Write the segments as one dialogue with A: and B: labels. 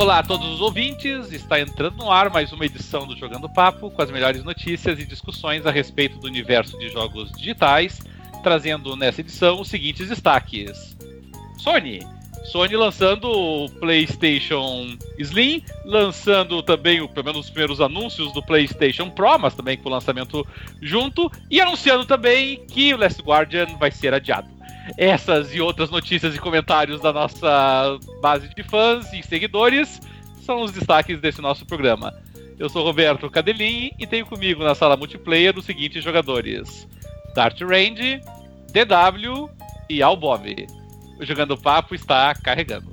A: Olá a todos os ouvintes, está entrando no ar mais uma edição do Jogando Papo com as melhores notícias e discussões a respeito do universo de jogos digitais, trazendo nessa edição os seguintes destaques: Sony. Sony lançando o PlayStation Slim, lançando também, pelo menos os primeiros anúncios do PlayStation Pro, mas também com o lançamento junto, e anunciando também que o Last Guardian vai ser adiado. Essas e outras notícias e comentários da nossa base de fãs e seguidores são os destaques desse nosso programa. Eu sou Roberto Cadelin e tenho comigo na sala multiplayer os seguintes jogadores: Dart Range, DW e Albob. O Jogando Papo está carregando.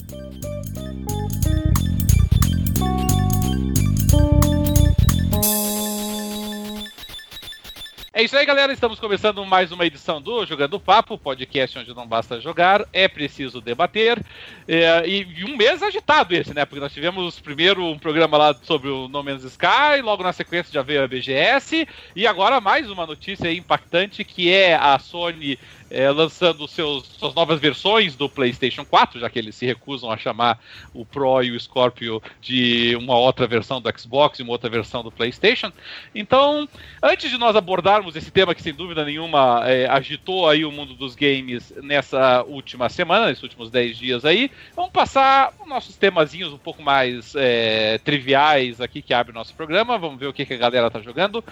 A: É isso aí, galera. Estamos começando mais uma edição do Jogando Papo, podcast onde não basta jogar, é preciso debater. É, e, um mês agitado esse, né? Porque nós tivemos primeiro um programa lá sobre o No Man's Sky, logo na sequência já veio a BGS, e agora mais uma notícia impactante que é a Sony é, lançando seus, suas novas versões do PlayStation 4, já que eles se recusam a chamar o Pro e o Scorpio de uma outra versão do Xbox e uma outra versão do PlayStation. Então, antes de nós abordarmos esse tema que sem dúvida nenhuma é, agitou aí o mundo dos games nessa última semana, nesses últimos 10 dias aí, vamos passar os nossos temazinhos um pouco mais é, triviais aqui que abre o nosso programa. Vamos ver o que, que a galera tá jogando.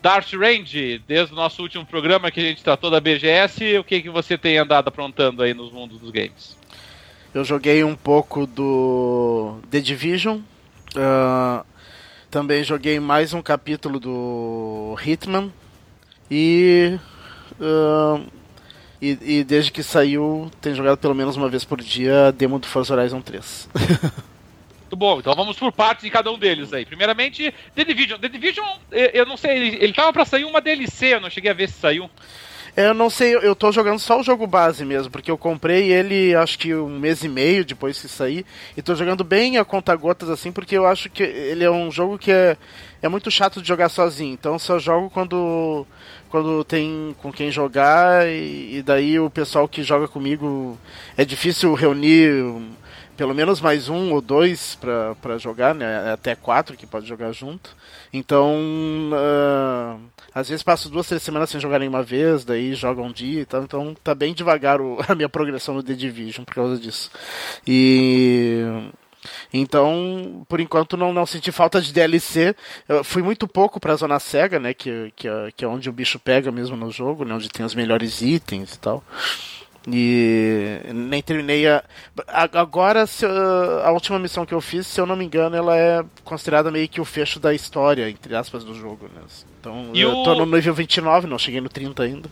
A: Dart Range, desde o nosso último programa que a gente tratou da BGS, o que, que você tem andado aprontando aí nos mundos dos games?
B: Eu joguei um pouco do The Division. Uh, também joguei mais um capítulo do Hitman. E, uh, e, e, desde que saiu, tenho jogado pelo menos uma vez por dia a demo do Forza Horizon 3.
A: Muito bom, então vamos por partes de cada um deles aí. Primeiramente, The Division. The Division, eu não sei, ele, ele tava pra sair uma DLC, eu não cheguei a ver se saiu.
B: Eu não sei, eu tô jogando só o jogo base mesmo, porque eu comprei ele acho que um mês e meio depois que sair, e tô jogando bem a conta gotas assim, porque eu acho que ele é um jogo que é, é muito chato de jogar sozinho, então só jogo quando quando tem com quem jogar, e, e daí o pessoal que joga comigo é difícil reunir pelo menos mais um ou dois para jogar, né? Até quatro que pode jogar junto. Então, uh, às vezes passo duas, três semanas sem jogar nenhuma vez, daí joga um dia e tal. Então tá bem devagar o, a minha progressão no The Division por causa disso. E. Então, por enquanto, não, não senti falta de DLC. Eu fui muito pouco pra Zona Cega, né? Que, que, é, que é onde o bicho pega mesmo no jogo, né? Onde tem os melhores itens e tal. E nem terminei a. Agora, a última missão que eu fiz, se eu não me engano, ela é considerada meio que o fecho da história, entre aspas, do jogo. Né? Então, e eu o... tô no nível 29, não cheguei no 30 ainda.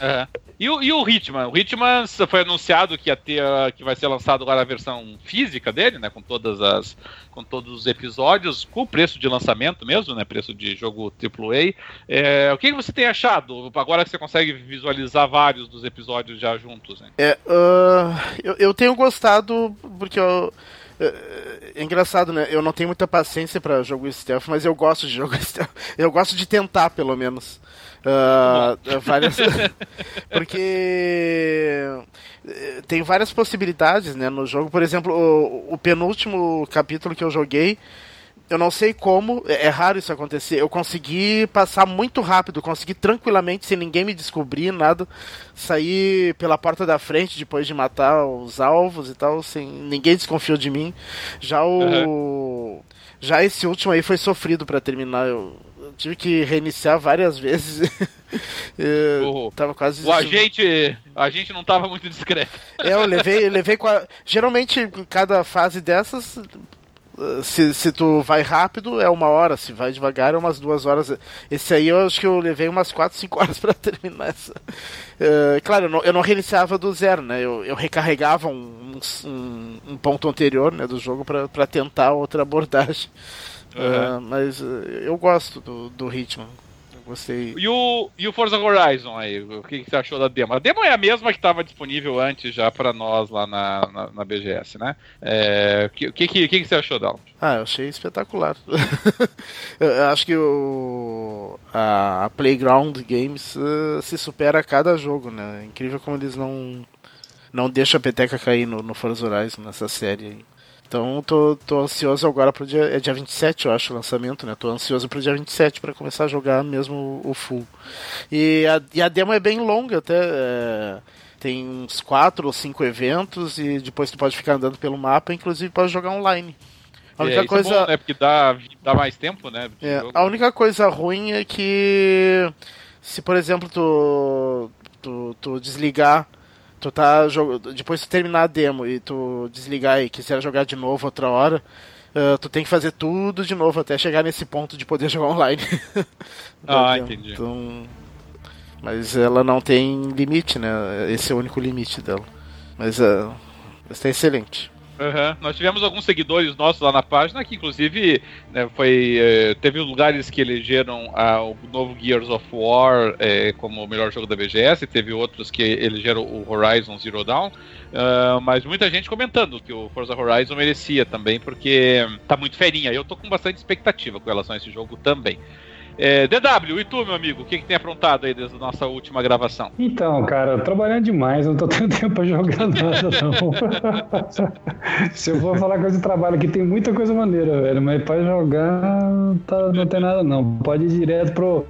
A: É. E o, e o Hitman? O Hitman foi anunciado que ia ter, que vai ser lançado agora a versão física dele, né? Com todas as, com todos os episódios, com o preço de lançamento mesmo, né? Preço de jogo AAA. É, o que, que você tem achado? Agora que você consegue visualizar vários dos episódios já juntos, né?
B: É, uh, eu, eu tenho gostado porque eu é, é, engraçado, né? Eu não tenho muita paciência para jogo stealth, mas eu gosto de jogo stealth. Eu gosto de tentar, pelo menos. Uh, várias... Porque tem várias possibilidades né, no jogo. Por exemplo, o, o penúltimo capítulo que eu joguei eu não sei como, é, é raro isso acontecer. Eu consegui passar muito rápido, consegui tranquilamente, sem ninguém me descobrir, nada, sair pela porta da frente depois de matar os alvos e tal, sem ninguém desconfiou de mim. Já o uhum. já esse último aí foi sofrido para terminar. Eu, eu, tive que reiniciar várias vezes.
A: eu, tava quase o agente, a gente não tava muito discreto.
B: É, eu levei, eu levei geralmente em cada fase dessas se, se tu vai rápido é uma hora, se vai devagar é umas duas horas. Esse aí eu acho que eu levei umas 4, 5 horas para terminar essa. Uh, claro, eu não, eu não, reiniciava do zero, né? Eu, eu recarregava um, um, um, ponto anterior né, do jogo para tentar outra abordagem. Uhum. Uh, mas uh, eu gosto do, do ritmo. Gostei.
A: E o, e o Forza Horizon aí, o que, que você achou da demo? A demo é a mesma que estava disponível antes já para nós lá na, na, na, BGS, né? É, o que, que, que, que você achou dela?
B: Ah, eu achei espetacular. eu acho que o, a, a Playground Games uh, se supera a cada jogo, né? É incrível como eles não, não deixam a peteca cair no, no Forza Horizon nessa série aí. Então tô, tô ansioso agora pro dia. É dia 27, eu acho, o lançamento, né? Tô ansioso pro dia 27 para começar a jogar mesmo o full. E a, e a demo é bem longa, até. É, tem uns 4 ou 5 eventos e depois tu pode ficar andando pelo mapa, inclusive pode jogar online.
A: A única é, coisa. É bom, né? Porque dá, dá mais tempo, né?
B: É, a única coisa ruim é que se por exemplo tu, tu, tu desligar tu tá depois de terminar a demo e tu desligar e quiser jogar de novo outra hora, uh, tu tem que fazer tudo de novo até chegar nesse ponto de poder jogar online.
A: ah, entendi.
B: Então, mas ela não tem limite, né? Esse é o único limite dela. Mas uh, está excelente.
A: Uhum. Nós tivemos alguns seguidores nossos lá na página que, inclusive, né, foi, eh, teve lugares que elegeram ah, o novo Gears of War eh, como o melhor jogo da BGS, teve outros que elegeram o Horizon Zero Dawn, uh, mas muita gente comentando que o Forza Horizon merecia também, porque tá muito ferinha. Eu tô com bastante expectativa com relação a esse jogo também. É, DW, e tu, meu amigo, o que, que tem aprontado aí desde a nossa última gravação?
C: Então, cara, trabalhando demais, não tô tendo tempo pra jogar nada, não. Se eu for falar coisa de trabalho aqui, tem muita coisa maneira, velho, mas pra jogar tá, não tem nada, não. Pode ir direto pro,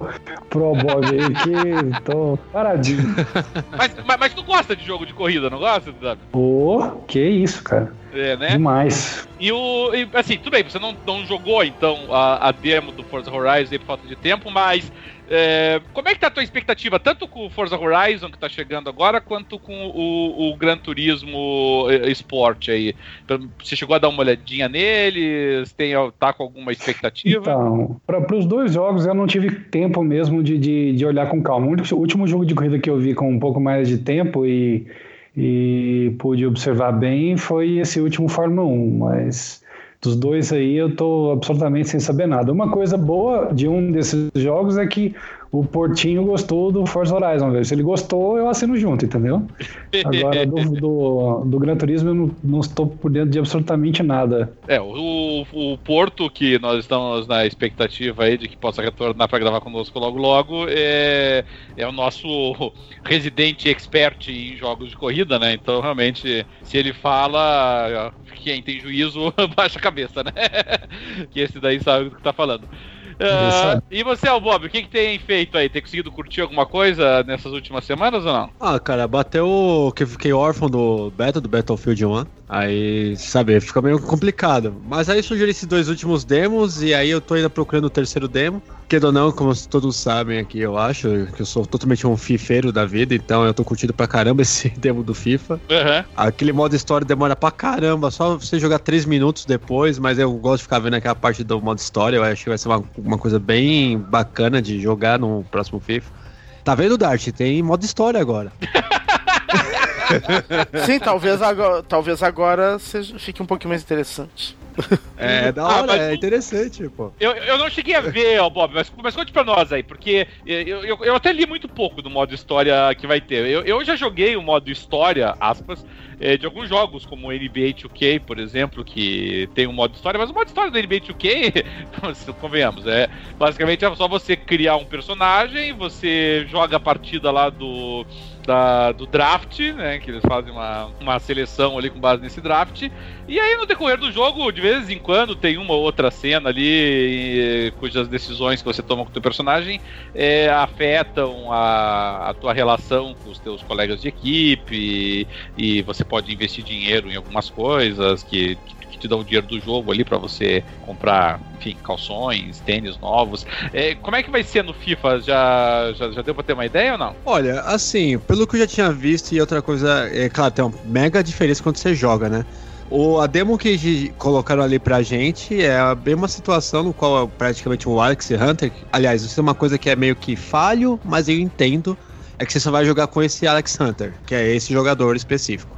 C: pro Bob aí, que tô paradinho.
A: Mas, mas, mas, tu gosta de jogo de corrida, não gosta, DW?
C: Pô, que isso, cara.
A: É, né?
C: Demais.
A: E o. E, assim, tudo bem, você não, não jogou então a, a demo do Forza Horizon por falta de tempo, mas é, como é que tá a tua expectativa, tanto com o Forza Horizon que tá chegando agora, quanto com o, o Gran Turismo Sport aí? Você chegou a dar uma olhadinha neles? Tem, tá com alguma expectativa?
C: Então, para os dois jogos eu não tive tempo mesmo de, de, de olhar com calma. O último jogo de corrida que eu vi com um pouco mais de tempo e e pude observar bem foi esse último Fórmula 1, mas dos dois aí eu tô absolutamente sem saber nada. Uma coisa boa de um desses jogos é que o Portinho gostou do Forza Horizon, velho. Se ele gostou, eu assino junto, entendeu? Agora, do, do, do Gran Turismo, eu não, não, estou por dentro de absolutamente nada.
A: É, o, o Porto, que nós estamos na expectativa aí de que possa retornar para gravar conosco logo logo, é, é o nosso residente expert em jogos de corrida, né? Então, realmente, se ele fala, quem tem juízo, baixa a cabeça, né? que esse daí sabe do que tá falando. Uh, e você, Bob, o que, que tem feito aí? Tem conseguido curtir alguma coisa nessas últimas semanas ou não?
D: Ah, cara, bateu que eu fiquei órfão do beta, do Battlefield 1. Aí, sabe, fica meio complicado. Mas aí surgiram esses dois últimos demos e aí eu tô ainda procurando o terceiro demo. Quedo ou não, como todos sabem aqui, eu acho, que eu sou totalmente um fifeiro da vida, então eu tô curtindo pra caramba esse demo do FIFA. Uhum. Aquele modo história demora pra caramba, só você jogar 3 minutos depois, mas eu gosto de ficar vendo aquela parte do modo história, eu acho que vai ser uma, uma coisa bem bacana de jogar no próximo FIFA. Tá vendo, Dart? Tem modo história agora.
B: Sim, talvez agora, talvez agora seja, fique um pouquinho mais interessante.
D: É, da hora, ah, é interessante, pô.
A: Eu, eu não cheguei a ver, ó, Bob, mas, mas conte pra nós aí, porque eu, eu, eu, até li muito pouco do modo história que vai ter. Eu, eu já joguei o modo história, aspas, é, de alguns jogos, como NBA 2K, por exemplo, que tem um modo história, mas o modo história do NBA 2K, convenhamos, é basicamente é só você criar um personagem, você joga a partida lá do da, do draft, né? Que eles fazem uma, uma seleção ali com base nesse draft. E aí, no decorrer do jogo, de vez em quando, tem uma outra cena ali e, cujas decisões que você toma com o teu personagem é, afetam a, a tua relação com os teus colegas de equipe. E, e você pode investir dinheiro em algumas coisas que, que te dá o dinheiro do jogo ali para você comprar, enfim, calções, tênis novos. É, como é que vai ser no FIFA? Já, já, já deu pra ter uma ideia ou não?
D: Olha, assim, pelo que eu já tinha visto e outra coisa, é claro, tem uma mega diferença quando você joga, né? O, a demo que colocaram ali pra gente é bem uma situação no qual praticamente um Alex Hunter. Aliás, isso é uma coisa que é meio que falho, mas eu entendo. É que você só vai jogar com esse Alex Hunter, que é esse jogador específico.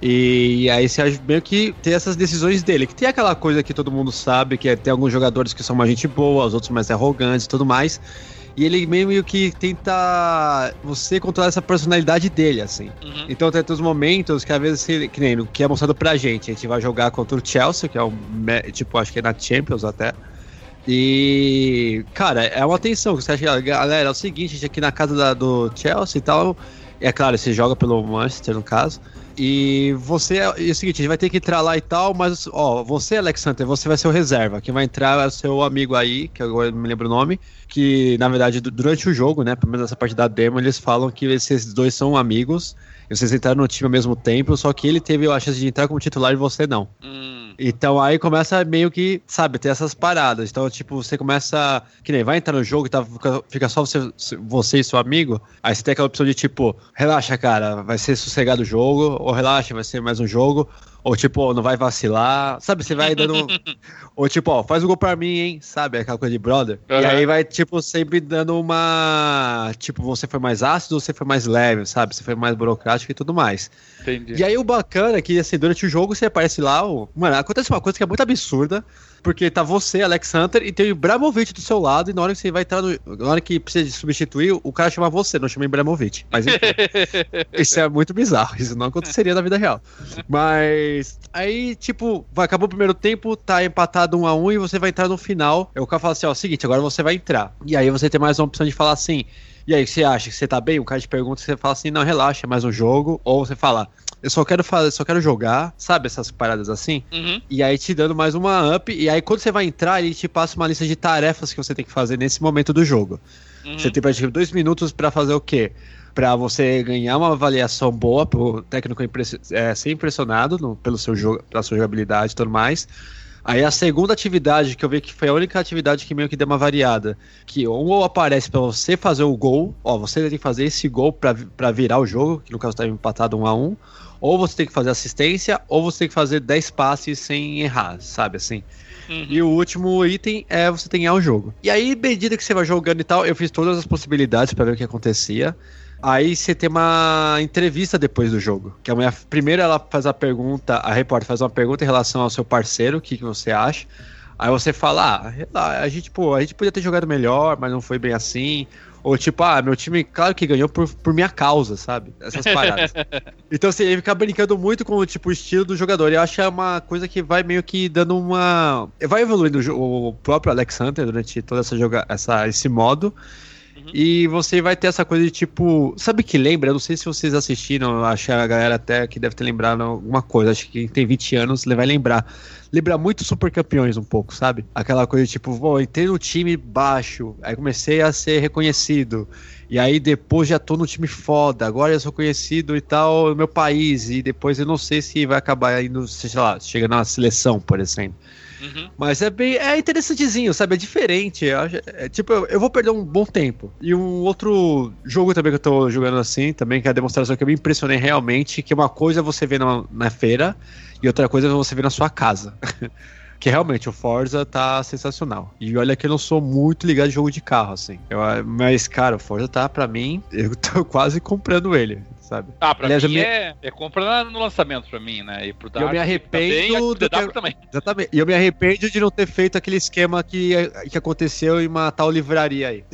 D: E aí você meio que tem essas decisões dele. Que tem aquela coisa que todo mundo sabe, que é, tem alguns jogadores que são mais gente boa, os outros mais arrogantes e tudo mais. E ele meio que tenta você controlar essa personalidade dele, assim. Uhum. Então tem os momentos que às vezes, que nem que é mostrado pra gente. A gente vai jogar contra o Chelsea, que é um, tipo, acho que é na Champions até. E, cara, é uma tensão. Você acha, galera, é o seguinte, a gente aqui na casa da, do Chelsea e tal. É claro, você joga pelo Manchester, no caso. E você é, é o seguinte, a gente vai ter que entrar lá e tal, mas, ó, você, Alexander, você vai ser o reserva. Quem vai entrar é o seu amigo aí, que agora não me lembro o nome, que, na verdade, durante o jogo, né, pelo menos essa parte da demo, eles falam que esses dois são amigos, e vocês entraram no time ao mesmo tempo, só que ele teve a chance de entrar como titular e você não. Hum. Então aí começa meio que, sabe, ter essas paradas. Então, tipo, você começa. Que nem vai entrar no jogo tá, fica só você, você e seu amigo. Aí você tem aquela opção de tipo, relaxa, cara, vai ser sossegado o jogo, ou relaxa, vai ser mais um jogo. Ou tipo, não vai vacilar. Sabe, você vai dando. ou tipo, ó, faz o gol pra mim, hein? Sabe, aquela coisa de brother. Uhum. E aí vai, tipo, sempre dando uma. Tipo, você foi mais ácido ou você foi mais leve, sabe? Você foi mais burocrático e tudo mais. Entendi. E aí o bacana é que, assim, durante o jogo você aparece lá. O... Mano, acontece uma coisa que é muito absurda. Porque tá você, Alex Hunter, e tem o Ibrahimovic do seu lado, e na hora que você vai entrar no. Na hora que precisa de substituir, o cara chama você, não chama Ibrahimovic. Mas enfim, isso é muito bizarro, isso não aconteceria na vida real. Mas aí, tipo, vai, acabou o primeiro tempo, tá empatado um a um, e você vai entrar no final. O cara fala assim: ó, seguinte, agora você vai entrar. E aí você tem mais uma opção de falar assim. E aí, você acha que você tá bem? O cara te pergunta, você fala assim, não, relaxa, é mais um jogo. Ou você fala, eu só quero fazer, só quero jogar, sabe? Essas paradas assim. Uhum. E aí te dando mais uma up. E aí quando você vai entrar, ele te passa uma lista de tarefas que você tem que fazer nesse momento do jogo. Uhum. Você tem praticamente dois minutos para fazer o quê? Para você ganhar uma avaliação boa, pro técnico é, ser impressionado no, pelo seu jogo, pela sua jogabilidade e tudo mais. Aí a segunda atividade, que eu vi que foi a única atividade que meio que deu uma variada, que ou aparece para você fazer o gol, ó, você tem que fazer esse gol para virar o jogo, que no caso tá empatado um a um, ou você tem que fazer assistência, ou você tem que fazer 10 passes sem errar, sabe assim? Uhum. E o último item é você ganhar o jogo. E aí, medida que você vai jogando e tal, eu fiz todas as possibilidades para ver o que acontecia. Aí você tem uma entrevista depois do jogo. Que a mulher, primeiro ela faz a pergunta, a repórter faz uma pergunta em relação ao seu parceiro, o que, que você acha. Aí você fala, ah, a gente, pô, a gente podia ter jogado melhor, mas não foi bem assim. Ou tipo, ah, meu time, claro que ganhou por, por minha causa, sabe? Essas paradas. então, assim, ele fica brincando muito com tipo, o estilo do jogador. E eu acho que é uma coisa que vai meio que dando uma. Vai evoluindo o, o próprio Alex Hunter durante todo essa joga... essa, esse modo. Uhum. E você vai ter essa coisa de tipo. Sabe que lembra? Eu não sei se vocês assistiram, acho que a galera até que deve ter lembrado alguma coisa. Acho que quem tem 20 anos vai lembrar. Lembra muito Super Campeões um pouco, sabe? Aquela coisa de tipo, vou entrei no time baixo, aí comecei a ser reconhecido. E aí depois já tô no time foda, agora eu sou conhecido e tal no meu país. E depois eu não sei se vai acabar indo, sei lá, chega na seleção, por exemplo. Uhum. Mas é bem. É interessantezinho, sabe? É diferente. É, é, tipo, eu, eu, vou perder um bom tempo. E um outro jogo também que eu tô jogando assim, também, que é a demonstração que eu me impressionei realmente, que uma coisa você vê na, na feira e outra coisa você vê na sua casa. Que realmente o Forza tá sensacional. E olha que eu não sou muito ligado em jogo de carro, assim. Eu, mas, cara, o Forza tá pra mim, eu tô quase comprando ele sabe?
A: Ah, pra Aliás, mim me... é, é compra no lançamento pra mim, né? E pro
D: Dark, eu me arrependo também, do que... também. Exatamente. E eu me arrependo de não ter feito aquele esquema que, que aconteceu em uma tal livraria aí.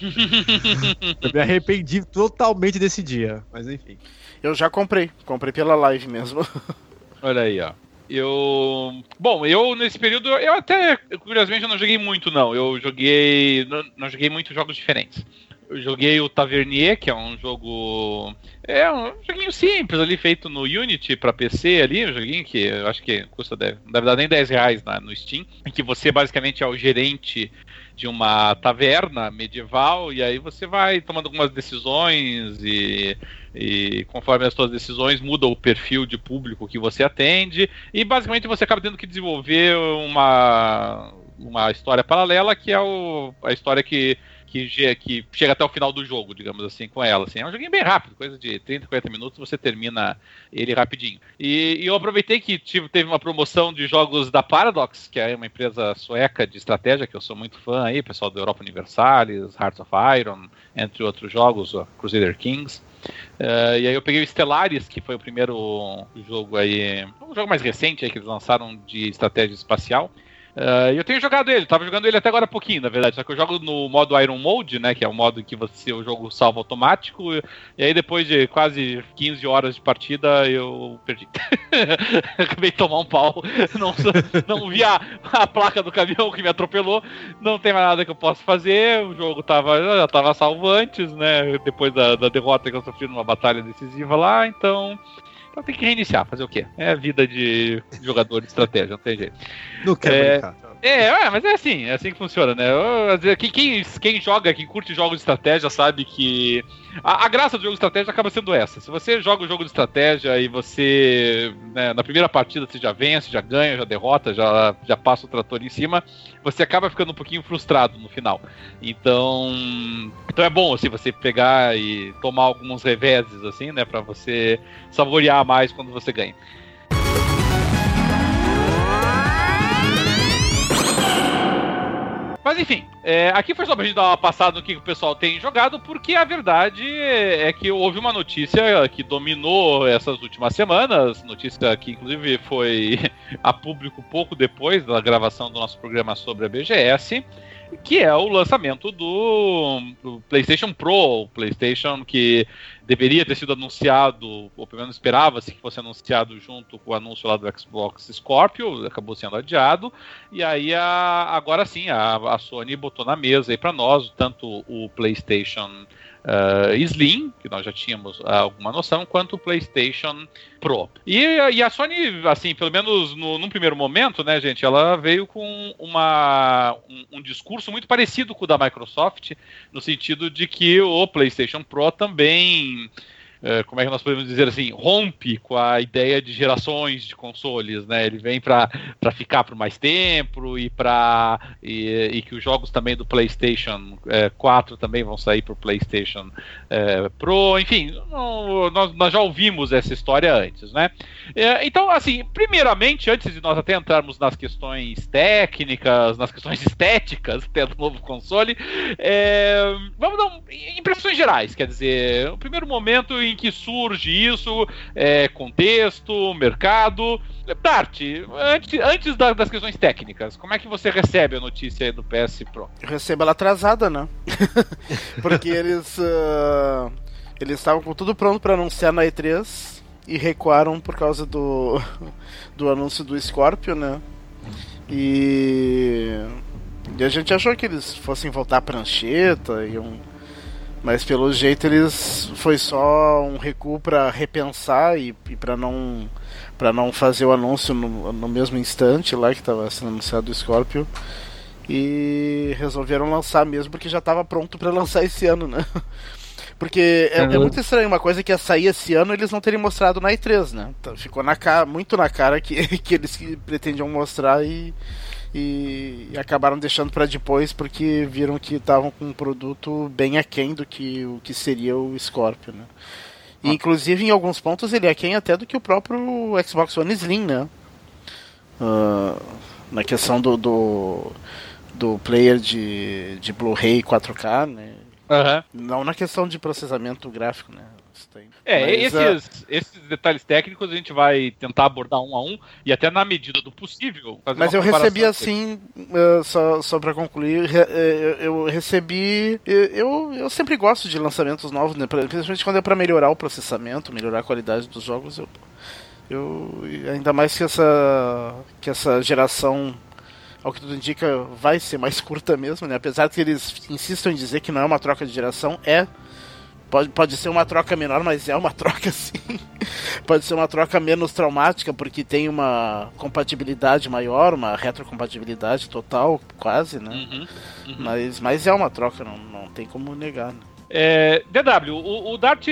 D: eu me arrependi totalmente desse dia, mas enfim.
B: Eu já comprei, comprei pela live mesmo.
A: Olha aí, ó. Eu. Bom, eu nesse período, eu até, curiosamente, eu não joguei muito, não. Eu joguei. Não, não joguei muitos jogos diferentes. Eu joguei o Tavernier, que é um jogo. É um joguinho simples ali, feito no Unity para PC ali, um joguinho que eu acho que custa, deve, não deve dar nem 10 reais na, no Steam, em que você basicamente é o gerente de uma taverna medieval, e aí você vai tomando algumas decisões e, e conforme as suas decisões muda o perfil de público que você atende, e basicamente você acaba tendo que desenvolver uma, uma história paralela que é o, a história que que, que chega até o final do jogo, digamos assim, com ela. Assim. É um joguinho bem rápido, coisa de 30, 40 minutos, você termina ele rapidinho. E, e eu aproveitei que tive, teve uma promoção de jogos da Paradox, que é uma empresa sueca de estratégia, que eu sou muito fã aí, pessoal da Europa Universalis, Hearts of Iron, entre outros jogos, Crusader Kings. Uh, e aí eu peguei o Stellaris, que foi o primeiro jogo aí, um jogo mais recente aí que eles lançaram de estratégia espacial. Uh, eu tenho jogado ele, tava jogando ele até agora pouquinho, na verdade. Só que eu jogo no modo Iron Mode, né? Que é o modo que você o jogo salva automático. E aí depois de quase 15 horas de partida, eu perdi. Acabei de tomar um pau. Não, não vi a, a, placa do caminhão que me atropelou. Não tem mais nada que eu possa fazer. O jogo tava, já tava salvo antes, né? Depois da, da derrota que eu sofri numa batalha decisiva lá, então. Então tem que reiniciar, fazer o quê? É a vida de jogador de estratégia, não tem jeito.
D: Não quer é, brincar.
A: É, é, mas é assim, é assim que funciona, né? Quem, quem, quem joga, quem curte jogos de estratégia sabe que a, a, graça do jogo de estratégia acaba sendo essa. Se você joga o um jogo de estratégia e você, né, na primeira partida, você já vence, já ganha, já derrota, já, já passa o trator em cima, você acaba ficando um pouquinho frustrado no final. Então, então é bom, assim, você pegar e tomar alguns reveses, assim, né, pra você saborear mais quando você ganha. Mas enfim, é, aqui foi só pra gente dar uma passada no que o pessoal tem jogado, porque a verdade é que houve uma notícia que dominou essas últimas semanas, notícia que inclusive foi a público pouco depois da gravação do nosso programa sobre a BGS, que é o lançamento do, do, PlayStation Pro, o PlayStation que deveria ter sido anunciado, ou pelo menos esperava-se que fosse anunciado junto com o anúncio lá do Xbox Scorpio, acabou sendo adiado, e aí a, agora sim a, a Sony botou na mesa aí para nós tanto o PlayStation uh, Slim, que nós já tínhamos alguma noção, quanto o PlayStation Pro. E, e a Sony, assim, pelo menos no, num primeiro momento, né, gente, ela veio com uma, um, um discurso muito parecido com o da Microsoft, no sentido de que o PlayStation Pro também como é que nós podemos dizer assim, rompe com a ideia de gerações de consoles, né? Ele vem para ficar por mais tempo e para e, e, que os jogos também do PlayStation é, 4 também vão sair para o PlayStation é, Pro, enfim, não, nós, nós já ouvimos essa história antes, né? É, então, assim, primeiramente, antes de nós até entrarmos nas questões técnicas, nas questões estéticas até do novo console, é, vamos dar um, impressões gerais, quer dizer, o primeiro momento em que surge isso, é, contexto, mercado. Dart, antes, antes das questões técnicas, como é que você recebe a notícia do PS Pro?
B: Eu recebo ela atrasada, né? Porque eles uh, eles estavam com tudo pronto para anunciar na E3 e recuaram por causa do do anúncio do Scorpio, né? E, e a gente achou que eles fossem voltar a prancheta e um mas pelo jeito eles foi só um recuo para repensar e, e para não para não fazer o anúncio no, no mesmo instante lá que estava sendo anunciado o Scorpio e resolveram lançar mesmo porque já estava pronto para lançar esse ano, né? Porque é, é, muito estranho uma coisa que ia sair esse ano eles não terem mostrado na E3, né? Então, ficou na cara, muito na cara que, que eles pretendiam mostrar e e, e acabaram deixando para depois porque viram que estavam com um produto bem aquém do que o que seria o Scorpio, né? E, ah. inclusive em alguns pontos ele é aquém até do que o próprio Xbox One Slim, né? Uh, na questão do, do, do player de, de Blu-ray 4K, né?
A: Uhum.
B: Não na questão de processamento gráfico, né?
A: É, Mas, esses, uh... esses detalhes técnicos a gente vai tentar abordar um a um e até na medida do possível.
B: Mas eu recebi assim, uh, só, só para concluir, uh, eu recebi. Eu, eu sempre gosto de lançamentos novos, né? principalmente quando é para melhorar o processamento, melhorar a qualidade dos jogos. Eu, eu, ainda mais que essa, que essa geração ao que tudo indica, vai ser mais curta mesmo, né? Apesar de que eles insistem em dizer que não é uma troca de geração, é Pode, pode ser uma troca menor, mas é uma troca sim. pode ser uma troca menos traumática, porque tem uma compatibilidade maior, uma retrocompatibilidade total, quase, né? Uhum, uhum. Mas, mas é uma troca, não, não tem como negar. Né?
A: É, DW, o, o Dart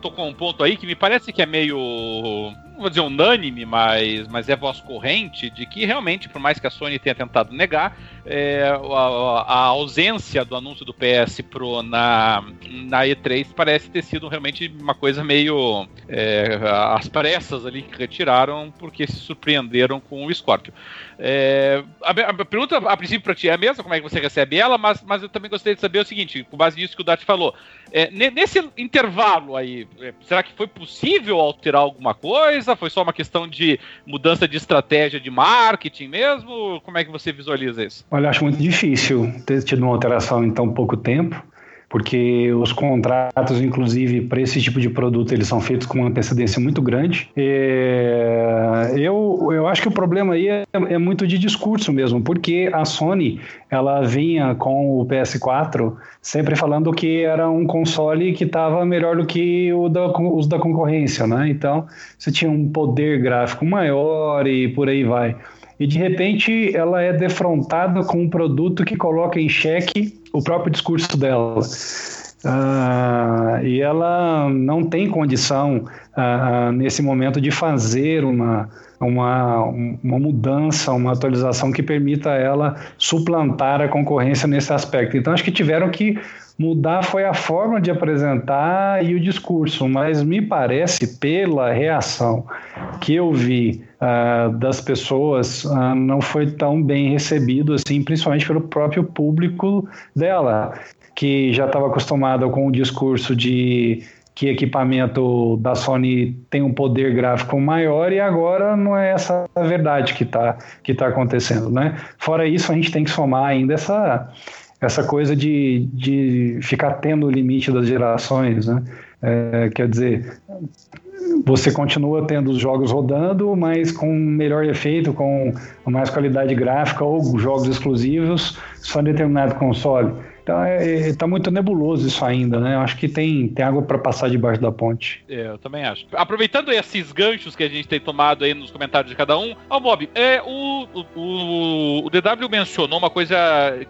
A: tocou um ponto aí que me parece que é meio não vou dizer unânime, mas, mas é voz corrente de que realmente, por mais que a Sony tenha tentado negar, é, a, a, ausência do anúncio do PS Pro na, na E3 parece ter sido realmente uma coisa meio é, as pressas ali que retiraram porque se surpreenderam com o Scorpio. É, a, a, pergunta, a princípio, para ti é a mesma, como é que você recebe ela, mas, mas eu também gostaria de saber o seguinte, com base nisso que o Dart falou, é, nesse intervalo aí, é, será que foi possível alterar alguma coisa? Foi só uma questão de mudança de estratégia de marketing mesmo? Como é que você visualiza isso?
C: Olha, acho muito difícil ter tido uma alteração em tão pouco tempo porque os contratos, inclusive, para esse tipo de produto, eles são feitos com uma antecedência muito grande. É, eu, eu acho que o problema aí é, é, muito de discurso mesmo, porque a Sony ela vinha com o PS4 sempre falando que era um console que estava melhor do que da, os da concorrência, né? Então você tinha um poder gráfico maior e por aí vai. E de repente ela é defrontada com um produto que coloca em xeque o próprio discurso dela. Uh, e ela não tem condição uh, nesse momento de fazer uma, uma, uma mudança, uma atualização que permita ela suplantar a concorrência nesse aspecto. Então, acho que tiveram que mudar foi a forma de apresentar e o discurso, mas me parece, pela reação que eu vi uh, das pessoas, uh, não foi tão bem recebido assim, principalmente pelo próprio público dela que já estava acostumado com o discurso de que equipamento da Sony tem um poder gráfico maior e agora não é essa a verdade que está que tá acontecendo, né? Fora isso, a gente tem que somar ainda essa, essa coisa de, de ficar tendo o limite das gerações, né? É, quer dizer, você continua tendo os jogos rodando, mas com melhor efeito, com mais qualidade gráfica ou jogos exclusivos só em determinado console. Então é, é, tá muito nebuloso isso ainda, né? Eu acho que tem, tem água para passar debaixo da ponte.
A: É, eu também acho. Aproveitando esses ganchos que a gente tem tomado aí nos comentários de cada um, ó, Bob, é, o, o, o, DW mencionou uma coisa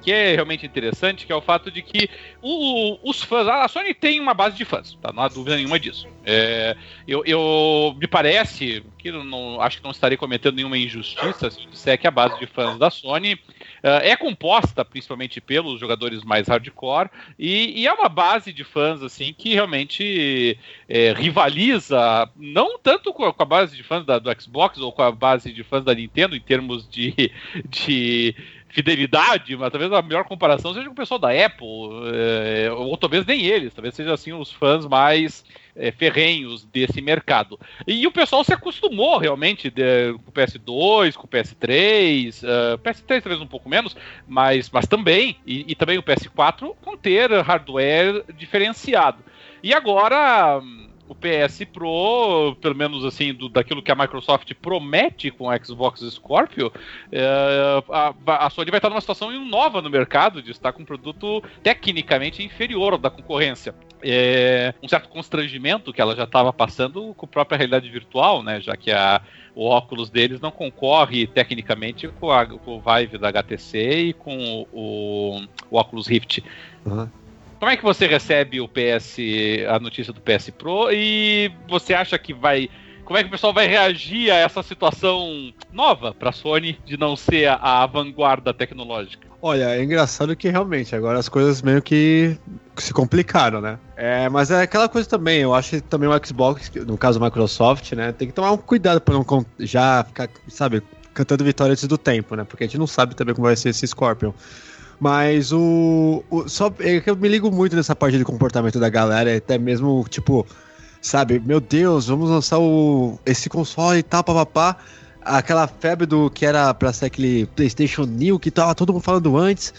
A: que é realmente interessante, que é o fato de que o, os fãs, a Sony tem uma base de fãs, tá? Não há dúvida nenhuma disso. É, eu, eu me parece não, acho que não estarei cometendo nenhuma injustiça se disser que a base de fãs da Sony Uh, é composta principalmente pelos jogadores mais hardcore e, e, é uma base de fãs assim que realmente é, rivaliza não tanto com a, com a base de fãs da, do Xbox ou com a base de fãs da Nintendo em termos de, de fidelidade, mas talvez a melhor comparação seja com o pessoal da Apple, é, ou talvez nem eles, talvez sejam assim os fãs mais é, ferrenhos desse mercado. E o pessoal se acostumou realmente de, com o PS2, com o PS3, uh, PS3 talvez um pouco menos, mas, mas também, e, e também o PS4 com ter hardware diferenciado. E agora o PS Pro, pelo menos assim, do, daquilo que a Microsoft promete com o Xbox Scorpio, é, a, a, Sony vai estar numa situação nova no mercado de estar com um produto tecnicamente inferior da concorrência. É, um certo constrangimento que ela já estava passando com a própria realidade virtual, né? Já que a, o óculos deles não concorre tecnicamente com, a, com o Vive da HTC e com o, o, Oculus Rift. Uhum. Como é que você recebe o PS, a notícia do PS Pro e você acha que vai como é que o pessoal vai reagir a essa situação nova para a Sony de não ser a, vanguarda tecnológica?
D: Olha, é engraçado que realmente agora as coisas meio que se complicaram, né? É, mas é aquela coisa também, eu acho que também o Xbox, no caso a Microsoft, né, tem que tomar um cuidado para não já ficar, sabe, cantando vitória antes do tempo, né? Porque a gente não sabe também como vai ser esse Scorpion. Mas o. o só, é que eu me ligo muito nessa parte de comportamento da galera, até mesmo, tipo, sabe, meu Deus, vamos lançar o, esse console e tal, papapá. Aquela febre do que era pra ser aquele PlayStation New que tava todo mundo falando antes.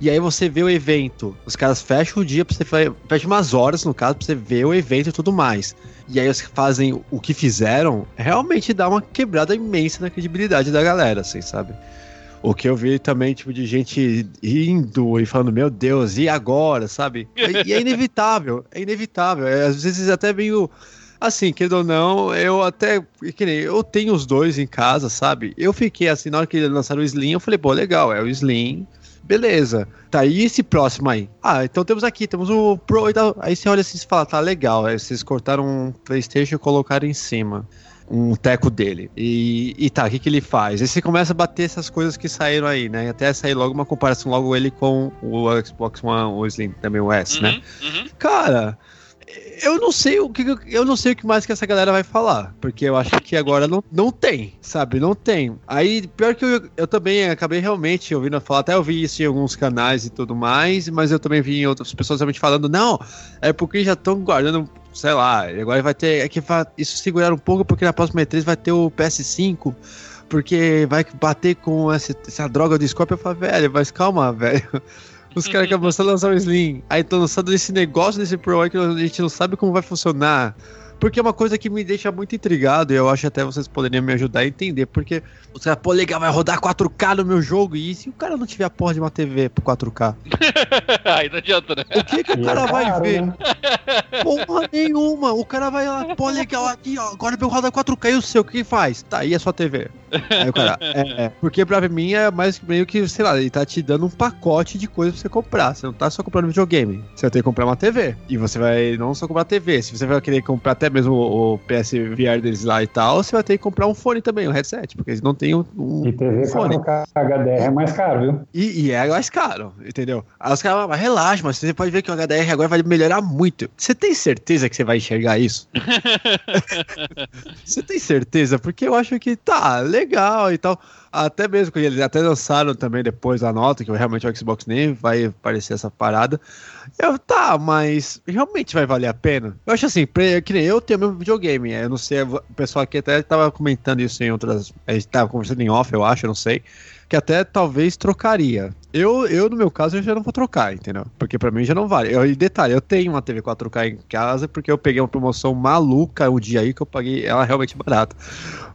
D: E aí você vê o evento. Os caras fecham o dia pra você fecha umas horas, no caso, pra você ver o evento e tudo mais. E aí eles fazem o que fizeram, realmente dá uma quebrada imensa na credibilidade da galera, assim, sabe? O que eu vi também, tipo, de gente indo e falando, meu Deus, e agora, sabe? E é inevitável, é inevitável. É, às vezes até meio. Assim, querendo ou não, eu até. Eu tenho os dois em casa, sabe? Eu fiquei assim, na hora que lançaram o Slim, eu falei, pô, legal, é o Slim. Beleza. Tá, e esse próximo aí? Ah, então temos aqui, temos o Pro e tal. Aí você olha assim e fala, tá legal. Aí vocês cortaram um PlayStation e colocaram em cima um teco dele. E, e tá, o que, que ele faz? Aí você começa a bater essas coisas que saíram aí, né? Até sair logo uma comparação logo ele com o Xbox One, o Slim, também o S, né? uhum, né? Uhum. Cara, eu não sei o que eu não sei o que mais que essa galera vai falar, porque eu acho que agora não, não tem, sabe? Não tem. Aí, pior que eu, eu também acabei realmente ouvindo falar, até eu vi isso em alguns canais e tudo mais, mas eu também vi outras pessoas realmente falando, não, é porque já estão guardando sei lá, agora vai ter. É que isso segurar um pouco, porque na próxima E3 vai ter o PS5, porque vai bater com essa, essa droga do Scorpio. Eu falo, velho, mas calma, velho. Os caras acabam de lançar o Slim. Aí estão lançando esse negócio desse Pro aí que a gente não sabe como vai funcionar. porque é uma coisa que me deixa muito intrigado e eu acho até vocês poderiam me ajudar a entender, porque você vai, pô, legal, vai rodar 4K no meu jogo, e se o cara não tiver a porra de uma TV pro 4K?
A: Aí não adianta, né?
D: O que que o
C: E
D: cara
C: é
D: vai
C: caro,
D: ver?
C: né?
D: Porra nenhuma. O cara vai lá, pô, legal, aqui, ó, agora meu roda 4K e o seu, o que faz? Tá, aí é sua TV. Aí o cara, é, é. Porque pra mim é mais meio que, sei lá, ele tá te dando um pacote de coisas pra você comprar. Você não tá só comprando videogame. Você vai ter que comprar uma TV. E você vai não só comprar TV. Se você vai querer comprar até mesmo o, o PSVR deles lá e tal, você vai ter que comprar um fone também, um headset. Porque eles não têm um, um
C: E TV
D: fone.
C: 4K HDR é mais caro, viu?
D: E, e é mais caro, entendeu? Aí os caras, "Ah, mas relaxa, mas você pode ver que o HDR agora vai melhorar muito. Você tem certeza que você vai enxergar isso? você tem certeza? Porque eu acho que tá legal e tal. Até mesmo eles até lançaram também depois a nota, que realmente o Xbox nem vai aparecer essa parada. Eu, tá, mas realmente vai valer a pena? Eu acho assim, que nem eu tenho meu videogame. Eu não sei, o pessoal aqui até tava comentando isso em outras. A gente tava conversando em off, eu acho, eu não sei que até talvez trocaria. Eu, eu, no meu caso, eu já não vou trocar, entendeu? Porque pra mim já não vale. Eu, e detalhe, eu tenho uma TV 4K em casa porque eu peguei uma promoção maluca um dia aí que eu paguei ela realmente barata.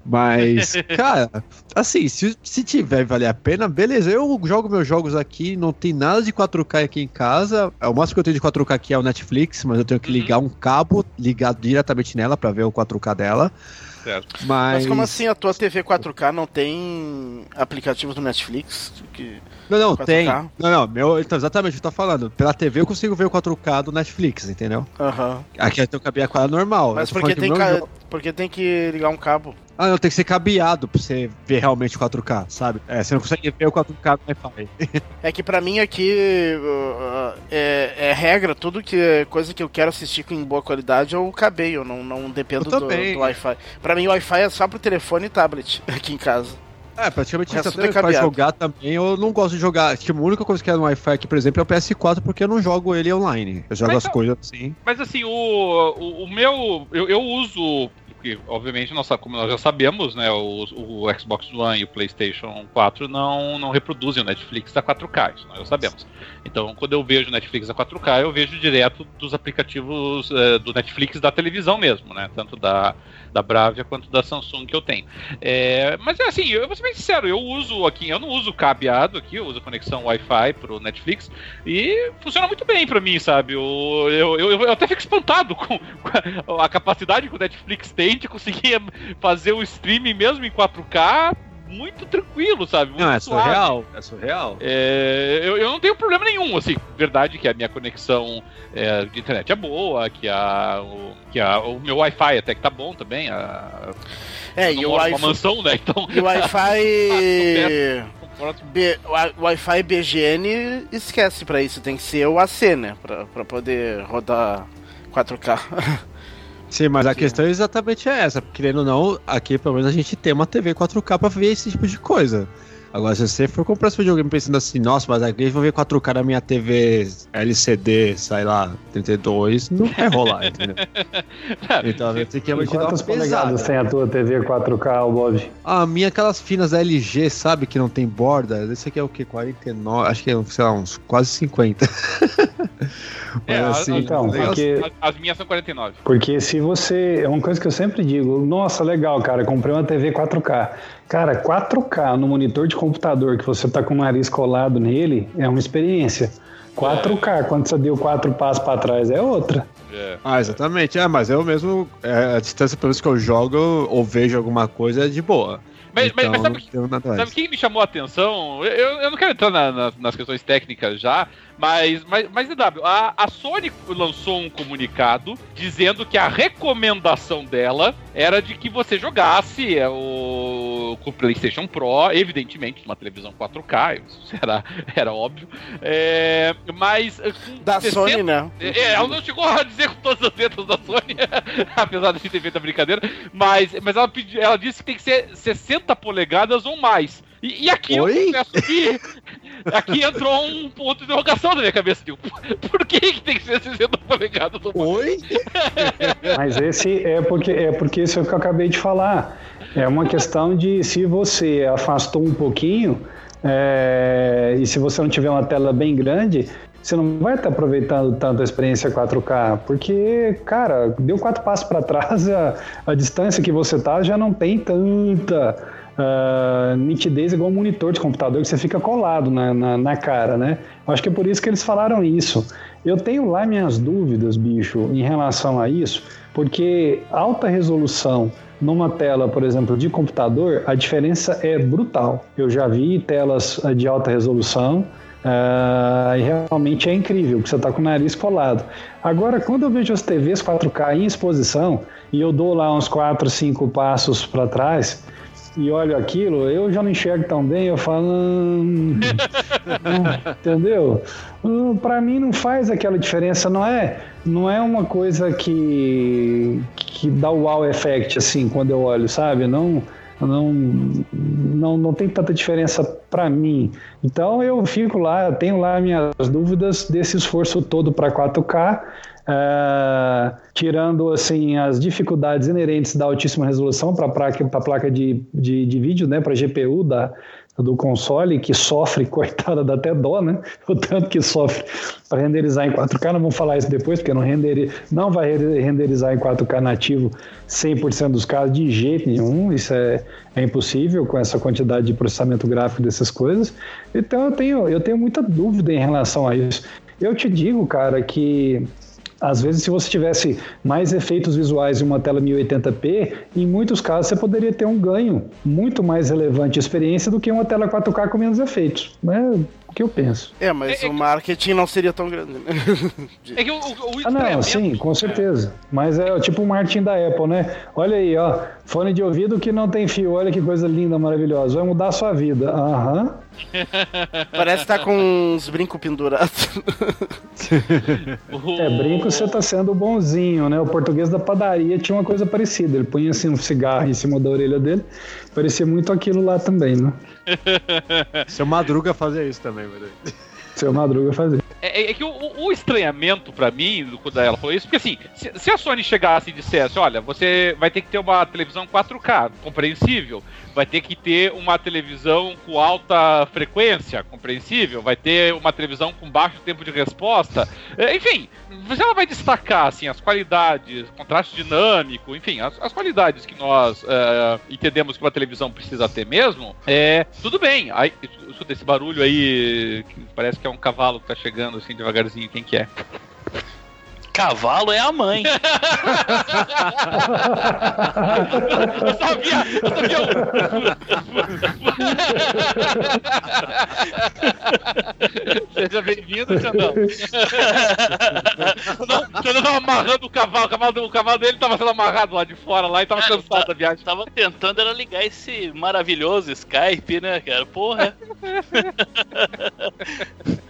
D: Mas, cara, assim, se, se tiver valer a pena, beleza. Eu jogo meus jogos aqui, não tem nada de 4K aqui em casa. O máximo que eu tenho de 4K aqui é o Netflix, mas eu tenho que
A: Uhum.
D: ligar um cabo ligado diretamente nela pra ver o 4K dela.
A: Certo.
D: Mas,
B: Mas como assim a tua TV 4K não tem aplicativos do Netflix? Que...
D: Não, não,
B: 4K?
D: tem. Não, não, meu, então, exatamente o que eu tô falando. Pela TV eu consigo ver o 4K do Netflix, entendeu?
B: Aham.
D: Aqui eu tenho cabeada normal.
B: Mas porque tem, ca... porque tem que ligar um cabo.
D: Ah, não, tem que ser cabeado pra você ver realmente o 4K, sabe? É, você não consegue ver o 4K no Wi-Fi.
B: É que pra mim aqui uh, é, é regra, tudo que é coisa que eu quero assistir com boa qualidade eu cabei, eu não, não dependo
D: Eu
B: do, do Wi-Fi. Pra mim o Wi-Fi é só pro telefone e tablet aqui em casa.
D: É, praticamente isso
B: tudo é
D: até pra jogar também. Eu não gosto de jogar. Tipo, a única coisa que é no Wi-Fi aqui, por exemplo, é o PS4, porque eu não jogo ele online. Eu jogo
A: Mas
D: as coisas assim.
A: Mas assim, o, o, o meu. Eu, eu uso. Porque, obviamente, nós, como nós já sabemos, né? O, o Xbox One e o PlayStation 4 não, não reproduzem o Netflix a 4K, isso nós já sabemos. Então, quando eu vejo Netflix a 4K, eu vejo direto dos aplicativos eh, do Netflix da televisão mesmo, né? Tanto da, da Bravia quanto da Samsung que eu tenho. É, mas é assim, eu vou ser bem sincero, eu uso aqui, eu não uso cabeado aqui, eu uso conexão Wi-Fi pro Netflix e funciona muito bem pra mim, sabe? Eu, eu, eu, eu até fico espantado com a capacidade que o Netflix tem de conseguir fazer o streaming mesmo em 4K muito tranquilo, sabe? Muito
D: Não, é
A: suave.
D: surreal. É surreal.
A: É, eu, eu não tenho problema nenhum, assim, verdade que a minha conexão é, de internet é boa, que, a, o, que a, o meu Wi-Fi até que tá bom também. A,
B: É, e o Wi-Fi.
A: mansão, né? Então.
B: E o Wi-Fi. B- Wi-Fi BGN esquece pra isso, tem que ser o AC, né? Pra, pra poder rodar 4K.
D: Sim, mas a
B: Sim.
D: questão é exatamente essa. Querendo ou não, aqui pelo menos a gente tem uma TV 4K pra ver esse tipo de coisa. Agora, se você for comprar esse videogame pensando assim, nossa, mas aqui eu vou ver 4K na minha TV LCD, sei lá, 32, não vai rolar, entendeu? Então, você tem que realmente
C: quantas
D: pesada.
C: polegadas tem a tua TV 4K, Bob?
D: A minha, aquelas finas da LG, sabe, que não tem borda, esse aqui é o que? 49, acho que é, sei lá, uns quase 50.
A: É,
D: Mas assim,
C: então,
D: legal-
C: porque-
A: As, as minhas são 49.
C: Porque se você. É uma coisa que eu sempre digo, nossa, legal, cara, comprei uma TV 4K. Cara, 4K no monitor de computador que você tá com o nariz colado nele é uma experiência. 4K, quando você deu quatro passos para trás, é outra.
A: É.
D: Ah, exatamente. É, mas eu mesmo, é, a distância pelo menos que eu jogo ou vejo alguma coisa é de boa.
A: Mas, mas,
D: Então,
A: mas sabe,
D: tenho nada
A: sabe
D: mais.
A: quem me chamou a atenção? Eu, eu não quero entrar na- na- nas questões técnicas já, mas, mas, mas EW, a, a Sony lançou um comunicado dizendo que a recomendação dela era de que você jogasse é, o, com o PlayStation Pro, evidentemente, numa televisão 4K, isso era, era óbvio, é, mas.
B: Da
A: 60
B: Sony, né?
A: é, ela não chegou a dizer com todas as letras da Sony, apesar de ter feito a brincadeira, mas, mas ela, pediu, ela disse que tem que ser 60 polegadas ou mais. E, e aqui
D: Oi?
A: eu confesso que aqui entrou um ponto de interrogação na minha cabeça. Tipo, por que, que tem que ser 60 polegadas ou mais?
D: Oi?
C: Mas esse é porque é porque isso é o que eu acabei de falar. É uma questão de se você afastou um pouquinho é, e se você não tiver uma tela bem grande, você não vai estar aproveitando tanto a experiência 4K, porque, cara, deu quatro passos para trás, a, a distância que você tá já não tem tanta uh, nitidez igual um monitor de computador que você fica colado na, na, na, cara, né? Acho que é por isso que eles falaram isso. Eu tenho lá minhas dúvidas, bicho, em relação a isso, porque alta resolução numa tela, por exemplo, de computador, a diferença é brutal. Eu já vi telas ah, de alta resolução Uh, e realmente é incrível, porque você está com o nariz colado. Agora, quando eu vejo as TVs 4K em exposição e eu dou lá uns 4, 5 passos para trás, e olho aquilo, eu já não enxergo tão bem, eu falo. Hum, entendeu? Hum, Para mim não faz aquela diferença, não é, não é uma coisa que, que dá o wow effect, assim, quando eu olho, sabe? Não, não, não, não tem tanta diferença para mim. Então eu fico lá, tenho lá minhas dúvidas desse esforço todo para 4K. Uh, tirando assim as dificuldades inerentes da altíssima resolução para a placa, placa de, de, de vídeo, né, para GPU da, do console, que sofre, coitada, dá até dó, né? O tanto que sofre para renderizar em 4K, não vamos falar isso depois, porque não, renderi, não vai renderizar em 4K nativo 100% dos casos de jeito nenhum, isso é, é impossível com essa quantidade de processamento gráfico dessas coisas. Então eu tenho, eu tenho muita dúvida em relação a isso. Eu te digo, cara, que às vezes, se você tivesse mais efeitos visuais em uma tela 1080p, em muitos casos você poderia ter um ganho muito mais relevante de experiência do que uma tela 4K com menos efeitos. É o que eu penso.
B: É, mas é, é o marketing não seria tão grande. Né?
C: é que o, o, o ah, não, sim, com certeza. Mas é tipo o marketing da Apple, né? Olha aí, ó, fone de ouvido que não tem fio, olha que coisa linda, maravilhosa. Vai mudar a sua vida. Aham.
B: Parece que tá com uns brincos pendurados.
C: é, brinco você tá sendo bonzinho, né? O português da padaria tinha uma coisa parecida. Ele punha assim um cigarro em cima da orelha dele. Parecia muito aquilo lá também, né?
D: Seu Madruga fazia isso também, velho.
C: Seu Madruga fazia.
A: É, é, é que o, o, estranhamento para mim, quando ela falou isso, porque assim, se, se, a Sony chegasse e dissesse, olha, você vai ter que ter uma televisão 4K, compreensível, vai ter que ter uma televisão com alta frequência, compreensível, vai ter uma televisão com baixo tempo de resposta, é, enfim, ela vai destacar assim as qualidades, contraste dinâmico, enfim, as, as qualidades que nós é, entendemos que uma televisão precisa ter mesmo, é tudo bem. Aí, escuta esse barulho aí, que parece que é um cavalo que tá chegando assim devagarzinho, quem que é?
E: Cavalo é a mãe. eu sabia, eu sabia.
A: Seja bem-vindo, Xandão. Não, não tava amarrando o cavalo, o cavalo, o cavalo dele tava sendo amarrado lá de fora lá e tava é, cansado da viagem.
E: Tava tentando era ligar esse maravilhoso Skype, né, cara? Porra.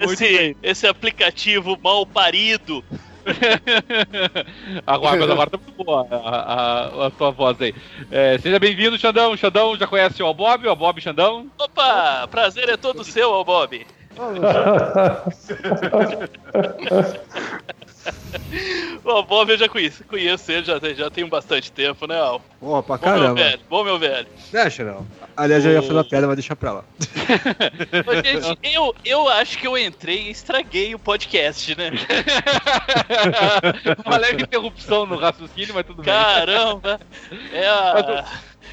E: esse, esse aplicativo mal parido.
A: agora, mas agora tá muito boa a, a, a tua voz aí. É, seja bem-vindo, Xandão. Xandão já conhece o Bob, o Bob Xandão.
E: Opa, prazer é todo seu, Bob. o Bob eu já conheço, conheço ele, já, já tem bastante tempo, né, Al?
D: Pô, pra caramba.
E: Bom, meu velho. Bom, meu velho.
D: Deixa, não. Aliás, eu ia fazer a pedra, mas deixa pra lá.
E: Mas, gente, eu, eu acho que eu entrei e estraguei o podcast, né?
A: Uma leve interrupção no raciocínio, mas tudo
E: Caramba. bem. Caramba! É a...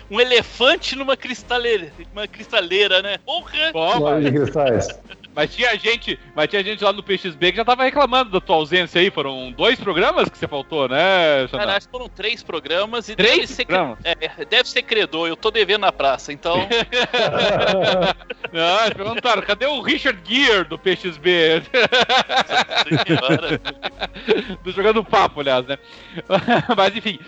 E: Um elefante numa cristaleira, uma cristaleira, né? Porra!
A: Cristais. Mas tinha gente, mas tinha gente lá no PXB que já tava reclamando da tua ausência aí. Foram dois programas que você faltou, né,
E: Xandão? Cara, acho que foram três programas e três deve ser, programas? É, deve ser credor, eu tô devendo na praça, então.
A: Não, perguntaram, cadê o Richard Gere do PXB? do Jogando Papo, aliás, né? Mas enfim,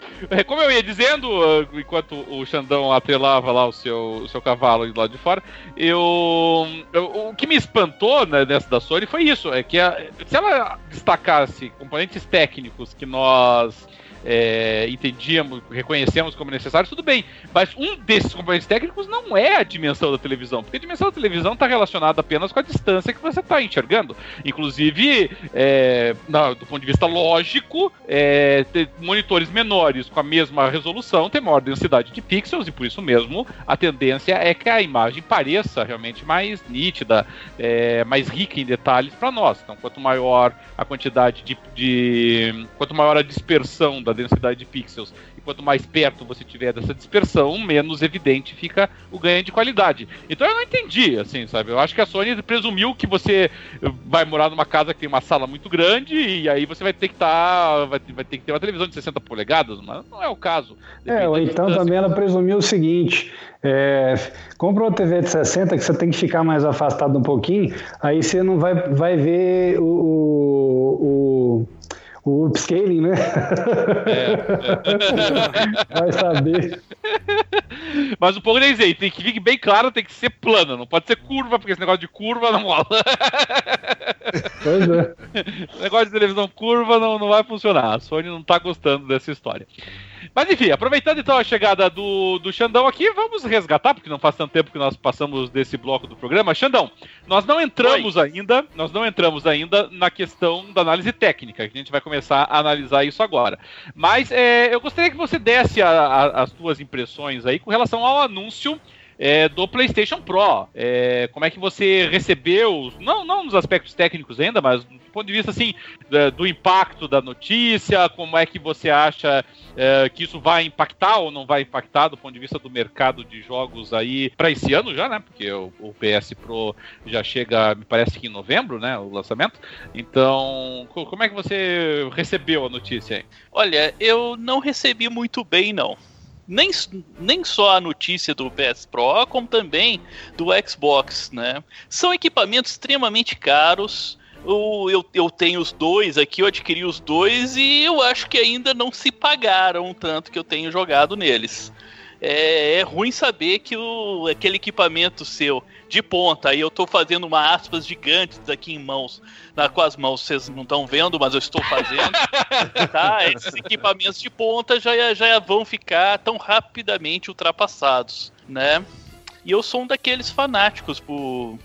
A: como eu ia dizendo, enquanto o Xandão atrelava lá o seu, o seu cavalo lá de fora, eu, eu o que me espantou comentou né, dessa da Sony foi isso: é que a, se ela destacasse componentes técnicos que nós é, entendíamos, reconhecemos como necessários, tudo bem. Mas um desses componentes técnicos não é a dimensão da televisão, porque a dimensão da televisão está relacionada apenas com a distância que você está enxergando. Inclusive, é, do ponto de vista lógico, é, monitores menores com a mesma resolução têm maior densidade de pixels e por isso mesmo a tendência é que a imagem pareça realmente mais nítida, é, mais rica em detalhes para nós. Então, quanto maior a quantidade de, de, quanto maior a dispersão da densidade de pixels e quanto mais perto você tiver dessa dispersão, menos evidente fica o ganho de qualidade. Então eu não entendi, assim, sabe? Eu acho que a Sony presumiu que você vai morar numa casa que tem uma sala muito grande e aí você vai ter que estar, tá, vai, vai, ter que ter uma televisão de 60 polegadas, mas não é o caso.
C: É, ou então também ela presumiu o seguinte: é, compra uma TV de 60 que você tem que ficar mais afastado um pouquinho, aí você não vai, vai ver o, o, o upscaling, né? É, é. Vai saber.
A: Mas o pouco nem sei, tem que ficar bem claro, tem que ser plana, não pode ser curva, porque esse negócio de curva não rola. Pois é. negócio de televisão curva não, não vai funcionar. A Sony não tá gostando dessa história. Mas enfim, aproveitando então a chegada do, do Xandão aqui, vamos resgatar, porque não faz tanto tempo que nós passamos desse bloco do programa. Xandão, nós não entramos Oi. ainda, nós não entramos ainda na questão da análise técnica, que a gente vai começar a analisar isso agora. Mas é, eu gostaria que você desse a, a, as suas impressões aí com relação ao anúncio é, do PlayStation Pro. É, como é que você recebeu, não, não nos aspectos técnicos ainda, mas do ponto de vista assim do impacto da notícia, como é que você acha é, que isso vai impactar ou não vai impactar do ponto de vista do mercado de jogos aí para esse ano já, né? Porque o, o, PS Pro já chega, me parece que em novembro, né? O lançamento. Então, como é que você recebeu a notícia aí?
E: Olha, eu não recebi muito bem, não nem, nem só a notícia do PS Pro, como também do Xbox, né? São equipamentos extremamente caros. Eu, eu, eu, tenho os dois aqui, eu adquiri os dois e eu acho que ainda não se pagaram tanto que eu tenho jogado neles é, é ruim saber que o, aquele equipamento seu de ponta, aí eu estou fazendo uma aspas gigantes aqui em mãos, na, com as mãos vocês não estão vendo, mas eu estou fazendo, tá? Esses equipamentos de ponta já, já vão ficar tão rapidamente ultrapassados, né? E eu sou um daqueles fanáticos por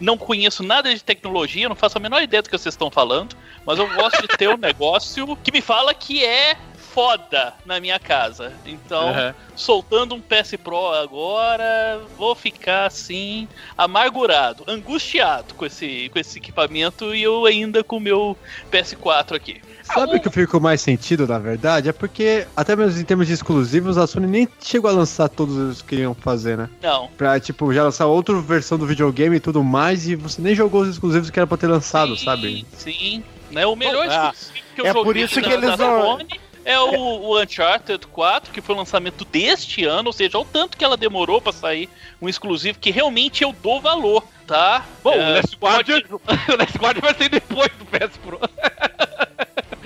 E: não conheço nada de tecnologia, não faço a menor ideia do que vocês estão falando, mas eu gosto de ter um negócio que me fala que é foda na minha casa. Então, uhum. soltando um PS Pro agora, vou ficar assim, amargurado, angustiado com esse, com esse equipamento e eu ainda com o meu PS4 aqui.
D: Sabe o que ficou mais sentido, na verdade? É porque, até mesmo em termos de exclusivos, a Sony nem chegou a lançar todos os que iam fazer, né?
E: Não.
D: Pra, tipo, já lançar outra versão do videogame e tudo mais, e você nem jogou os exclusivos que era pra ter lançado,
E: sim,
D: sabe?
E: Sim, né? O melhor
B: ah, exclusivo que eu é joguei por isso que eles não... Sony
E: é o, o, Uncharted 4, que foi o lançamento deste ano, ou seja, o tanto que ela demorou para sair um exclusivo que realmente eu dou valor, tá?
A: Bom, é, o Last Guardian, pode... o Last Guardian vai sair depois do PS Pro.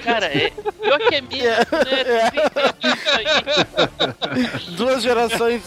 E: Cara, é. Pior que é mesmo,
B: né? Duas gerações.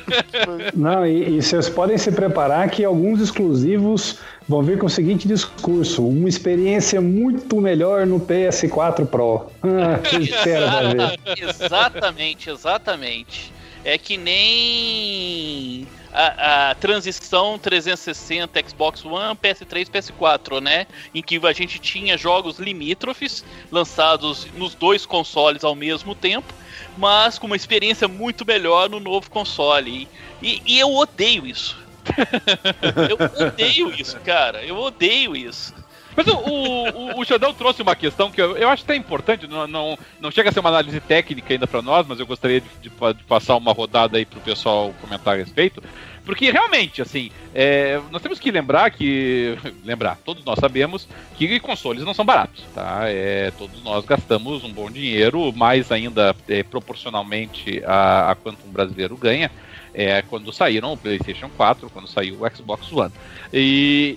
C: Não, e, e vocês podem se preparar que alguns exclusivos vão vir com o seguinte discurso: uma experiência muito melhor no PS4 Pro. Ah.
E: Exatamente, exatamente. É que nem a, a, transição 360 Xbox One, PS3, PS4, né? Em que a gente tinha jogos limítrofes lançados nos dois consoles ao mesmo tempo, mas com uma experiência muito melhor no novo console. E, e eu odeio isso. Eu odeio isso, cara. Eu odeio isso.
A: Mas o, o, o Xandão trouxe uma questão que eu, eu acho até importante, não, não, não chega a ser uma análise técnica ainda para nós, mas eu gostaria de, de, de, passar uma rodada aí para o pessoal comentar a respeito. Porque realmente, assim, é, nós temos que lembrar que. Lembrar, todos nós sabemos que consoles não são baratos, tá? É, todos nós gastamos um bom dinheiro, mais ainda é, proporcionalmente a, a quanto um brasileiro ganha é, quando saíram o PlayStation 4, quando saiu o Xbox One. E,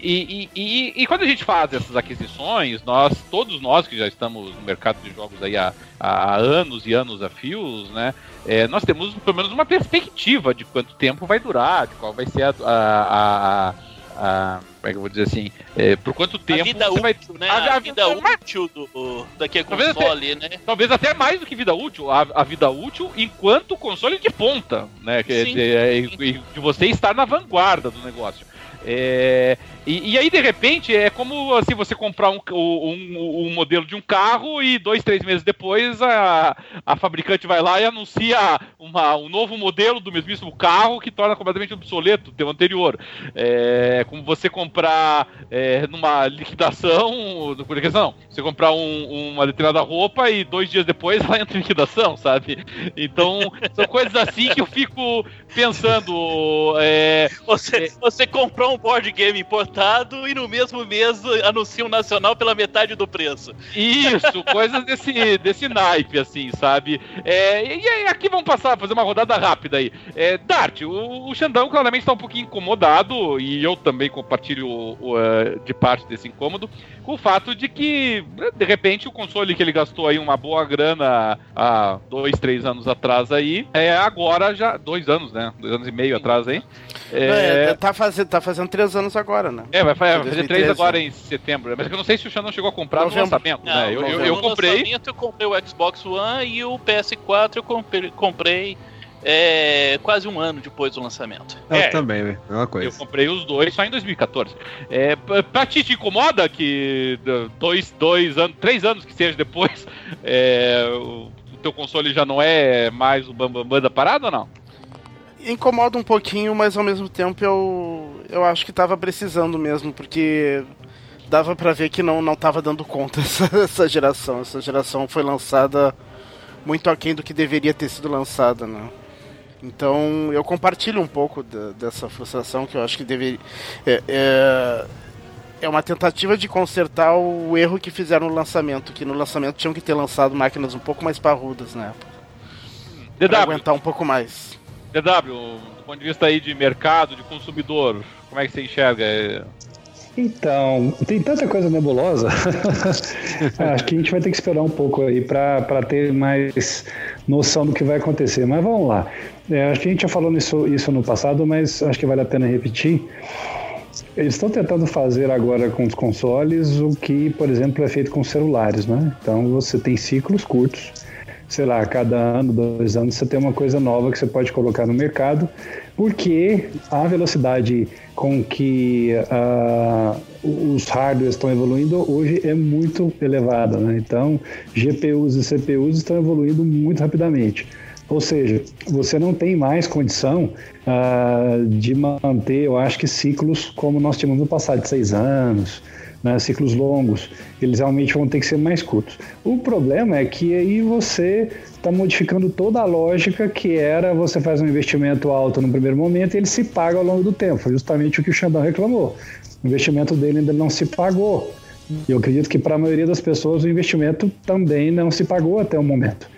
A: e, e, e, quando a gente faz essas aquisições, nós, todos nós que já estamos no mercado de jogos aí há, há anos e anos a fios, né, é, nós temos pelo menos uma perspectiva de quanto tempo vai durar, de qual vai ser a, a, a a como é que eu vou dizer assim? É, por quanto tempo.
E: A vida útil,
A: vai...
E: né? A, a vida útil do, daquele console,
A: até,
E: né?
A: Talvez até mais do que vida útil. A, a vida útil enquanto console de ponta, né? Que, sim, de, sim. de você estar na vanguarda do negócio. É, e, e, aí, de repente, é como assim, você comprar um, um, um, modelo de um carro e dois, três meses depois a, a fabricante vai lá e anuncia uma, um novo modelo do mesmíssimo carro que torna completamente obsoleto o teu anterior. É como você comprar é, numa liquidação, não, você comprar um, uma determinada roupa e dois dias depois ela entra em liquidação, sabe? Então, são coisas assim que eu fico pensando. É,
E: você, é, você comprou um board game importante e no mesmo mês anuncia um nacional pela metade do preço.
A: Isso, coisas desse, desse naipe, assim, sabe? É, e, e aqui vamos passar, fazer uma rodada rápida aí. É, Dart, o, o Xandão claramente está um pouquinho incomodado, e eu também compartilho o, o, uh, de parte desse incômodo, com o fato de que, de repente, o console que ele gastou aí uma boa grana há dois, três anos atrás aí, é agora já. Dois anos, né? Dois anos e meio atrás aí.
B: É, é tá, fazendo, tá fazendo três anos agora, né?
A: É, vai fazer três agora em setembro. Mas eu não sei se o Xandão chegou a comprar no lançamento, não, né? Eu, eu, eu comprei.
E: lançamento eu comprei o Xbox One e o PS4 eu comprei, comprei é, quase um ano depois do lançamento.
D: Eu é, também, né? Mesma coisa.
A: Eu comprei os dois só em 2014. É, pra ti te incomoda que dois, dois anos, três anos que seja depois, é, o teu console já não é mais o bambambam bam, bam da parada ou não?
B: Incomoda um pouquinho, mas ao mesmo tempo eu, eu acho que tava precisando mesmo, porque dava para ver que não, não tava dando conta essa, essa geração. Essa geração foi lançada muito aquém do que deveria ter sido lançada, né? Então eu compartilho um pouco de, dessa frustração que eu acho que deveria. É, é, é, uma tentativa de consertar o erro que fizeram no lançamento, que no lançamento tinham que ter lançado máquinas um pouco mais parrudas na época. Pra aguentar um pouco mais.
A: DW, do ponto de vista aí de mercado, de consumidor, como é que você enxerga?
C: Então, tem tanta coisa nebulosa. Acho que a gente vai ter que esperar um pouco aí para ter mais noção do que vai acontecer. Mas vamos lá. É, acho que a gente já falou isso, isso no passado, mas acho que vale a pena repetir. Eles estão tentando fazer agora com os consoles o que, por exemplo, é feito com celulares, né? Então você tem ciclos curtos sei lá, cada ano, dois anos, você tem uma coisa nova que você pode colocar no mercado, porque a velocidade com que uh, os hardwares estão evoluindo hoje é muito elevada. Né? Então, GPUs e CPUs estão evoluindo muito rapidamente. Ou seja, você não tem mais condição uh, de manter, eu acho que ciclos como nós tínhamos no passado, de seis anos, né, ciclos longos, eles realmente vão ter que ser mais curtos. O problema é que aí você está modificando toda a lógica que era você faz um investimento alto no primeiro momento e ele se paga ao longo do tempo. Foi justamente o que o Xandão reclamou. O investimento dele ainda não se pagou. E eu acredito que para a maioria das pessoas o investimento também não se pagou até o momento.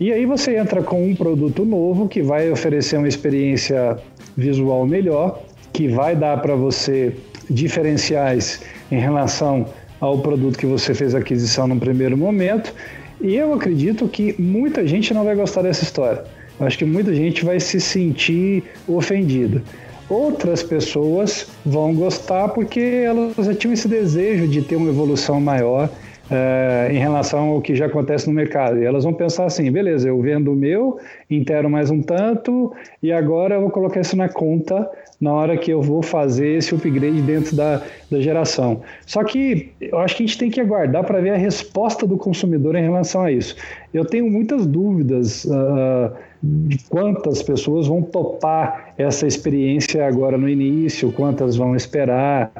C: E aí você entra com um produto novo que vai oferecer uma experiência visual melhor, que vai dar para você diferenciais em relação ao produto que você fez aquisição no primeiro momento. E eu acredito que muita gente não vai gostar dessa história. Eu acho que muita gente vai se sentir ofendida. Outras pessoas vão gostar porque elas já tinham esse desejo de ter uma evolução maior é, em relação ao que já acontece no mercado. E elas vão pensar assim: beleza, eu vendo o meu, intero mais um tanto, e agora eu vou colocar isso na conta na hora que eu vou fazer esse upgrade dentro da, da geração. Só que eu acho que a gente tem que aguardar para ver a resposta do consumidor em relação a isso. Eu tenho muitas dúvidas uh, de quantas pessoas vão topar essa experiência agora no início, quantas vão esperar.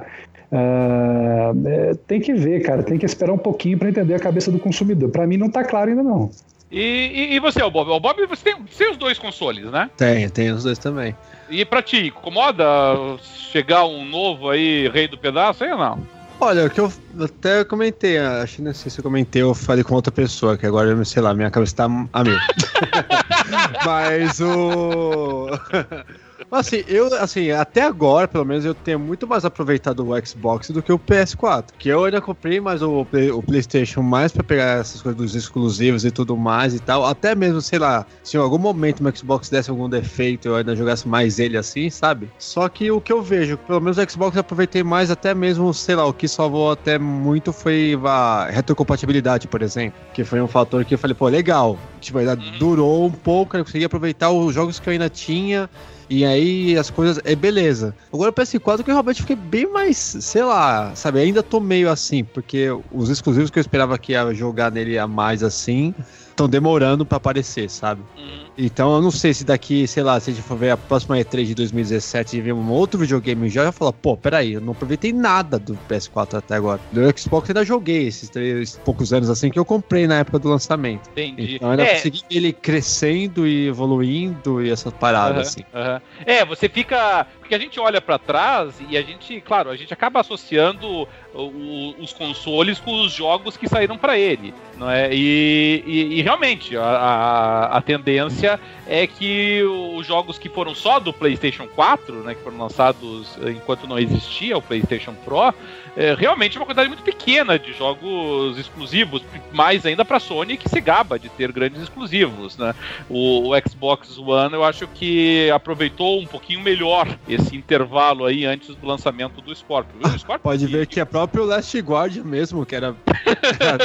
C: Uh, tem que ver, cara, tem que esperar um pouquinho para entender a cabeça do consumidor. Para mim não está claro ainda não.
A: E, e, e, você, o Bob? O Bob, você tem, tem os dois consoles, né?
D: Tem, tem os dois também.
A: E pra ti, incomoda chegar um novo aí, rei do pedaço, aí ou não?
D: Olha, o que eu até comentei, acho que não sei se eu comentei, eu falei com outra pessoa, que agora, sei lá, minha cabeça tá a mil. Mas o. Mas assim, eu, assim, até agora, pelo menos, eu tenho muito mais aproveitado o Xbox do que o PS4. Que eu ainda comprei mais o, o PlayStation mais pra pegar essas coisas dos exclusivos e tudo mais e tal. Até mesmo, sei lá, se em algum momento o Xbox desse algum defeito, eu ainda jogasse mais ele assim, sabe? Só que o que eu vejo, pelo menos o Xbox eu aproveitei mais, até mesmo, sei lá, o que salvou até muito foi a retrocompatibilidade, por exemplo. Que foi um fator que eu falei, pô, legal. Tipo, ainda uhum. durou um pouco, eu consegui aproveitar os jogos que eu ainda tinha. E aí as coisas. É beleza. Agora o PS4 que eu realmente fiquei bem mais, sei lá, sabe? Ainda tô meio assim, porque os exclusivos que eu esperava que ia jogar nele a mais assim estão demorando para aparecer, sabe? Uhum. Então eu não sei se daqui, sei lá, se a gente for ver a próxima E3 de 2017 e ver um outro videogame já, já fala, pô, peraí, eu não aproveitei nada do PS4 até agora. Do Xbox eu ainda joguei esses três poucos anos assim que eu comprei na época do lançamento. Entendi. Então eu ainda é. consegui ele crescendo e evoluindo e essas paradas uhum, assim.
A: Uhum. É, você fica. Porque a gente olha para trás e a gente, claro, a gente acaba associando o, os consoles com os jogos que saíram para ele, não é? E, e, e realmente a, a, a, tendência é que os jogos que foram só do PlayStation 4, né, que foram lançados enquanto não existia o PlayStation Pro, é, realmente é uma quantidade muito pequena de jogos exclusivos, mais ainda para Sony que se gaba de ter grandes exclusivos, né? O, o, Xbox One eu acho que aproveitou um pouquinho melhor esse intervalo aí antes do lançamento do Scorpio.
D: O Scorpio Pode ver que é próprio Last Guard mesmo, que era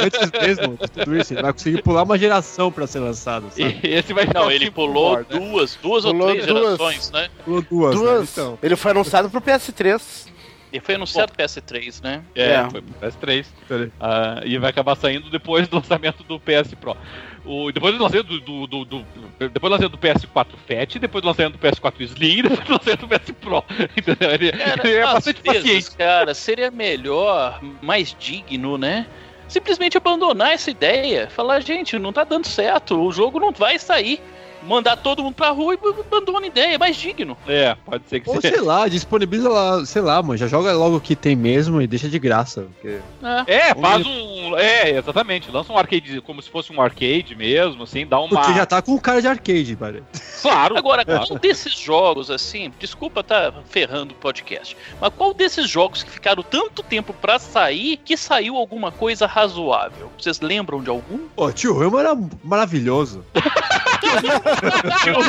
D: antes mesmo de tudo isso, ele vai conseguir pular uma geração para ser lançado.
E: Sabe? Esse vai Não, ele pulou né? duas, duas pulou ou três duas. gerações, né?
B: Pulou duas. duas. Né? Então. Ele foi anunciado pro PS3.
E: Ele foi anunciado Bom, PS3, né?
A: É, é. foi pro PS3. Uh, ah, e vai acabar saindo depois do lançamento do PS Pro. O, depois do lançamento do, do, do, depois do lançamento do PS4 Fat, depois do lançamento do PS4 Slim, depois do lançamento do PS Pro. Entendeu? Ele,
E: cara, ele é bastante vezes, paciente. Cara, seria melhor, mais digno, né? Simplesmente abandonar essa ideia. Falar, gente, não tá dando certo, o jogo não vai sair mandar todo mundo pra rua e abandona a ideia, é mais digno.
A: É, pode ser que
D: Ou seja. sei lá, disponibiliza lá, sei lá, mano, já joga logo o que tem mesmo e deixa de graça. Porque...
A: É, é faz um. É, exatamente. Lança um arcade como se fosse um arcade mesmo, assim, dá uma.
D: Porque já tá com cara de arcade,
E: cara. Claro. Agora, qual desses jogos, assim, desculpa tá ferrando o podcast, mas qual desses jogos que ficaram tanto tempo pra sair que saiu alguma coisa razoável? Vocês lembram de algum?
D: Pô, tio Rama era maravilhoso.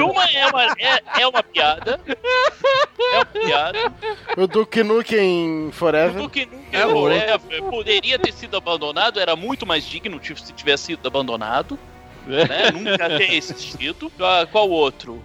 E: Uma é uma, é, é uma piada. É uma piada.
B: O Duke Nukem Forever. O Duke Nukem
E: é Forever poderia ter sido abandonado, era muito mais digno se tivesse sido abandonado. Né? Nunca ter existido. Ah, qual outro?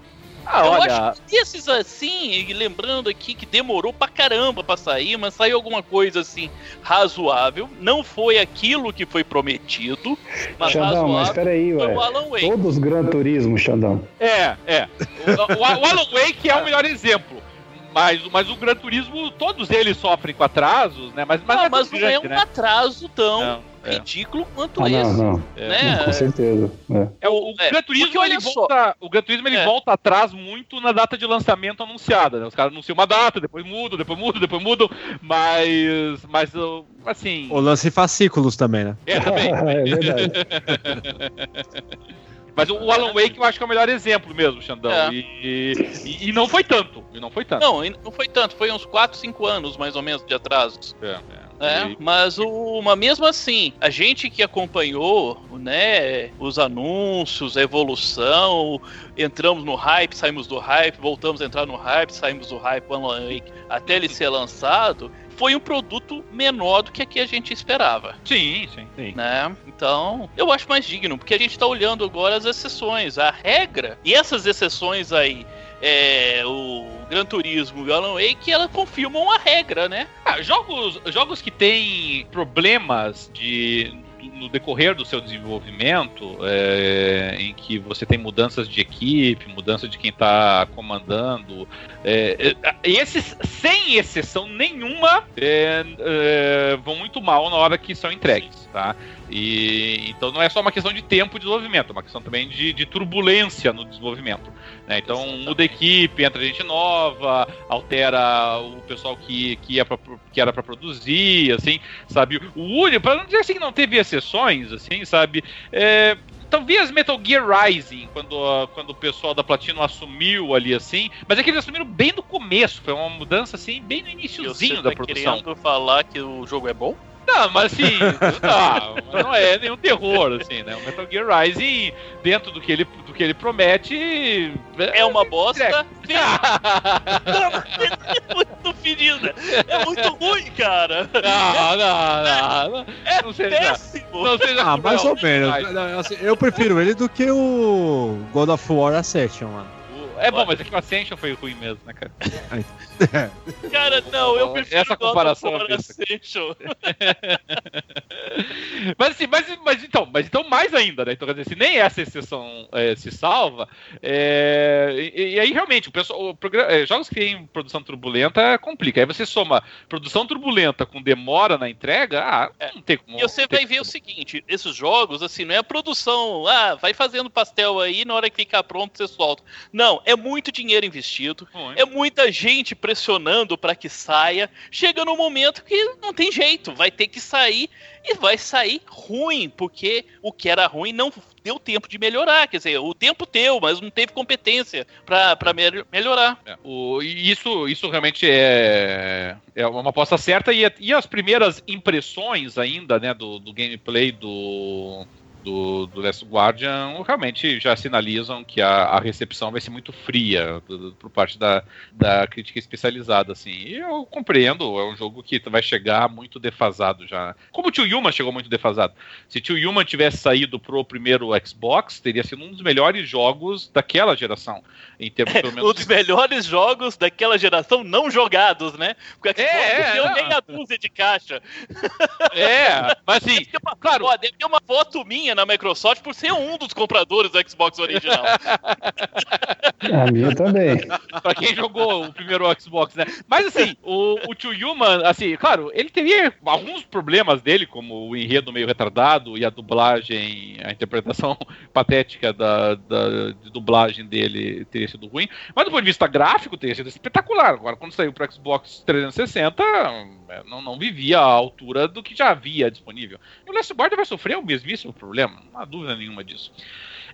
E: Ah, eu olha... acho que esses assim, lembrando aqui que demorou pra caramba pra sair, mas saiu alguma coisa assim razoável. Não foi aquilo que foi prometido,
C: mas Xandão, razoável. mas peraí, ué. O Alan Wake. Todos Gran Turismo, Xandão.
A: É, é. O, o, o Alan Wake é o melhor exemplo. Mas, mas o Gran Turismo, todos eles sofrem com atrasos, né? Mas, mas
E: não, é mas não é um né? atraso tão. Não é. ridículo quanto ah, esse. Não, não.
C: Né? Não, com certeza.
A: É. é o, o é, Gran Turismo, ele volta, o Gran Turismo ele é. volta atrás muito na data de lançamento anunciada. Né? Os caras anunciam uma data, depois mudam, depois mudam, depois mudam, mas, mas assim.
D: O lance fascículos também, né?
A: É, também. é verdade. Mas o Alan Wake eu acho que é o melhor exemplo mesmo, Xandão. É. E, e, e, não foi tanto. E não foi tanto.
E: Não, não foi tanto. Foi uns 4, 5 anos mais ou menos de atraso. É, é. É, mas uma mesmo assim, a gente que acompanhou, né, os anúncios, a evolução, entramos no hype, saímos do hype, voltamos a entrar no hype, saímos do hype até ele ser lançado, foi um produto menor do que aqui a gente esperava.
A: Sim, sim, sim.
E: Né? Então, eu acho mais digno, porque a gente está olhando agora as exceções, a regra, e essas exceções aí é, o Gran Turismo e o Alan Wake, elas confirmam a regra, né?
A: Ah, jogos, jogos que têm problemas de no decorrer do seu desenvolvimento, é, em que você tem mudanças de equipe, mudança de quem está comandando, é, é, esses, sem exceção nenhuma, é, é, vão muito mal na hora que são entregues, tá? E, então não é só uma questão de tempo de desenvolvimento, é uma questão também de, de turbulência no desenvolvimento. Né? Então muda a equipe, entra gente nova, altera o pessoal que, que, pra, que era para produzir, assim, sabe? O único, para não dizer assim que não teve exceções, assim, sabe? É, talvez Metal Gear Rising, quando, quando o pessoal da Platinum assumiu ali assim, mas é que eles assumiram bem no começo, foi uma mudança assim, bem no iníciozinho
E: Você
A: da
E: tá
A: produção.
E: querendo falar que o jogo é bom?
A: Não, mas assim, não, não é nenhum terror, assim, né? O Metal Gear Rising, dentro do que ele, do que ele promete.
E: É uma bosta.
A: É.
E: é muito ferida. É muito ruim, cara.
A: Não, não, não. não.
E: É
A: não seja-
E: péssimo.
A: Não seja
D: Ah, mais ou menos. assim, eu prefiro ele do que o God of War Ascension, mano.
A: É bom, mas é que o Ascension foi ruim mesmo, né, cara?
E: Cara, não, eu prefiro
A: Essa comparação
E: War
A: é.
E: Ascension.
A: Mas assim, mas, mas então, mas então mais ainda, né? Então, quer dizer, se nem essa exceção é, se salva, é, e, e aí realmente, o pessoal, o programa, é, jogos que têm produção turbulenta complica. Aí você soma produção turbulenta com demora na entrega, ah, não tem como.
E: E você vai ver
A: como.
E: o seguinte, esses jogos, assim, não é a produção, ah, vai fazendo pastel aí, na hora que ficar pronto você solta. Não, é muito dinheiro investido, é muita gente pressionando para que saia. Chega num momento que não tem jeito, vai ter que sair e vai sair ruim, porque o que era ruim não deu tempo de melhorar. Quer dizer, o tempo deu, mas não teve competência para melhorar.
A: É, o- isso, isso realmente é, é uma aposta certa. E, e as primeiras impressões ainda né, do, do gameplay do, do, do Last Guardian realmente já sinalizam que a, a recepção vai ser muito fria do- do- por parte da, da crítica especializada. Assim. E eu compreendo, é um jogo que vai chegar muito defasado já. Como o Tio Human chegou muito defasado. Se Tio Human tivesse saído pro primeiro Xbox, teria sido um dos melhores jogos daquela geração. Em termos, pelo menos,
E: Um dos melhores jogos daquela geração não jogados, né? Porque o Xbox
A: É,
E: deu
A: é,
E: meia dúzia de caixa.
A: É, mas assim,
E: Tem uma-
A: claro.
E: Ó, deve ter uma foto minha na Microsoft por ser um dos compradores do Xbox original.
C: A minha também.
A: pra quem jogou o primeiro Xbox, né? Mas assim, o, o Tio Human, assim, claro, ele teria alguns problemas dele, como o enredo meio retardado e a dublagem, a interpretação patética da, da de dublagem dele teria sido ruim. Mas do ponto de vista gráfico, teria sido espetacular. Agora, quando saiu pro Xbox 360, é, não, não vivia à altura do que já havia disponível. E o Last vai sofrer o mesmíssimo problema, não há dúvida nenhuma disso.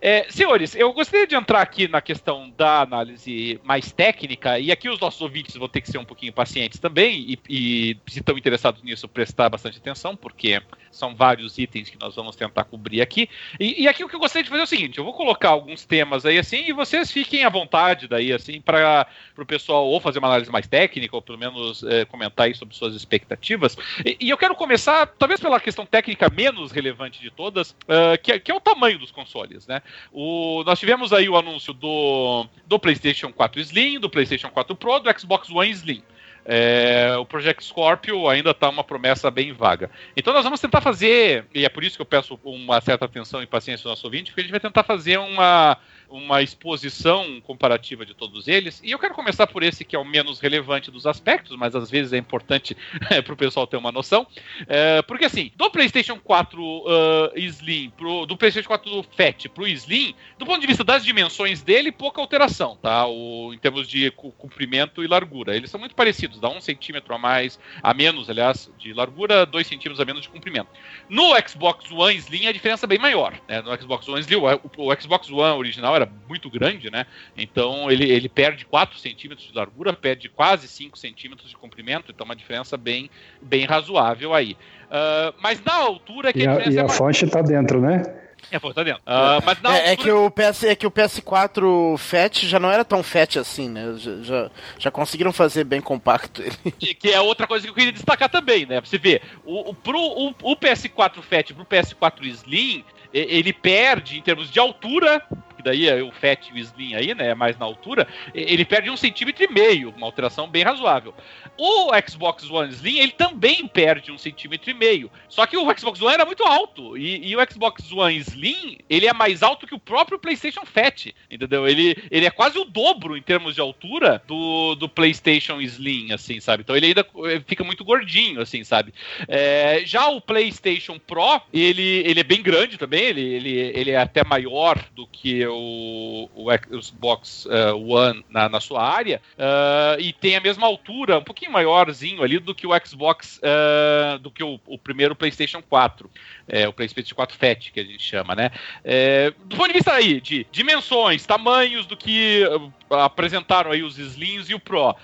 A: É, senhores, eu gostaria de entrar aqui na questão da análise mais técnica, e aqui os nossos ouvintes vão ter que ser um pouquinho pacientes também, e, e se estão interessados nisso, prestar bastante atenção, porque são vários itens que nós vamos tentar cobrir aqui. E, e aqui o que eu gostaria de fazer é o seguinte: eu vou colocar alguns temas aí assim, e vocês fiquem à vontade daí, assim, para o pessoal ou fazer uma análise mais técnica, ou pelo menos é, comentar aí sobre suas expectativas. E, e eu quero começar, talvez pela questão técnica menos relevante de todas, ah, que, que é o tamanho dos consoles, né? O, nós tivemos aí o anúncio do, do PlayStation 4 Slim, do PlayStation 4 Pro, do Xbox One Slim. É, o Project Scorpio ainda está uma promessa bem vaga. Então nós vamos tentar fazer, e é por isso que eu peço uma certa atenção e paciência do nosso ouvinte, porque a gente vai tentar fazer uma, uma exposição comparativa de todos eles. E eu quero começar por esse que é o menos relevante dos aspectos, mas às vezes é importante para o pessoal ter uma noção. É, porque assim, do PlayStation 4 ah, Slim, pro, do PlayStation 4 Fat pro Slim, do ponto de vista das dimensões dele, pouca alteração, tá? O, em termos de comprimento e largura. Eles são muito parecidos, dá um centímetro a mais, a menos, aliás, de largura, dois centímetros a menos de comprimento. No Xbox One Slim a diferença é bem maior. Né? No Xbox One Slim, o, o Xbox One original era muito grande, né? Então ele, ele perde 4 centímetros de largura, perde quase 5 centímetros de comprimento, então uma diferença bem, bem razoável aí. Ah, mas na altura que
C: E
A: a
C: a,
A: diferença
C: e
A: é
C: a fonte tá dentro, né?
A: É, pô, tá dentro. Ah, mas na
B: É, é que o PS, é que o PS4 Fat já não era tão fat assim, né? Já, já, já conseguiram fazer bem compacto ele.
A: Que, que é outra coisa que eu queria destacar também, né? Pra você ver, o, o, pro, o, o PS4 Fat pro PS4 Slim, ele perde em termos de altura, que daí é o Fat e o Slim aí, né? É mais na altura, ele perde um centímetro e meio, uma alteração bem razoável. O Xbox One Slim, ele também perde um centímetro e meio. Só que o Xbox One era muito alto. E, e o Xbox One Slim, ele é mais alto que o próprio PlayStation Fat. Entendeu? Ele, ele é quase o dobro em termos de altura do, do PlayStation Slim, assim, sabe? Então ele ainda eh, fica muito gordinho, assim, sabe? É, já o PlayStation Pro, ele, ele é bem grande também. Ele, ele, ele é até maior do que o, o, o Xbox uh, One na, na, sua área uh, e tem a mesma altura, um pouquinho maiorzinho ali do que o Xbox, uh, do que o, o, primeiro PlayStation 4, é, o PlayStation 4 Fat que a gente chama, né? É, do ponto de vista aí de dimensões, tamanhos do que apresentaram aí os Slims e o Pro.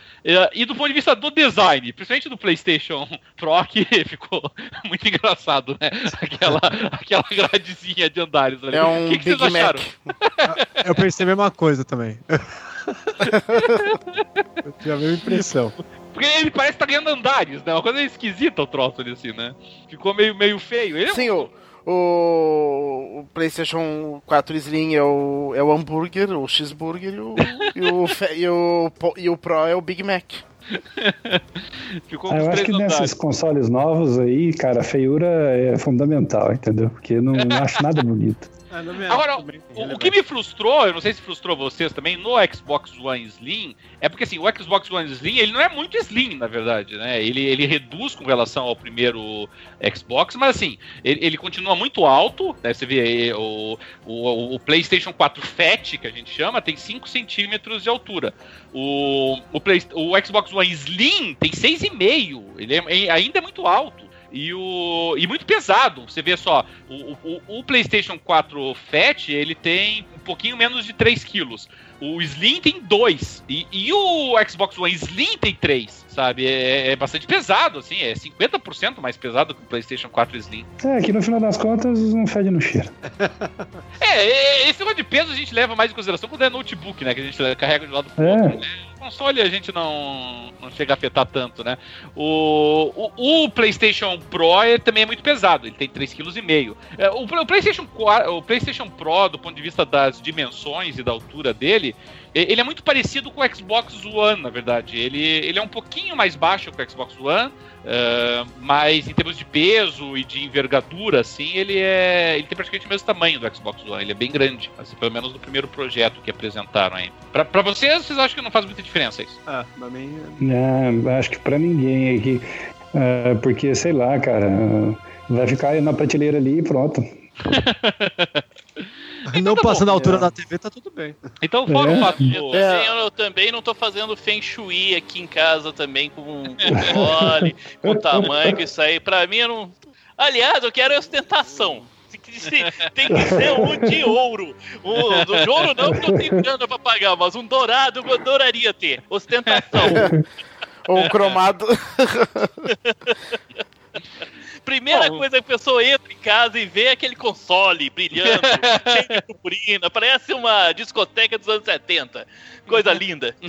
A: E do ponto de vista do design, principalmente do PlayStation Pro, que ficou muito engraçado, né? Aquela, aquela gradezinha de andares ali.
B: É um que, que Big vocês acharam?
D: Eu pensei a mesma coisa também. Eu tive a mesma impressão.
A: Porque ele parece que tá ganhando andares, né? Uma coisa esquisita o troço ali, assim, né? Ficou meio, meio feio. Ele é
B: Sim, o, o, o, PlayStation 4 Slim é o, é o hambúrguer, o cheeseburger, e o, e, o, e, o, e o Pro é o Big Mac.
C: Ficou ah, eu acho que nesses consoles novos aí, cara, a feiura é fundamental, entendeu? Porque eu não acho nada bonito.
A: Ah, Agora, o, o, que me frustrou, eu não sei se frustrou vocês também, no Xbox One Slim, é porque assim, o Xbox One Slim, ele não é muito Slim, na verdade, né? Ele, ele reduz com relação ao primeiro Xbox, mas assim, ele, ele continua muito alto, né? Você vê o, o, o, PlayStation 4 Fat, que a gente chama, tem 5 centímetros de altura. O, o, Play, o Xbox One Slim tem 6,5, ele é, ainda é muito alto. E, o, e muito pesado. Você vê só, o, o, o PlayStation 4 Fat, ele tem um pouquinho menos de 3 quilos. O Slim tem 2. E, e, o Xbox One Slim tem 3, sabe? É, é, bastante pesado, assim. É 50% mais pesado que o PlayStation 4 Slim.
C: É, que no final das contas não fede no cheiro.
A: é, é, esse negócio de peso a gente leva mais em consideração quando é notebook, né? Que a gente carrega de lado pro é. outro. Né? Console a gente não, não chega a afetar tanto, né? O, o, o PlayStation Pro é, também é muito pesado, ele tem 3,5 kg. É, o, o, PlayStation, o PlayStation Pro, do ponto de vista das dimensões e da altura dele, ele é muito parecido com o Xbox One, na verdade. Ele, ele é um pouquinho mais baixo que o Xbox One, Uh, mas em termos de peso e de envergadura, assim, ele é. Ele tem praticamente o mesmo tamanho do Xbox One, ele é bem grande, assim, pelo menos no primeiro projeto que apresentaram aí. Pra, pra vocês, vocês acham que não faz muita diferença isso?
C: Ah, pra mim. Não, acho que pra ninguém aqui. Uh, porque, sei lá, cara, vai ficar na prateleira ali e pronto.
D: Então não tá passando a altura é. da TV, tá tudo bem.
A: Então, fora é. o fato.
E: Eu, também, eu, também não tô fazendo Feng Shui aqui em casa também, com console, com tamanho, com isso aí. Pra mim, eu não. Aliás, eu quero ostentação. Tem que ser um de ouro. Um, do de ouro não, porque eu tenho grana pra pagar, mas um dourado eu adoraria ter. Ostentação.
B: Ou cromado.
E: Primeira Bom, coisa que a pessoa entra em casa e vê aquele console brilhando, cheio de purpurina, parece uma discoteca dos anos 70. Coisa linda.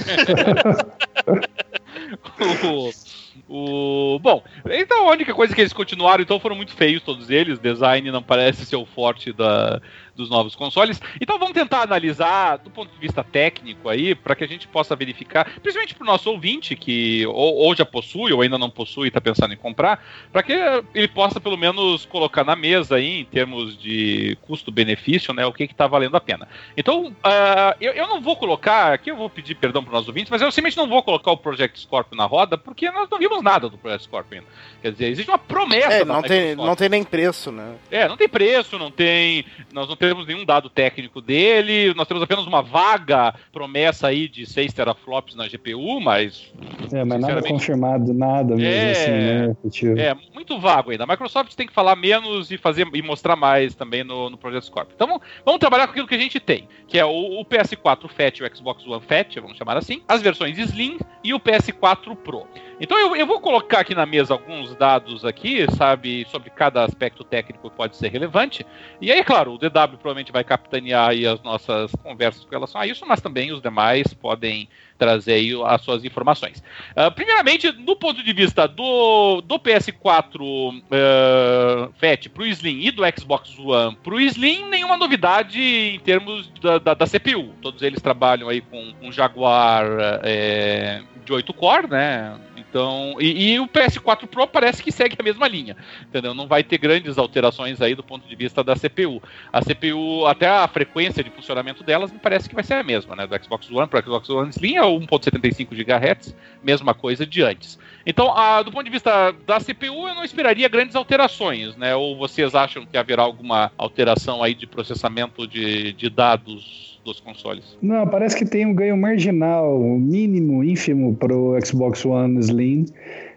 A: O... Bom, então a única coisa que eles continuaram então foram muito feios todos eles. Design não parece ser o forte da, dos novos consoles. Então vamos tentar analisar do ponto de vista técnico aí, para que a gente possa verificar, principalmente para o nosso ouvinte que ou, ou, já possui ou ainda não possui e está pensando em comprar, para que ele possa pelo menos colocar na mesa aí, em termos de custo-benefício, né, o que está valendo a pena. Então, uh, eu, eu, não vou colocar, aqui eu vou pedir perdão para os nossos ouvintes, mas eu simplesmente não vou colocar o Project Scorpio na roda, porque nós não vimos nada do Project Scorpio ainda. Quer dizer, existe uma promessa.
B: É, não, tem, não tem nem preço, né?
A: É, não tem preço, não tem. Nós não temos nenhum dado técnico dele, nós temos apenas uma vaga promessa aí de 6 teraflops na GPU, mas.
C: É, mas nada confirmado, nada mesmo é, assim, né?
A: Tipo... É, muito vago ainda. A Microsoft tem que falar menos e fazer e mostrar mais também no, no Project Scorpio. Então vamos trabalhar com aquilo que a gente tem, que é o, o PS4 Fat e o Xbox One Fat, vamos chamar assim, as versões Slim e o PS4 Pro. Então eu, eu, vou colocar aqui na mesa alguns dados aqui, sabe, sobre cada aspecto técnico que pode ser relevante. E aí, claro, o DW provavelmente vai capitanear as nossas conversas com relação a isso, mas também os demais podem trazer aí as suas informações. Uh, primeiramente, do ponto de vista do, do PS4 uh, para o Slim e do Xbox One para o Slim, nenhuma novidade em termos da, da, da, CPU. Todos eles trabalham aí com um Jaguar é, de 8 core, né? Então, e, e, o PS4 Pro parece que segue a mesma linha, entendeu? Não vai ter grandes alterações aí do ponto de vista da CPU. A CPU, até a frequência de funcionamento delas, me parece que vai ser a mesma, né? Do Xbox One para o Xbox One Slim, é o 1.75 GHz, mesma coisa de antes. Então, a, do ponto de vista da CPU, eu não esperaria grandes alterações, né? Ou vocês acham que haverá alguma alteração aí de processamento de, de dados dos consoles?
C: Não, parece que tem um ganho marginal, mínimo, ínfimo para o Xbox One Slim,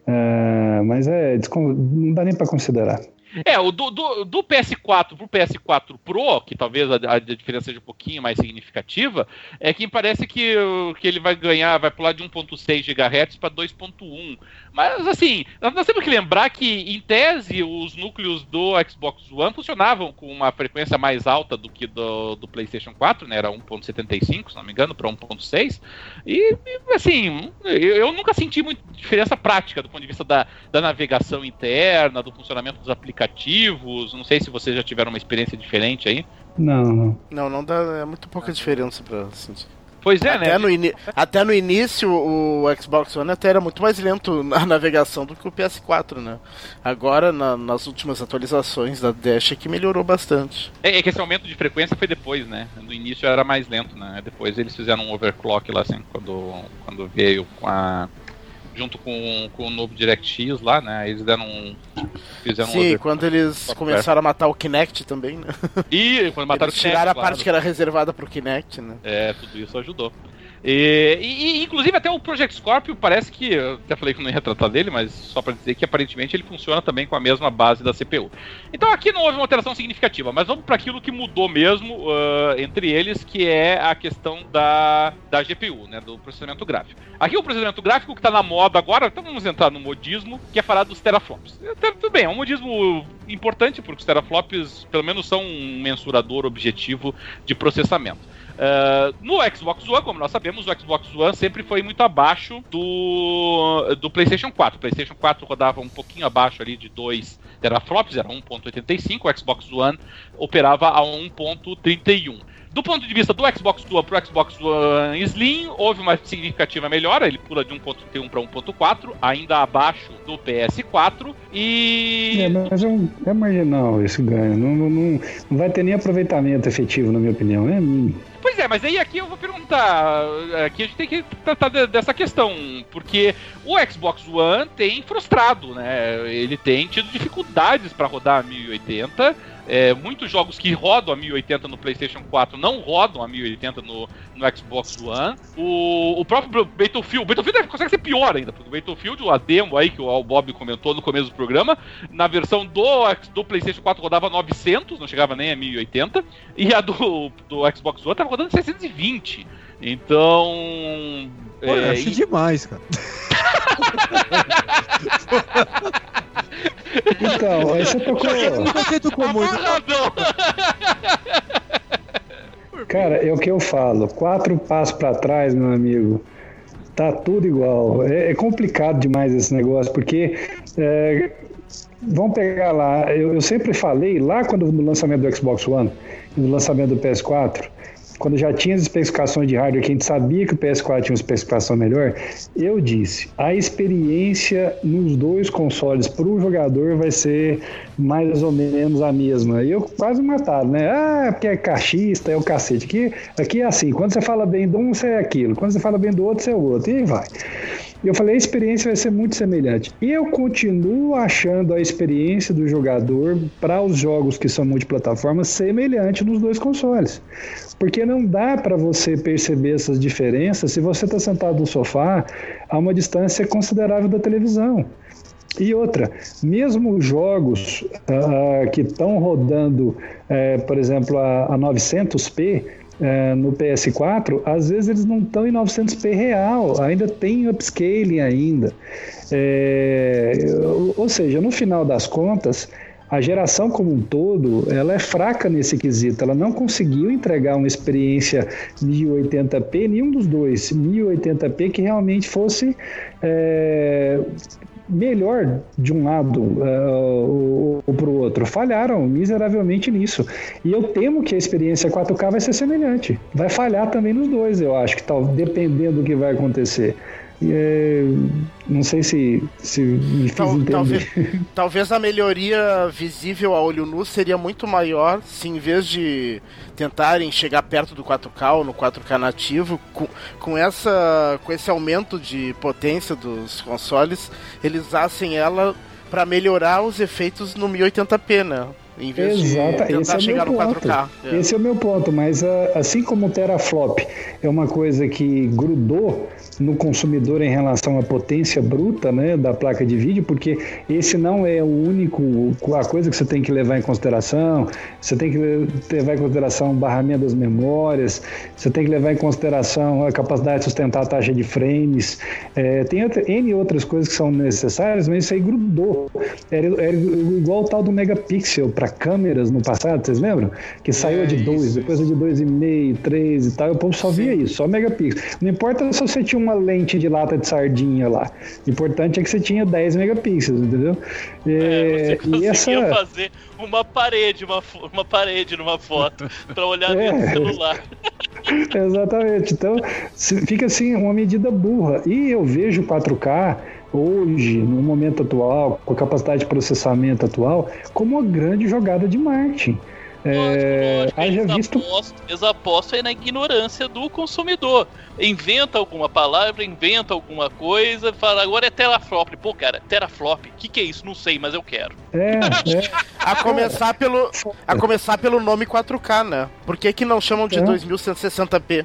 C: uh, mas é, não dá nem para considerar.
A: É, o do, do, do, PS4 pro PS4 Pro, que talvez a, a, diferença seja um pouquinho mais significativa, é que parece que, que ele vai ganhar, vai pular de 1.6 GHz para 2.1. Mas assim, nós temos que lembrar que, em tese, os núcleos do Xbox One funcionavam com uma frequência mais alta do que do, do PlayStation 4, né? Era 1.75, se não me engano, para 1.6. E, assim, eu, eu, nunca senti muita diferença prática do ponto de vista da, da navegação interna, do funcionamento dos aplicativos. Não sei se vocês já tiveram uma experiência diferente aí.
C: Não, não.
B: Não, não dá. É muito pouca diferença pra sentir.
A: Pois é,
B: até
A: né?
B: No até no início, o Xbox One até era muito mais lento na navegação do que o PS4, né? Agora, na, nas últimas atualizações da Dash, é que melhorou bastante.
A: É, é, que esse aumento de frequência foi depois, né? No início era mais lento, né? Depois eles fizeram um overclock lá, assim, quando, quando veio com a junto com, com o novo DirectX lá, né? Eles deram um.
B: Fizeram Sim, um quando eles começaram a matar o Kinect também, né?
A: E quando mataram
B: eles o Kinect. Tiraram a claro. parte que era reservada pro Kinect, né?
A: É, tudo isso ajudou. E, e, inclusive até o Project Scorpio parece que, eu até falei que não ia tratar dele, mas só para dizer que aparentemente ele funciona também com a mesma base da CPU. Então aqui não houve uma alteração significativa, mas vamos para aquilo que mudou mesmo uh, entre eles, que é a questão da, da GPU, né, do processamento gráfico. Aqui o processamento gráfico que está na moda agora, então vamos entrar no modismo, que é falar dos teraflops. Tudo bem, é um modismo importante, porque os teraflops pelo menos são um mensurador objetivo de processamento. Uh, no Xbox One, como nós sabemos, o Xbox One sempre foi muito abaixo do, do PlayStation 4. O PlayStation 4 rodava um pouquinho abaixo ali de 2 teraflops, era 1.85. O Xbox One operava a 1.31. Do ponto de vista do Xbox One para o Xbox One Slim, houve uma significativa melhora. Ele pula de 1.31 para 1.4, ainda abaixo do PS4. E.
C: É, mas é, um, é marginal esse ganho. Não, não, não, não vai ter nem aproveitamento efetivo, na minha opinião. É.
A: Pois é, mas aí aqui eu vou perguntar. Aqui a gente tem que tratar dessa questão. Porque o Xbox One tem frustrado, né? Ele tem tido dificuldades para rodar a 1080 é, muitos jogos que rodam a 1080 no PlayStation 4 não rodam a 1080 no, no Xbox One. O, o próprio Battlefield, o Battlefield consegue ser pior ainda, porque o Battlefield, a demo aí que o Bob comentou no começo do programa, na versão do, do PlayStation 4 rodava 900, não chegava nem a 1080, e a do, do Xbox One estava rodando 620. Então.
D: Pô, é, eu acho e... demais, cara.
C: Então, aí você tocou.
D: Você tocou muito.
C: Cara, é o que eu falo. Quatro passos para trás, meu amigo. Tá tudo igual. É, é complicado demais esse negócio, porque. É, vamos pegar lá. Eu, eu sempre falei, lá quando no lançamento do Xbox One e no lançamento do PS4, quando já tinha as especificações de hardware, que a gente sabia que o PS4 tinha uma especificação melhor, eu disse, a experiência nos dois consoles para o jogador vai ser mais ou menos a mesma. E eu quase matado, né? Ah, porque é cachista, é o cacete. Aqui, aqui é assim, quando você fala bem de um, você é aquilo. Quando você fala bem do outro, você é o outro. E vai. E eu falei, a experiência vai ser muito semelhante. E eu continuo achando a experiência do jogador para os jogos que são multiplataformas semelhante nos dois consoles. Porque não dá para você perceber essas diferenças se você está sentado no sofá a uma distância considerável da televisão. E outra, mesmo jogos uh, que estão rodando, uh, por exemplo, a, a 900p, é, no PS4, às vezes eles não estão em 900p real, ainda tem upscaling ainda. É, ou seja, no final das contas, a geração como um todo, ela é fraca nesse quesito. Ela não conseguiu entregar uma experiência 1080p, nenhum dos dois, 1080p que realmente fosse é, melhor de um lado uh, ou para o outro. Falharam miseravelmente nisso. E eu temo que a experiência 4K vai ser semelhante. Vai falhar também nos dois, eu acho, que tal, dependendo do que vai acontecer. É, não sei se, se me fiz
B: Tal-
C: entender.
B: talvez, talvez a melhoria visível a olho nu seria muito maior se em vez de tentarem chegar perto do 4K ou no 4K nativo, com, com, essa, com esse aumento de potência dos consoles, eles usassem ela para melhorar os efeitos no 1080p, né? Em vez
C: Exato,
B: de
C: esse é
B: tentar
C: o
B: chegar
C: meu
B: no
C: ponto.
B: 4K. É.
C: Esse é o meu ponto, mas ah, assim como o teraflop é uma coisa que grudou no consumidor em relação à potência bruta né, da placa de vídeo, porque esse não é o único a coisa que você tem que levar em consideração. Você tem que levar em consideração o barramento das memórias, você tem que levar em consideração a capacidade de sustentar a taxa de frames. É, tem outra, N outras coisas que são necessárias, mas isso aí grudou. Era, era igual o tal do megapixel para câmeras no passado, vocês lembram? Que saiu
D: É,
C: de 2,
D: isso,
C: depois de 2,5, 3 e tal, o povo só via isso, só megapixel. Não importa se você tinha uma lente de lata de sardinha lá, o importante é que você tinha 10 megapixels, entendeu?
E: É,
C: É,
E: você
C: e
E: conseguia
C: essa.
E: fazer uma parede, uma, uma parede numa foto pra olhar
C: É.
E: dentro do celular.
C: Exatamente. Então, fica assim uma medida burra. E eu vejo 4K hoje, no momento atual, com a capacidade de processamento atual, como uma grande jogada de marketing. É,
E: Lógico,
C: haja
E: eles,
C: visto
E: apostam, eles apostam aí na ignorância do consumidor. Inventa alguma palavra, inventa alguma coisa, fala, agora é teraflop. Pô, cara, teraflop, o que, que é isso? Não sei, mas eu quero.
C: É, é,
B: A começar pelo, a começar pelo nome 4K, né? Por que, que não chamam de
C: É.
B: 2160p?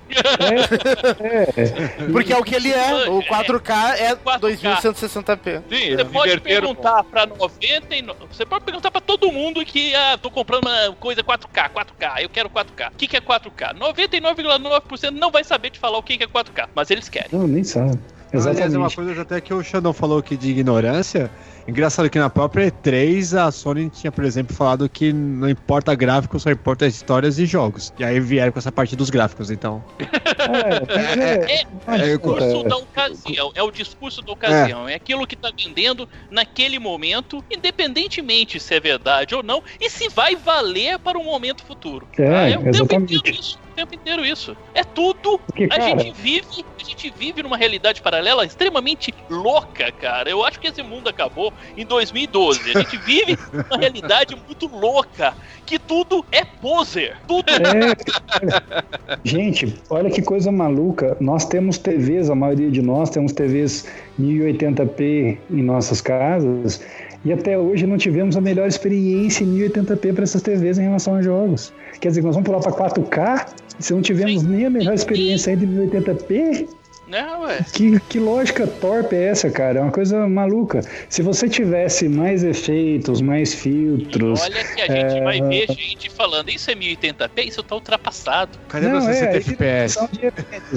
C: é, é.
B: Porque é o que ele é. O 4K é
E: 4K.
B: 2160p.
A: Sim,
E: Você
A: eles
E: pode perguntar pra 99. Você pode perguntar pra todo mundo que ah, tô comprando uma coisa 4K, 4K, eu quero 4K. O que, que é 4K? 99,9% não vai saber te falar o que, que é 4K, mas eles querem.
C: Não, nem sabe.
D: Aliás, é uma
C: Exatamente.
D: coisa até que o Xandão falou aqui de ignorância. Engraçado que na própria E3 a Sony tinha, por exemplo, falado que não importa gráfico, só importa histórias e jogos. E aí vieram com essa parte dos gráficos, então.
C: É, é,
E: É,
C: mas,
E: o discurso
C: é,
E: da ocasião, é o discurso da ocasião, é, aquilo que tá vendendo naquele momento, independentemente se é verdade ou não, e se vai valer para um momento futuro.
C: É,
E: Ah, é tempo
C: exatamente.
E: inteiro isso, o tempo inteiro isso. É tudo A gente vive, a gente vive numa realidade paralela extremamente louca, cara. Eu acho que esse mundo acabou em 2012. A gente vive uma realidade muito louca, que tudo é poser. Tudo
C: É, gente, olha que coisa maluca. Nós temos TVs, a maioria de nós temos TVs 1080p em nossas casas. E até hoje não tivemos a melhor experiência em 1080p para essas TVs em relação a jogos. Quer dizer, nós vamos pular para 4K se não tivemos
E: Sim.
C: nem a melhor experiência ainda em 1080p?
E: né, ué?
C: Que, que lógica torpe é essa, cara? É uma coisa maluca. Se você tivesse mais efeitos, mais filtros.
E: Olha que a gente
C: É,
E: vai ver gente falando, isso é 1080p, isso tá ultrapassado.
D: Cadê
C: Não,
D: meus
C: é,
D: 60
C: aí
D: FPS?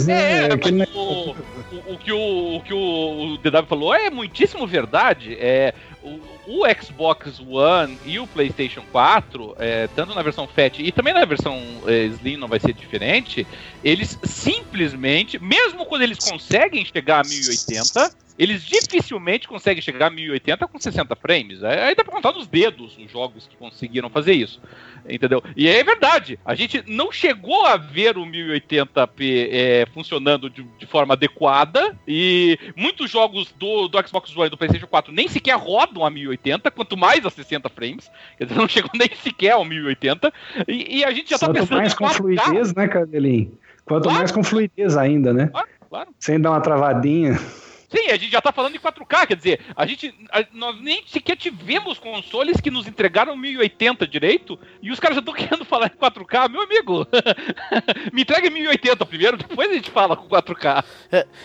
C: né?
A: É,
C: Aquele
A: mas o, o, o que o, o que o, o DW falou é muitíssimo verdade. É, o, o Xbox One e o PlayStation 4, é, tanto na versão Fat e também na versão é, Slim não vai ser diferente, eles simplesmente, mesmo quando eles conseguem chegar a 1080, eles dificilmente conseguem chegar a 1080 com 60 frames. É, Aí dá pra contar nos dedos os jogos que conseguiram fazer isso. Entendeu? E é verdade, a gente não chegou a ver o 1080p é, funcionando de, de forma adequada e muitos jogos do, do Xbox One e do PlayStation 4 nem sequer rodam a 1080, quanto mais a 60 frames, quer dizer, não chegou nem sequer ao 1080 e, e a gente já tá
C: Quanto
A: pensando
C: mais
A: em
C: com
A: 4K.
C: fluidez, né, Cadelinho? Quanto
A: Claro.
C: mais com fluidez ainda, né?
A: Claro, claro.
C: Sem dar uma travadinha.
A: Sim, a gente já tá falando em 4K, quer dizer, a gente. a- nós nem sequer tivemos consoles que nos entregaram 1080 direito e os caras já estão querendo falar em 4K. Meu amigo, me entrega em 1080 primeiro, depois a gente fala com 4K.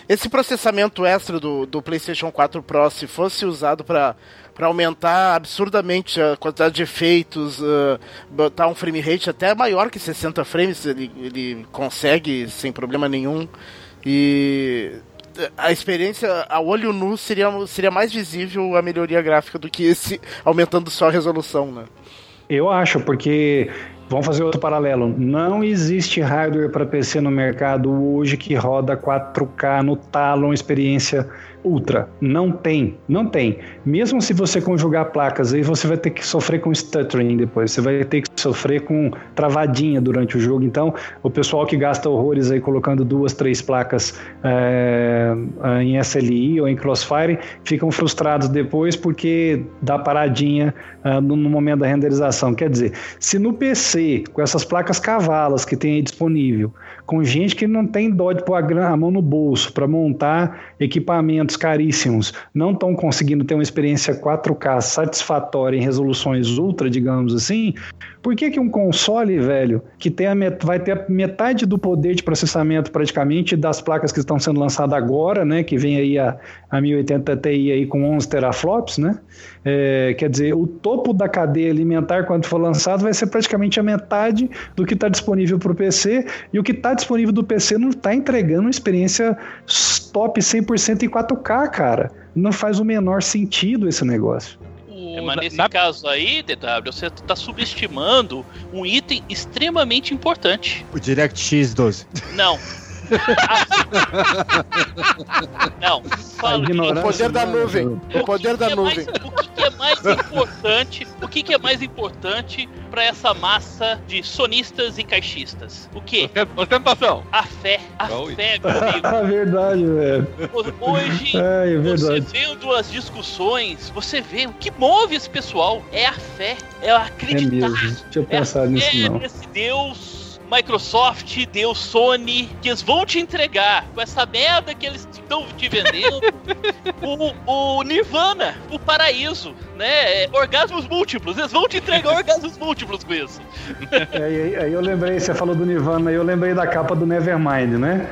B: Esse processamento extra do, do PlayStation 4 Pro, se fosse usado para para aumentar absurdamente a quantidade de efeitos, ah, botar um frame rate até maior que 60 frames, ele, ele consegue sem problema nenhum. E a experiência a olho nu seria, seria mais visível a melhoria gráfica do que esse aumentando só a resolução, né?
C: Eu acho, porque vamos fazer outro paralelo. Não existe hardware para PC no mercado hoje que roda 4K no talo, uma experiência Ultra. Não tem, não tem. Mesmo se você conjugar placas, aí você vai ter que sofrer com stuttering depois, você vai ter que sofrer com travadinha durante o jogo. Então, o pessoal que gasta horrores aí colocando duas, três placas é, em SLI ou em Crossfire ficam frustrados depois porque dá paradinha uh, no, no, momento da renderização. Quer dizer, se no PC, com essas placas cavalas que tem aí disponível, com gente que não tem dó de pôr a, mão no bolso para montar equipamentos caríssimos, não estão conseguindo ter uma experiência 4K satisfatória em resoluções ultra, digamos assim, por que, que um console, velho, que tem a vai ter metade do poder de processamento praticamente das placas que estão sendo lançadas agora, né, que vem aí a, a 1080 Ti aí com 11 teraflops, né, é, quer dizer, o topo da cadeia alimentar quando for lançado vai ser praticamente a metade do que está disponível para o PC e o que está disponível do PC não está entregando uma experiência top 100% em 4K, cara. Não faz o menor sentido esse negócio.
E: É, mas nesse na... caso aí, DW, você está subestimando um item extremamente importante.
D: O DirectX 12.
E: Não. Não.
B: Fala, o poder da nuvem. O poder da nuvem.
E: o que, é mais importante? O que, é mais importante para essa massa de sonistas e caixistas? O que?
A: Ostentação.
E: A fé. A oh, fé,
C: meu amigo. É verdade, velho.
E: Hoje, é, é você vendo as discussões, você vê o que move esse pessoal é a fé, é acreditar. É mesmo.
C: Deixa eu pensar é nisso, não.
E: Nesse Deus Microsoft deu Sony, que eles vão te entregar com essa merda que eles estão te vendendo o, o Nirvana, o paraíso, né? É, orgasmos múltiplos, eles vão te entregar orgasmos múltiplos com isso.
C: É, aí, aí eu lembrei, você falou do Nirvana, aí eu lembrei da capa do Nevermind, né?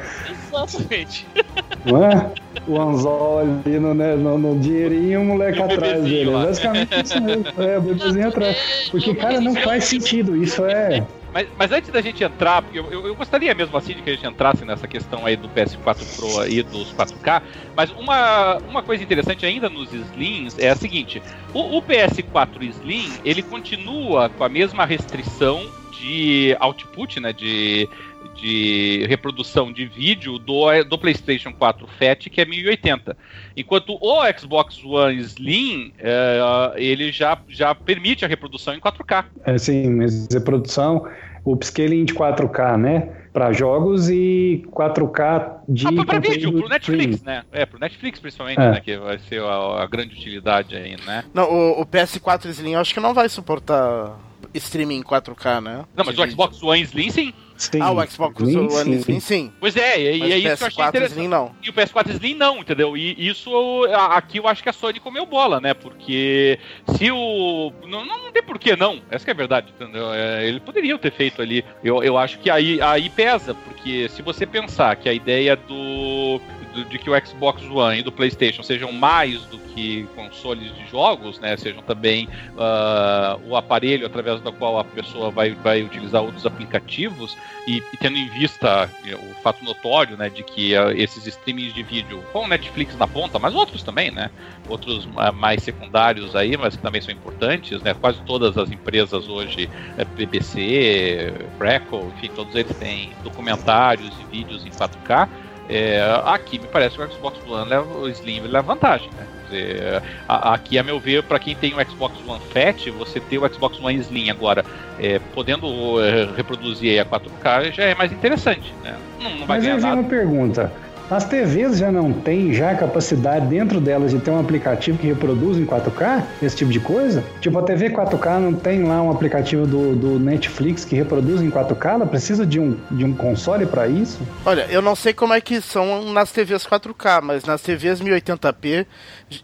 E: Exatamente.
C: É? O anzol ali no, né, no, no dinheirinho e o moleque atrás dele. Basicamente isso mesmo. É, o bebezinho atrás. Porque, cara, não faz sentido. Isso é.
A: Mas, mas antes da gente entrar, eu, eu, eu, gostaria mesmo assim de que a gente entrasse nessa questão aí do PS4 Pro e dos 4K, mas uma, uma coisa interessante ainda nos Slims é a seguinte, o, o PS4 Slim, ele continua com a mesma restrição de output, né, de, de reprodução de vídeo do, do PlayStation 4 Fat, que é 1080. Enquanto o Xbox One Slim, é, ele já, já permite a reprodução em 4K.
C: É sim, mas reprodução o upscaling de 4K, né? Para jogos e 4K de. Ah,
A: para vídeo, pro Netflix, stream. né? É, pro Netflix principalmente, é. né? Que vai ser a, a, grande utilidade aí, né?
B: Não, o, o PS4 Slim eu acho que não vai suportar streaming em 4K, né?
A: Não, mas o Xbox One Slim sim.
B: Sim. Ah, o Xbox One sim. Slim sim.
A: Pois é, e, e é isso que eu achei interessante. Slim, não. E o PS4 Slim não, entendeu? E isso aqui eu acho que a Sony comeu bola, né? Porque se o. Não, não tem por que não. Essa que é a verdade, entendeu? É, ele poderia ter feito ali. Eu, eu acho que aí, aí pesa, porque se você pensar que a ideia do de que o Xbox One e do PlayStation sejam mais do que consoles de jogos, né? Sejam também uh, o aparelho através do qual a pessoa vai, vai utilizar outros aplicativos e, e tendo em vista eh, o fato notório, né, de que uh, esses streamings de vídeo com o Netflix na ponta, mas outros também, né? Outros uh, mais secundários aí, mas que também são importantes, né? Quase todas as empresas hoje, é, BBC, Crackle, enfim, todos eles têm documentários e vídeos em 4K. É, aqui me parece que o Xbox One leva, o Slim leva vantagem, né? Dizer, a, aqui, a meu ver, para quem tem o Xbox One Fat, você ter o Xbox One Slim agora é, podendo é, reproduzir a 4K já é mais interessante, né?
C: Não, não vai Mas ganhar nada. uma pergunta. As TVs já não têm já capacidade dentro delas de ter um aplicativo que reproduz em 4K, esse tipo de coisa? Tipo, a TV 4K não tem lá um aplicativo do, do Netflix que reproduz em 4K? Ela precisa de um, de um console para isso?
B: Olha, eu não sei como é que são nas TVs 4K, mas nas TVs 1080p,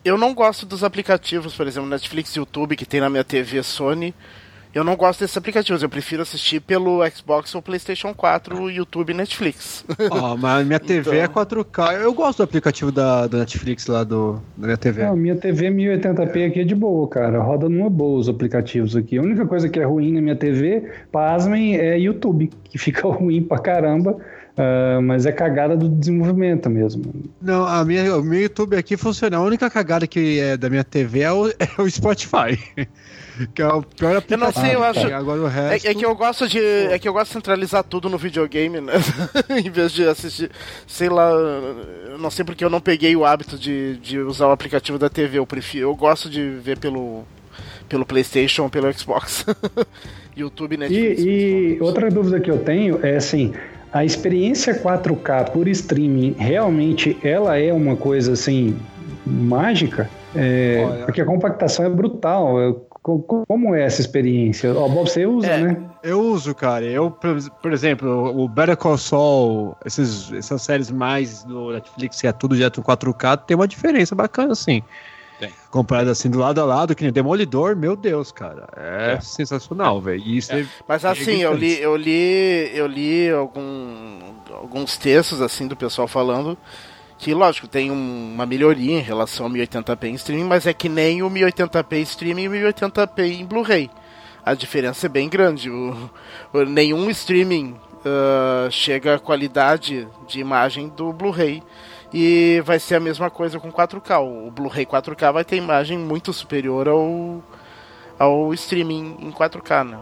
B: eu não gosto dos aplicativos, por exemplo, Netflix e YouTube que tem na minha TV Sony eu não gosto desses aplicativos, eu prefiro assistir pelo Xbox ou PlayStation 4, YouTube e Netflix.
D: Oh, mas minha TV então... é 4K. Eu gosto do aplicativo da, do Netflix lá do, da minha TV.
C: Não, minha TV 1080p aqui é de boa, cara. Roda numa boa os aplicativos aqui. A única coisa que é ruim na minha TV, pasmem, é YouTube, que fica ruim pra caramba Uh, mas é cagada do desenvolvimento mesmo.
D: Não, a minha, o meu YouTube aqui funciona. A única cagada que é da minha TV é o, é o Spotify. Que é o pior
B: aplicativo. Eu não sei, eu acho.
D: Agora o resto...
B: é, é, que eu gosto de. É que eu gosto de centralizar tudo no videogame, né? em vez de assistir. Sei lá. Não sei porque eu não peguei o hábito de, de usar o aplicativo da TV. Eu prefiro. Eu gosto de ver pelo. pelo Playstation ou pelo Xbox. YouTube, Netflix.
C: E, e outra dúvida que eu tenho é assim a experiência 4K por streaming realmente ela é uma coisa assim mágica? É, porque a compactação é brutal. Como é essa experiência? Ó, Bob, você usa, é, né?
D: Eu uso, cara. Eu, por exemplo, o Better Call Saul, esses, essas séries mais do Netflix, que é tudo direto em 4K, tem uma diferença bacana, assim. Tem. Comparado assim do lado a lado, que nem Demolidor, meu Deus, cara. É, é. sensacional, velho.
B: É. Mas assim, eu li, eu li, eu li algum, alguns textos assim do pessoal falando que, lógico, tem um, uma melhoria em relação ao 1080p em streaming, mas é que nem o 1080p streaming e o 1080p em Blu-ray. A diferença é bem grande. O, o nenhum streaming uh, chega à qualidade de imagem do Blu-ray e vai ser a mesma coisa com 4K. O Blu-ray 4K vai ter imagem muito superior ao, ao streaming em 4K, né?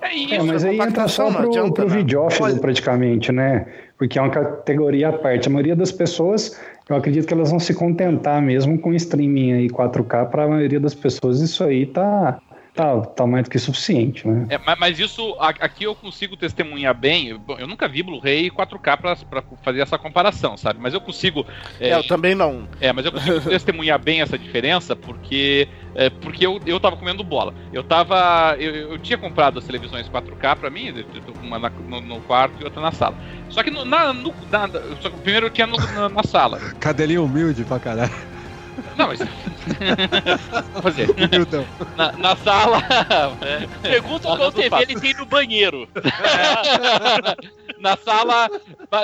C: É, isso, é mas aí entra só pro, adianta, pro né? videófilo praticamente, né? Porque é uma categoria à parte. A maioria das pessoas, eu acredito que elas vão se contentar mesmo com streaming aí 4K. Para a maioria das pessoas, isso aí tá tá, tá mais do que suficiente, né?
A: É, mas, mas, isso, aqui eu consigo testemunhar bem. Eu, eu nunca vi Blu-ray 4K pra, pra, fazer essa comparação, sabe? Mas eu consigo.
B: É, é, eu também não.
A: É, mas eu consigo testemunhar bem essa diferença porque. É, porque eu, eu tava comendo bola. Eu tava. Eu, eu tinha comprado as televisões 4K pra mim, uma na, no, no, quarto e outra na sala. Só que no, na, no, na, só que primeiro eu tinha no, na, na sala.
D: Cadelinha humilde pra caralho.
A: Não, mas. Vou fazer. Na, na sala.
E: É. Pergunta qual TV ele tem no banheiro.
A: na sala.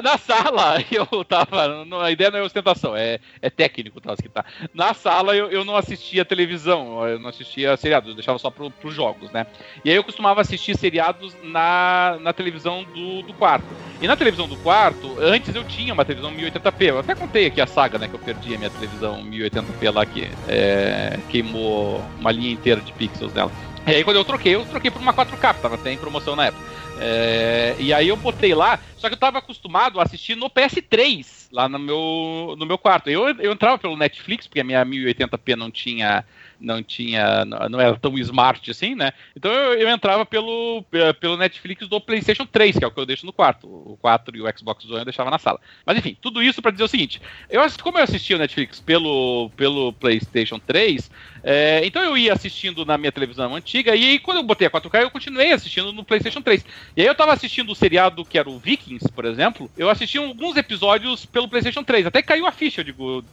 A: Na sala, eu tava. A ideia não é ostentação, é, é técnico tá, que tá. Na sala eu, eu não assistia televisão, eu não assistia seriados, eu deixava só pro, pros jogos, né? E aí eu costumava assistir seriados na, na televisão do, do quarto. E na televisão do quarto, antes eu tinha uma televisão 1080p. Eu até contei aqui a saga, né? Que eu perdi a minha televisão 1080p lá que é, queimou uma linha inteira de pixels dela. E aí quando eu troquei, eu troquei por uma 4K, tava até em promoção na época. É, e aí eu botei lá, só que eu tava acostumado a assistir no PS3, lá no meu, no meu quarto. Eu, eu entrava pelo Netflix, porque a minha 1080p não tinha não tinha, não era tão smart assim, né? Então eu, eu, entrava pelo, pelo Netflix do PlayStation 3, que é o que eu deixo no quarto. O 4 e o Xbox One eu deixava na sala. Mas enfim, tudo isso para dizer o seguinte: eu como eu assistia o Netflix pelo, pelo PlayStation 3, é, então eu ia assistindo na minha televisão antiga, e aí quando eu botei a 4K, eu continuei assistindo no PlayStation 3. E aí eu tava assistindo o seriado que era o Vikings, por exemplo, eu assisti alguns episódios pelo PlayStation 3. Até caiu a ficha, eu digo,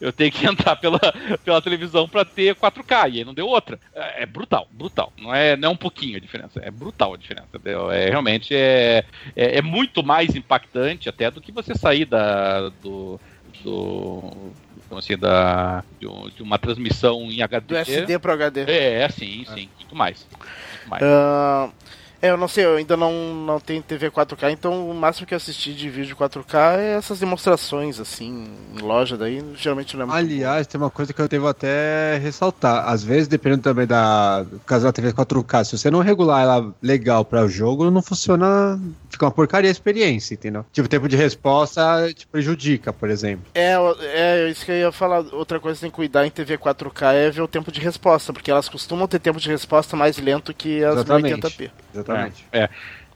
A: eu tenho que entrar pela, pela televisão para ter 4K, e aí não deu outra. É, é, brutal, brutal. Não é, não é um pouquinho a diferença, é brutal a diferença. Entendeu? É, realmente é, é, é, muito mais impactante até do que você sair da, do, do então, assim, da, de, de, uma transmissão em HD.
B: Do SD para HD.
A: É, é, sim, sim, muito mais. Muito
B: mais. Uh, é, eu não sei, eu ainda não, não tenho TV 4K, então o máximo que eu assisti de vídeo 4K é essas demonstrações, assim, em loja, daí geralmente não é muito
D: Aliás, bom. tem uma coisa que eu devo até ressaltar. Às vezes, dependendo também da caso da TV 4K, se você não regular ela legal para o jogo, não funciona, fica uma porcaria a experiência, entendeu? Tipo, tempo de resposta te prejudica, por exemplo.
B: É, é isso que eu ia falar. Outra coisa que tem que cuidar em TV 4K é ver o tempo de resposta, porque elas costumam ter tempo de resposta mais lento que as
D: Exatamente.
B: 1080p.
D: Exatamente. Exatamente.
A: É. é.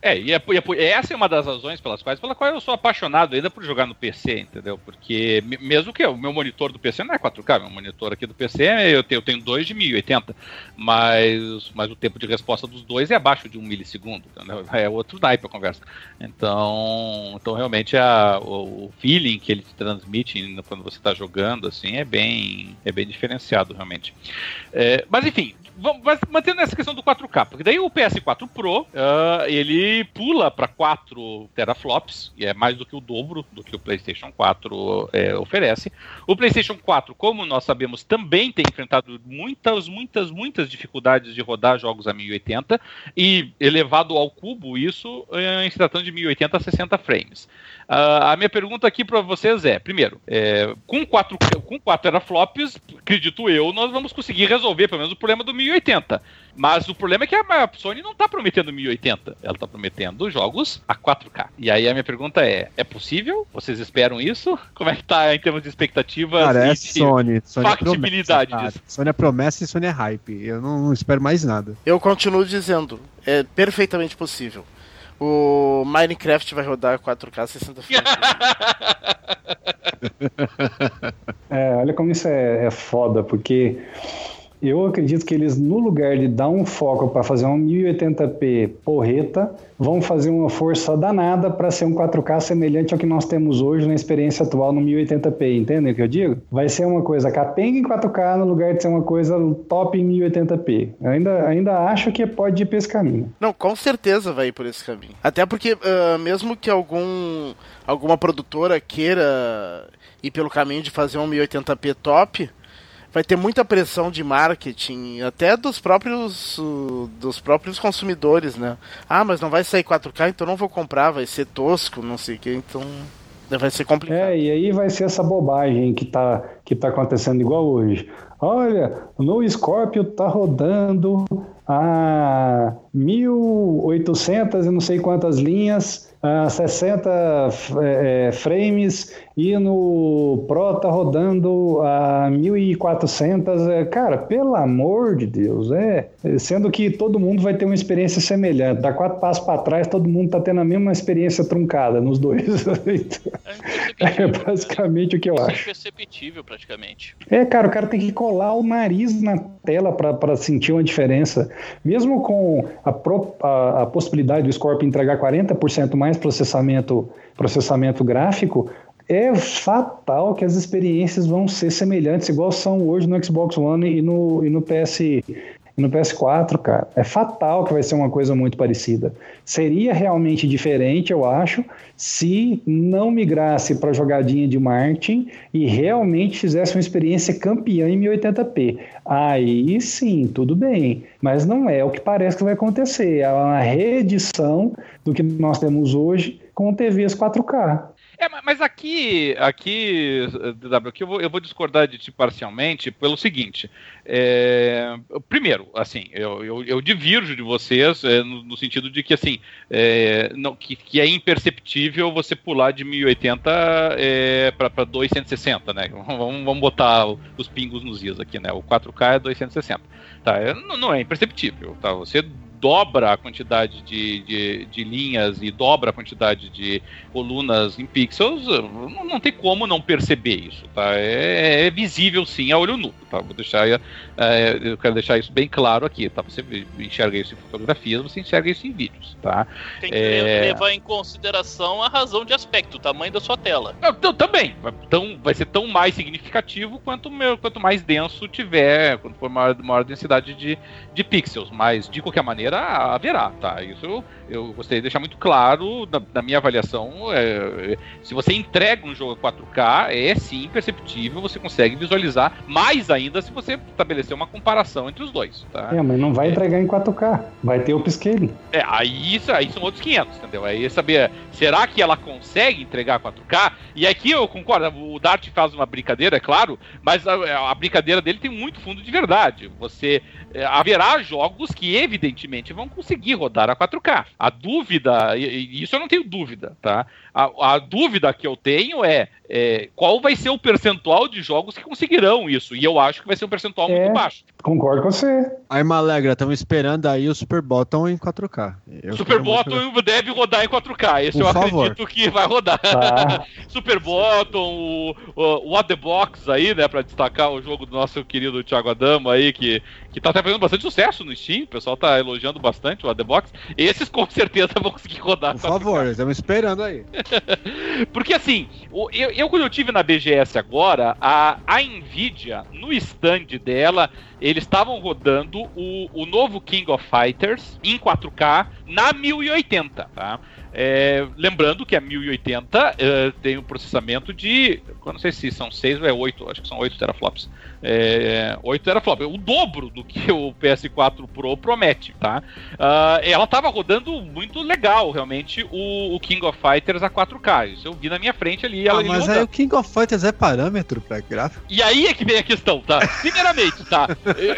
A: É, e, é, é, essa é uma das razões pelas quais, pela qual eu sou apaixonado ainda por jogar no PC, entendeu? Porque mesmo que o meu monitor do PC não é 4K, meu monitor aqui do PC eu tenho, eu tenho dois de 1080, mas, mas o tempo de resposta dos dois é abaixo de um milissegundo, entendeu? é outro naipe a conversa. Então, então realmente a, o, o feeling que ele te transmite quando você está jogando assim é bem, é bem diferenciado realmente. É, mas enfim, mas mantendo essa questão do 4K, porque daí o PS4 Pro, uh, ele pula para 4 teraflops, e é mais do que o dobro do que o PlayStation 4 é, oferece. O PlayStation 4, como nós sabemos, também tem enfrentado muitas, muitas, muitas dificuldades de rodar jogos a 1080 e elevado ao cubo isso em se tratando de 1080 a 60 frames. Uh, a minha pergunta aqui para vocês é: primeiro, é, com 4 com 4 teraflops, acredito eu, nós vamos conseguir resolver pelo menos o problema do 1080. Mas o problema é que a Sony não está prometendo 1080, ela está prometendo jogos a 4K. E aí a minha pergunta é: é possível? Vocês esperam isso? Como é que tá em termos de expectativas
D: Cara, é Sony. Sony
A: é factibilidade
D: promessa, disso? Sony é promessa e Sony é hype. Eu não, não espero mais nada.
B: Eu continuo dizendo, é perfeitamente possível. O Minecraft vai rodar 4K 60 frames.
C: é, olha como isso é, é foda, porque eu acredito que eles, no lugar de dar um foco para fazer um 1080p porreta, vão fazer uma força danada para ser um 4K semelhante ao que nós temos hoje na experiência atual no 1080p. Entendem o que eu digo? Vai ser uma coisa capenga em 4K no lugar de ser uma coisa top em 1080p. Eu ainda, ainda acho que pode ir por esse caminho.
B: Não, com certeza vai ir por esse caminho. Até porque, uh, mesmo que algum, alguma produtora queira ir pelo caminho de fazer um 1080p top vai ter muita pressão de marketing, até dos próprios dos próprios consumidores, né? Ah, mas não vai sair 4K, então não vou comprar, vai ser tosco, não sei o que, então vai ser complicado.
C: É, e aí vai ser essa bobagem que tá, que tá acontecendo igual hoje. Olha, no Scorpio tá rodando a 1800 e não sei quantas linhas a 60 é, é, frames e no Pro tá rodando a 1400. É, cara, pelo amor de Deus, é. Sendo que todo mundo vai ter uma experiência semelhante. Dá quatro passos para trás, todo mundo tá tendo a mesma experiência truncada nos dois. é, é basicamente o que eu
E: Isso
C: acho.
E: É imperceptível, praticamente.
C: É, cara, o cara tem que colar o nariz na tela para sentir uma diferença. Mesmo com a, pro, a, a possibilidade do Scorpio entregar 40% mais processamento, processamento gráfico, é fatal que as experiências vão ser semelhantes, igual são hoje no Xbox One e no, e no PS, no PS4, cara. É fatal que vai ser uma coisa muito parecida. Seria realmente diferente, eu acho, se não migrasse para jogadinha de marketing e realmente fizesse uma experiência campeã em 1080p. Aí sim, tudo bem. Mas não é o que parece que vai acontecer. É uma reedição do que nós temos hoje com TVs 4K.
A: É, mas aqui, aqui, DW, aqui eu vou, eu vou discordar de ti parcialmente pelo seguinte. É, primeiro, assim, eu, eu, eu, divirjo de vocês é, no, no, sentido de que, assim, é, não, que, que, é imperceptível você pular de 1080 para 260, né? Vamos, vamos botar os pingos nos is aqui, né? O 4K é 260. Tá? É, não, não é imperceptível, tá? Você dobra a quantidade de, de, de, linhas e dobra a quantidade de colunas em pixels, não, não tem como não perceber isso, tá? É, é, visível sim a olho nu, tá? Vou deixar, é, eu quero deixar isso bem claro aqui, tá? Você enxerga isso em fotografias, você enxerga isso em vídeos, tá?
E: Tem que é... levar em consideração a razão de aspecto, o tamanho da sua tela.
A: Não, não, também, tão, vai ser tão mais significativo quanto, quanto mais denso tiver, quanto for maior, maior densidade de, de pixels, mas de qualquer maneira maneira haverá, tá? Isso eu, gostaria de deixar muito claro na, na minha avaliação. É, se você entrega um jogo 4K, é sim perceptível, você consegue visualizar mais ainda se você estabelecer uma comparação entre os dois, tá?
C: É, mas não vai é. entregar em 4K, vai ter upscaling.
A: É, aí, isso, aí são outros 500, entendeu? Aí saber, será que ela consegue entregar 4K? E aqui eu concordo, o Dart faz uma brincadeira, é claro, mas a, a brincadeira dele tem muito fundo de verdade. Você é, haverá jogos que evidentemente vão conseguir rodar a 4K. A dúvida, e, isso eu não tenho dúvida, tá? A, a dúvida que eu tenho é, é, qual vai ser o percentual de jogos que conseguirão isso. E eu acho que vai ser um percentual é, muito baixo.
C: Concordo com você.
D: Arma Alegra, estamos esperando aí o Super Bottom em 4K.
A: Eu Super Bottom deve rodar em 4K. Esse Por eu favor. acredito que vai rodar. Ah. Super Bottom, o, o What the Box aí, né, para destacar o jogo do nosso querido Thiago Adamo aí, que, que tá até fazendo bastante sucesso no Steam. O pessoal tá elogiando bastante o What the Box. Esses com certeza vão conseguir rodar.
D: Por favor, estamos esperando aí.
A: Porque assim, eu, eu quando eu tive na BGS agora, a, a Nvidia, no stand dela, eles estavam rodando o, o novo King of Fighters em 4K na 1080, tá? É, lembrando que a 1080 é, tem um processamento de. Eu não sei se são 6 ou é 8, acho que são 8 teraflops. É, 8 teraflops, o dobro do que o PS4 Pro promete, tá? Uh, ela estava rodando muito legal, realmente, o, o, King of Fighters a 4K. Isso eu vi na minha frente ali.
D: Ah, mas aí o King of Fighters é parâmetro para gráfico?
A: E aí é que vem a questão, tá? Primeiramente, tá?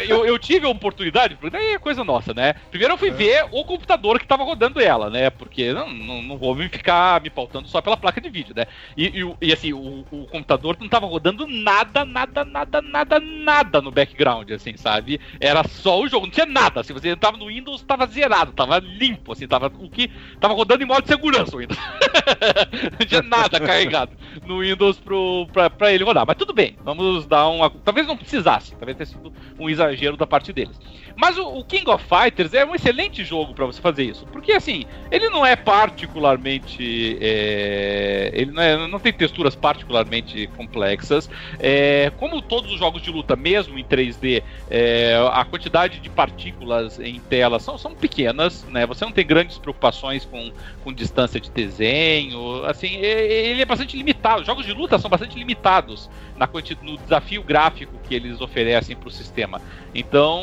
A: Eu, eu tive a oportunidade, porque daí é coisa nossa, né? Primeiro eu fui é. ver o computador que estava rodando ela, né? Porque não, não, não vou me ficar me pautando só pela placa de vídeo, né? E, e, e assim, o, o, computador não tava rodando nada, nada, nada, nada, nada no background, assim, sabe? Era só o jogo, não tinha nada. Assim, você entrava no Windows, tava zerado, tava limpo, assim, tava o que tava rodando em modo de segurança o Windows. não tinha nada carregado no Windows pro, pra, pra ele rodar. Mas tudo bem, vamos dar uma. Talvez não precisasse, talvez tenha sido um exagero da parte deles. Mas o, o King of Fighters é um excelente jogo para você fazer isso, porque assim, ele não é particularmente. É, ele não, é, não, tem texturas particularmente complexas. É, como todos os jogos de luta, mesmo em 3D, é, a quantidade de partículas em tela são, são pequenas, né? Você não tem grandes preocupações com, com distância de desenho. Assim, ele é bastante limitado. Os jogos de luta são bastante limitados na, no desafio gráfico que eles oferecem para o sistema. Então,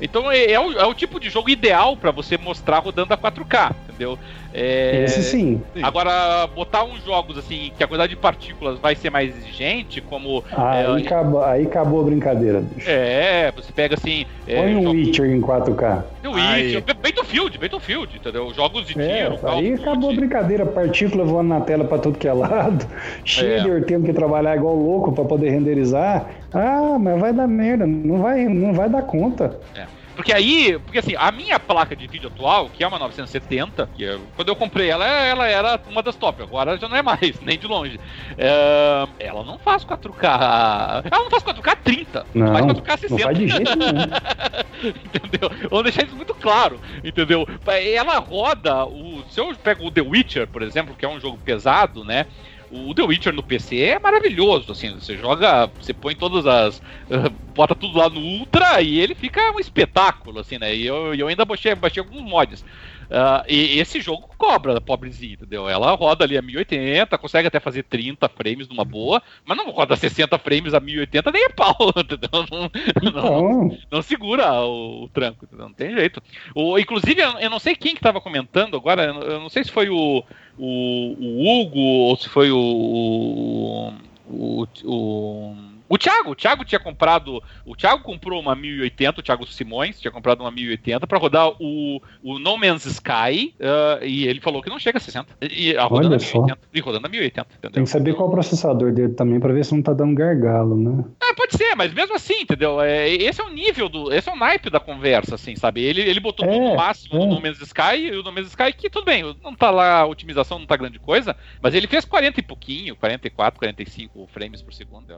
A: então é, é, o, é o tipo de jogo ideal para você mostrar rodando a 4K, entendeu?
C: É, Esse sim.
A: Agora, botar uns jogos assim que a quantidade de partículas vai ser mais exigente, como.
C: Aí, é, acabou, aí acabou a brincadeira, bicho.
A: É, você pega assim.
C: É, Põe um Witcher em 4K.
A: O Witcher, Battlefield, Battlefield, entendeu? Jogos de
C: é, tiro. Aí acabou a brincadeira, partícula voando na tela pra tudo que é lado, shader é. tendo que trabalhar igual louco pra poder renderizar. Ah, mas vai dar merda, não vai, não vai dar conta.
A: É. Porque aí, porque assim, a minha placa de vídeo atual, que é uma 970, que eu, quando eu comprei ela, ela era uma das top, agora já não é mais, nem de longe. É, ela não faz 4K. Ela não faz 4K 30,
C: não,
A: faz
C: 4K 60. Não faz de jeito nenhum.
A: entendeu? Vamos deixar isso muito claro, entendeu? Ela roda, o, se eu pego o The Witcher, por exemplo, que é um jogo pesado, né? O The Witcher no PC é maravilhoso, assim, você joga, você põe todas as. Uh, bota tudo lá no Ultra e ele fica um espetáculo, assim, né? E eu, eu ainda baixei, baixei alguns mods. Uh, e esse jogo cobra, pobrezinho, entendeu? Ela roda ali a 1080, consegue até fazer 30 frames numa boa, mas não roda 60 frames a 1080 nem é pau, entendeu? Não, não, não segura o, o, tranco, entendeu? não tem jeito. O, inclusive, eu não sei quem que tava comentando agora, eu não sei se foi o, o, o Hugo ou se foi o, o, o o Thiago, o Thiago tinha comprado. O Thiago comprou uma 1080, o Thiago Simões tinha comprado uma 1080 para rodar o, o No Man's Sky uh, e ele falou que não chega a 60. E, a rodando a 1080, e rodando a 1080, entendeu?
C: Tem que saber qual é o processador dele também para ver se não tá dando gargalo, né?
A: É, pode ser, mas mesmo assim, entendeu? É, esse é o nível do. Esse é o naipe da conversa, assim, sabe? Ele, ele botou é, tudo no máximo é. no No Man's Sky e o No Man's Sky, que tudo bem, não tá lá, a otimização não tá grande coisa, mas ele fez 40 e pouquinho, 44, 45 frames por segundo.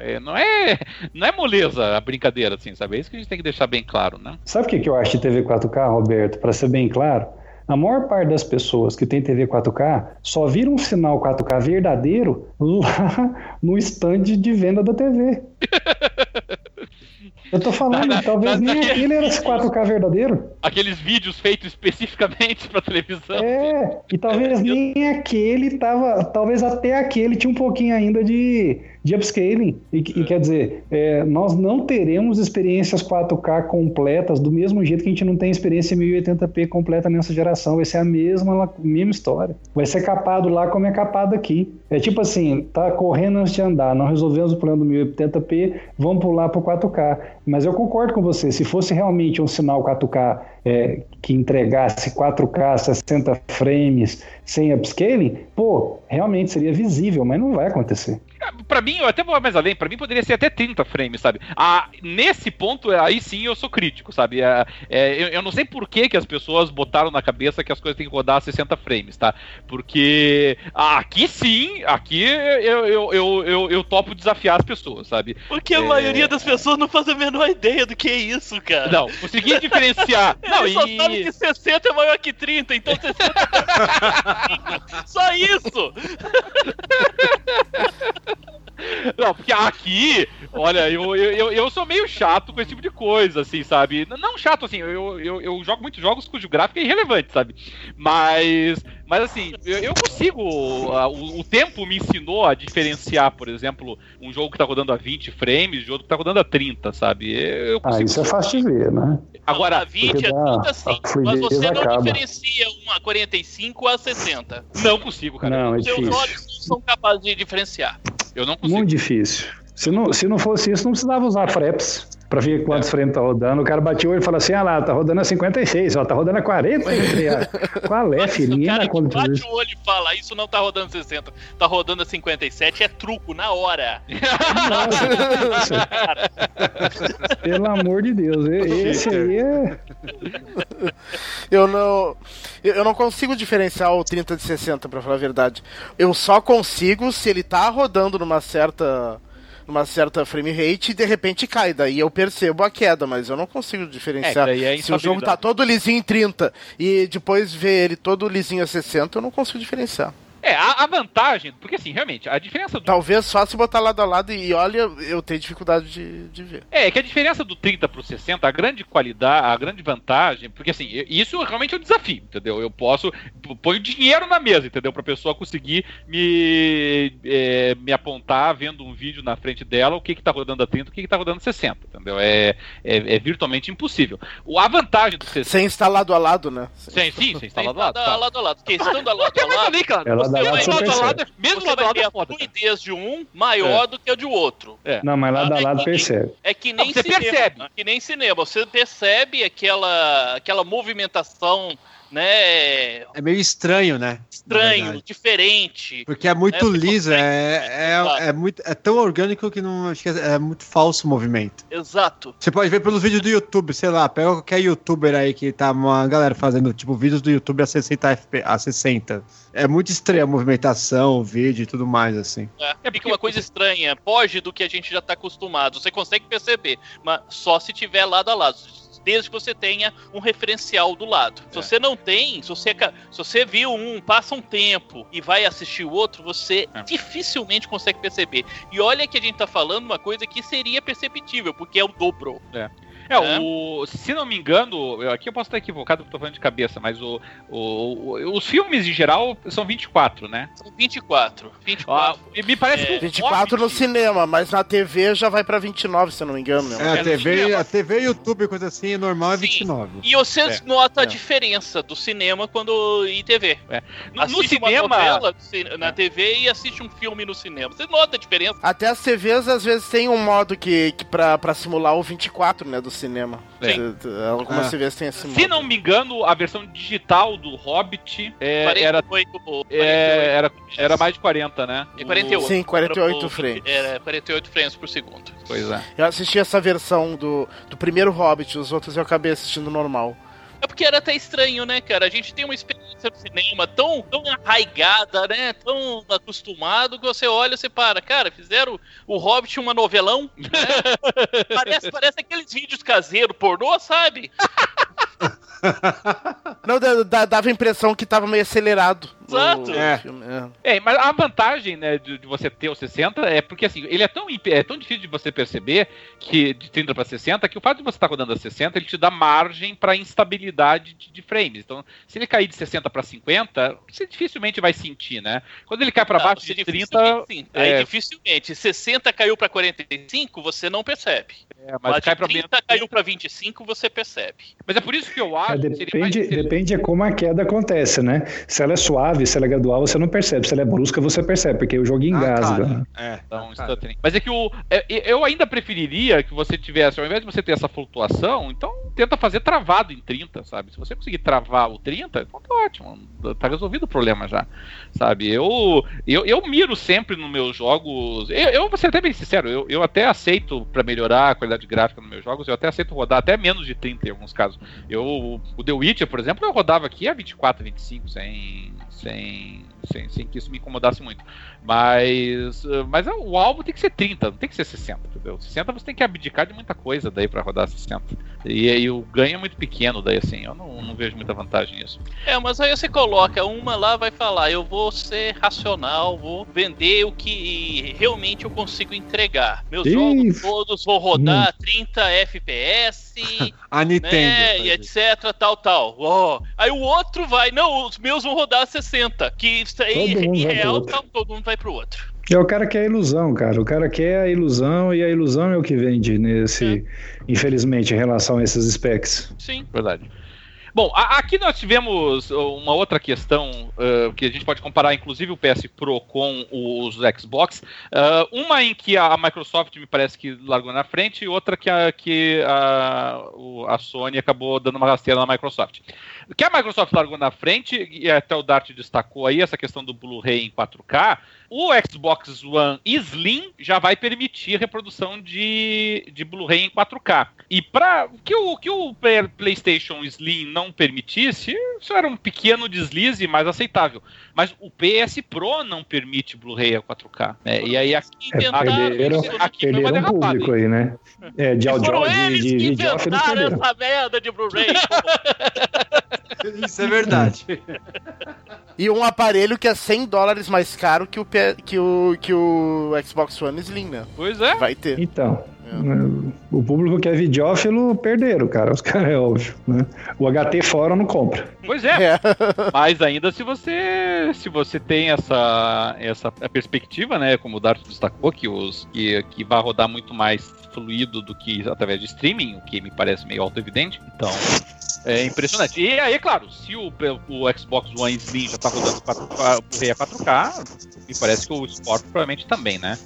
A: É, não é não é moleza a brincadeira, assim, sabe? É isso que a gente tem que deixar bem claro, né?
C: Sabe o que, que eu acho de TV 4K, Roberto? Para ser bem claro, a maior parte das pessoas que tem TV 4K só viram um sinal 4K verdadeiro lá no stand de venda da TV. Eu tô falando, na, talvez na, nem naquele, aquele era esse 4K verdadeiro.
A: Aqueles vídeos feitos especificamente pra televisão.
C: É, e talvez nem aquele tava. Talvez até aquele tinha um pouquinho ainda de de upscaling. E, e quer dizer, é, nós não teremos experiências 4K completas do mesmo jeito que a gente não tem experiência 1080p completa nessa geração. Vai ser a mesma, mesma história. Vai ser capado lá como é capado aqui. É tipo assim, tá correndo antes de andar, não resolvemos o plano do 1080p, vamos pular para o 4K. Mas eu concordo com você, se fosse realmente um sinal 4K é, que entregasse 4K, 60 frames, sem upscaling, pô, realmente seria visível, mas não vai acontecer.
A: Pra mim, eu até vou mais além, pra mim poderia ser até 30 frames, sabe? Ah, nesse ponto, aí sim eu sou crítico, sabe? É, é, eu, eu, não sei por que, que as pessoas botaram na cabeça que as coisas têm que rodar a 60 frames, tá? Porque aqui sim, aqui eu, eu, eu, eu, eu topo desafiar as pessoas, sabe?
E: Porque a é... maioria das pessoas não faz a menor ideia do que é isso, cara.
A: Não, consegui diferenciar. não,
E: só sabe que 60 é maior que 30, então 60 é Só isso!
A: Não, porque aqui, olha, eu, eu, eu sou meio chato com esse tipo de coisa, assim, sabe? Não chato, assim, eu, eu, eu jogo muitos jogos cujo gráfico é irrelevante, sabe? Mas, mas assim, eu, eu consigo. O, o, tempo me ensinou a diferenciar, por exemplo, um jogo que tá rodando a 20 frames de outro que tá rodando a 30, sabe? Eu
C: ah, isso é fácil de ver, né?
A: Agora,
E: a 20 a 30 sim, mas você não acaba. diferencia uma 45 a 60.
A: Não consigo, cara.
C: Não, é
E: Seus
C: difícil.
E: olhos não são capazes de diferenciar.
A: Eu não consigo.
C: Muito difícil. Se não, se não fosse isso, não precisava usar Fraps para ver quantos é. frames tá rodando. O cara bateu e falou assim: ah lá, tá rodando a 56, ó, tá rodando a 40. Qual é, filho? Ninguém
E: dá conta bate o olho e fala: isso não tá rodando 60, tá rodando a 57, é truco, na hora.
C: Nossa, Pelo amor de Deus, esse aí é.
B: Eu não. Eu não consigo diferenciar o 30 de 60, pra falar a verdade. Eu só consigo se ele tá rodando numa certa numa certa frame rate e de repente cai. Daí eu percebo a queda, mas eu não consigo diferenciar. É, é se o jogo tá todo lisinho em 30 e depois ver ele todo lisinho a 60, eu não consigo diferenciar.
A: É, a, a, vantagem, porque assim, realmente, a diferença do.
B: Talvez só se botar lado a lado e olha, eu tenho dificuldade de, de ver.
A: É, que a diferença do 30 pro 60, a grande qualidade, a grande vantagem, porque assim, isso realmente é um desafio, entendeu? Eu posso. Ponho dinheiro na mesa, entendeu? Pra pessoa conseguir me, é, me apontar vendo um vídeo na frente dela o que, que tá rodando a 30 o que, que tá rodando a 60, entendeu? É, é, é virtualmente impossível. O, a vantagem do 60.
B: Sem estar lado a lado, né?
A: Sim, sim, sem estar lado a lado. Tá.
E: lado a lado. Questão da lado a lado. Cara.
C: Lado a lado,
E: é, mesmo lado a lado é foda. A fluidez de um maior é. do que a de outro.
C: É. Não, mas lado a lado percebe.
E: É que nem
A: não, você
E: cinema.
A: percebe.
E: Que nem cinema. Você percebe aquela, aquela movimentação né?
D: É meio estranho, né?
E: Estranho, diferente.
D: Porque é muito né? liso, é, é, é, muito, é tão orgânico que não acho que é, é, muito falso o movimento.
E: Exato.
D: Você pode ver pelos vídeos do YouTube, sei lá, pega qualquer youtuber aí que tá uma galera fazendo, tipo, vídeos do YouTube a 60 FP, a 60. É muito estranha a movimentação, o vídeo e tudo mais, assim.
E: É, é porque uma coisa estranha, foge do que a gente já tá acostumado. Você consegue perceber, mas só se tiver lado a lado desde que você tenha um referencial do lado. Se é. você não tem, se você, se você viu um, passa um tempo e vai assistir o outro, você é. dificilmente consegue perceber. E olha que a gente tá falando uma coisa que seria perceptível, porque é o dobro.
A: É. É, é, o, se não me engano, eu, aqui eu posso estar equivocado porque tô falando de cabeça, mas o, o, os filmes em geral são 24, né?
E: São 24. 24.
B: Ah, me parece é, que 24 no cinema, mas na TV já vai pra 29, se eu não me engano. Né?
D: É, a TV, a TV YouTube, coisa assim, normal é 29. Sim.
E: E você é, nota a é. diferença do cinema quando e TV.
A: É. No, no cinema, novela,
E: na TV e assiste um filme no cinema. Você nota a diferença.
B: Até as TVs às vezes tem um modo que, que pra, pra simular o 24, né, do cinema. É. Algumas ah. TVs têm esse
A: Se não me engano, a versão digital do Hobbit é, 48, era, 48, é, era, era mais de 40, né?
E: E 48.
B: Sim, 48 frames.
E: Era 48 frames por segundo.
A: Pois é.
B: Eu assisti essa versão do, do primeiro Hobbit, os outros eu acabei assistindo normal.
E: É porque era até estranho, né, cara? A gente tem uma experiência no cinema tão, tão arraigada, né? Tão acostumado que você olha e você para. Cara, fizeram o Hobbit uma novelão, né? parece, parece aqueles vídeos caseiros pornô, sabe?
B: Não, dava a impressão que tava meio acelerado.
E: Exato.
A: É. é. mas a vantagem, né, de, de, você ter o 60 é porque, assim, ele é tão, é tão difícil de você perceber que de 30 para 60 que o fato de você estar tá rodando a 60 ele te dá margem para instabilidade de, de, frames. Então, se ele cair de 60 para 50, você dificilmente vai sentir, né? Quando ele cai para baixo de 30.
E: Sim. É... Aí dificilmente. 60 caiu para 45, você não percebe.
A: É, mas mas cai
E: para 30 caiu para 25, você percebe.
A: Mas é por isso que eu acho. É,
C: depende, vai... depende de como a queda acontece, né? Se ela é suave, se ela é gradual, você não percebe. Se ela é brusca, você percebe, porque o jogo ah, engasga.
A: Ah, é, então, Mas é que o, é, eu ainda preferiria que você tivesse, ao invés de você ter essa flutuação, então tenta fazer travado em 30, sabe? Se você conseguir travar o 30, então tá ótimo, tá resolvido o problema já, sabe? Eu, eu, eu miro sempre nos meus jogos, eu, eu vou ser até bem sincero, eu, eu até aceito para melhorar a qualidade gráfica nos meus jogos, eu até aceito rodar até menos de 30 em alguns casos. Eu, o The Witcher, por exemplo, eu rodava aqui a 24, 25 sem, sem sem, sem que isso me incomodasse muito. Mas, eh, mas o alvo tem que ser 30, não tem que ser 60, entendeu? 60 você tem que abdicar de muita coisa daí para rodar 60. E aí o ganho é muito pequeno daí, assim, eu não, não vejo muita vantagem nisso.
E: É, mas aí você coloca uma lá, vai falar, eu vou ser racional, vou vender o que realmente eu consigo entregar. Meus Ih, jogos todos vão rodar hum. 30 FPS,
D: a Nintendo, né,
E: e etc, tal, tal. Oh. Aí o outro vai, não, os meus vão rodar 60, que em, real tá, todo mundo vai pro outro.
C: É o cara quer a ilusão, cara. O cara quer a ilusão e a ilusão é o que vende nesse, é. infelizmente, em relação a esses specs.
A: Sim, verdade. Bom, a, aqui nós tivemos uma outra questão uh, que a gente pode comparar, inclusive, o PS Pro com os Xbox. Uh, uma em que a Microsoft me parece que largou na frente e outra que a, que a, a Sony acabou dando uma rasteira na Microsoft. Que a Microsoft largou na frente, e até o Dart destacou aí, essa questão do Blu-ray em 4K, o Xbox One Slim já vai permitir reprodução de, de Blu-ray em 4K. E para que o que o PlayStation Slim não permitisse, isso era um pequeno deslize mais aceitável. Mas o PS Pro não permite Blu-ray a 4K. Né? E aí aqui
C: é, perderam, aqui perderam um público aí, né?
E: É, de audio, de, de, de, de inventaram essa merda de Blu-ray.
D: Isso é verdade.
B: E um aparelho que é 100 dólares mais caro que o, que o, que o Xbox One Slim, né?
A: Pois é.
B: Vai ter.
C: Então. É. O público que é videófilo perderam, cara. Os caras é óbvio, né? O HT fora não compra.
A: Pois é. é. Mas ainda se você se você tem essa essa perspectiva, né, como o Darth destacou que os que, que vai rodar muito mais fluido do que através de streaming, o que me parece meio auto-evidente. Então, é impressionante. E aí, claro, se o, o Xbox One Slim já tá rodando 4K, 4K, me parece que o Sport provavelmente também, né?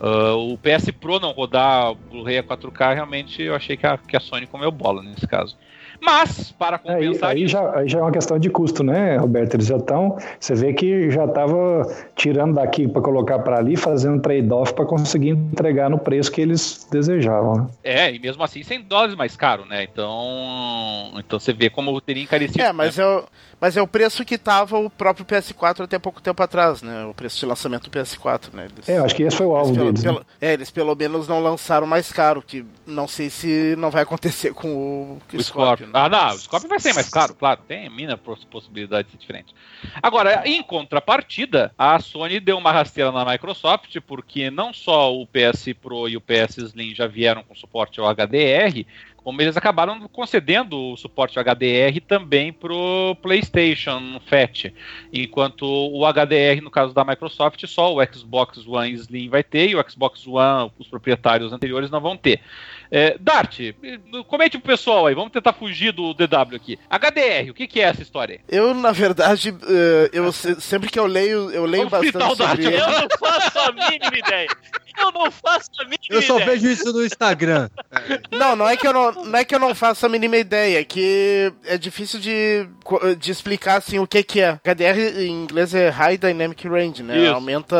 A: Uh, o PS Pro não rodar Blu-ray a 4K, realmente eu achei que a, que a Sony comeu bola nesse caso. Mas, para compensar.
C: Aí, aí, já, aí já é uma questão de custo, né, Roberto? Eles já estão. Você vê que já estava tirando daqui para colocar para ali, fazendo trade-off para conseguir entregar no preço que eles desejavam. Né?
A: É, e mesmo assim 100 dólares mais caro, né? Então, então você vê como teria encarecido.
B: É, mas,
A: né?
B: é, o, mas é o preço que estava o próprio PS4 até pouco tempo atrás, né? O preço de lançamento do PS4, né?
C: Eles, é, eu acho que esse foi o alvo deles.
B: Pelo, né? É, eles pelo menos não lançaram mais caro, que não sei se não vai acontecer com o,
A: o Scorpion. Scorpion. Ah, não, o Scorpion vai ser mais caro, claro, tem a mina possibilidade de ser diferente. Agora, em contrapartida, a Sony deu uma rasteira na Microsoft, porque não só o PS Pro e o PS Slim já vieram com suporte ao HDR, como eles acabaram concedendo o suporte HDR também para o PlayStation Fat, enquanto o HDR, no caso da Microsoft, só o Xbox One Slim vai ter e o Xbox One, os proprietários anteriores, não vão ter. É, Dart, comente pro pessoal aí, vamos tentar fugir do DW aqui. HDR, o que, que é essa história?
B: Eu, na verdade, uh, eu sempre que eu leio, eu leio vamos bastante sobre...
E: Eu não faço a mínima ideia. Eu não faço a mínima
D: Eu só vejo isso no Instagram.
B: Não, não é que eu não, não é que eu não faço a mínima ideia, é que é difícil de, de explicar assim o que que é. HDR em inglês é High Dynamic Range, né? Isso. Aumenta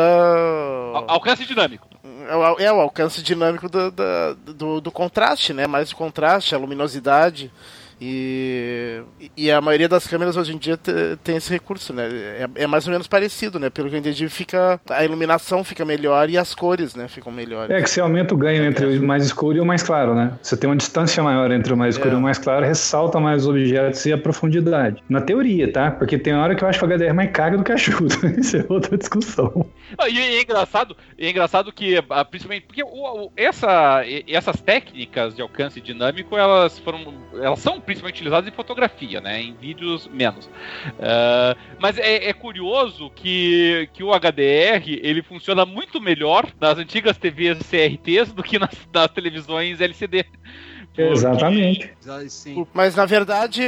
A: alcance dinâmico.
B: É, é o alcance dinâmico do, do, do, do contraste, né? Mais o contraste, a luminosidade. E, e a maioria das câmeras hoje em dia tem esse recurso, né? É, é, mais ou menos parecido, né? Pelo que eu entendi, fica, a iluminação fica melhor e as cores, né? Ficam melhores.
C: É que você aumenta o ganho entre o mais escuro e o mais claro, né? Você tem uma distância maior entre o mais escuro é. e o mais claro, ressalta mais os objetos e a profundidade. Na teoria, tá? Porque tem hora que eu acho que o HDR é mais caro do que ajuda. Isso é outra discussão.
A: E é engraçado, é engraçado que, ah, principalmente, porque o, o, essa, essas técnicas de alcance dinâmico, elas foram. Elas são principalmente utilizados em fotografia, né? Em vídeos menos. Uh, mas é, é, curioso que, que o HDR ele funciona muito melhor nas antigas TVs CRTs do que nas, nas televisões LCD.
C: Porque... Exatamente.
B: Mas na verdade,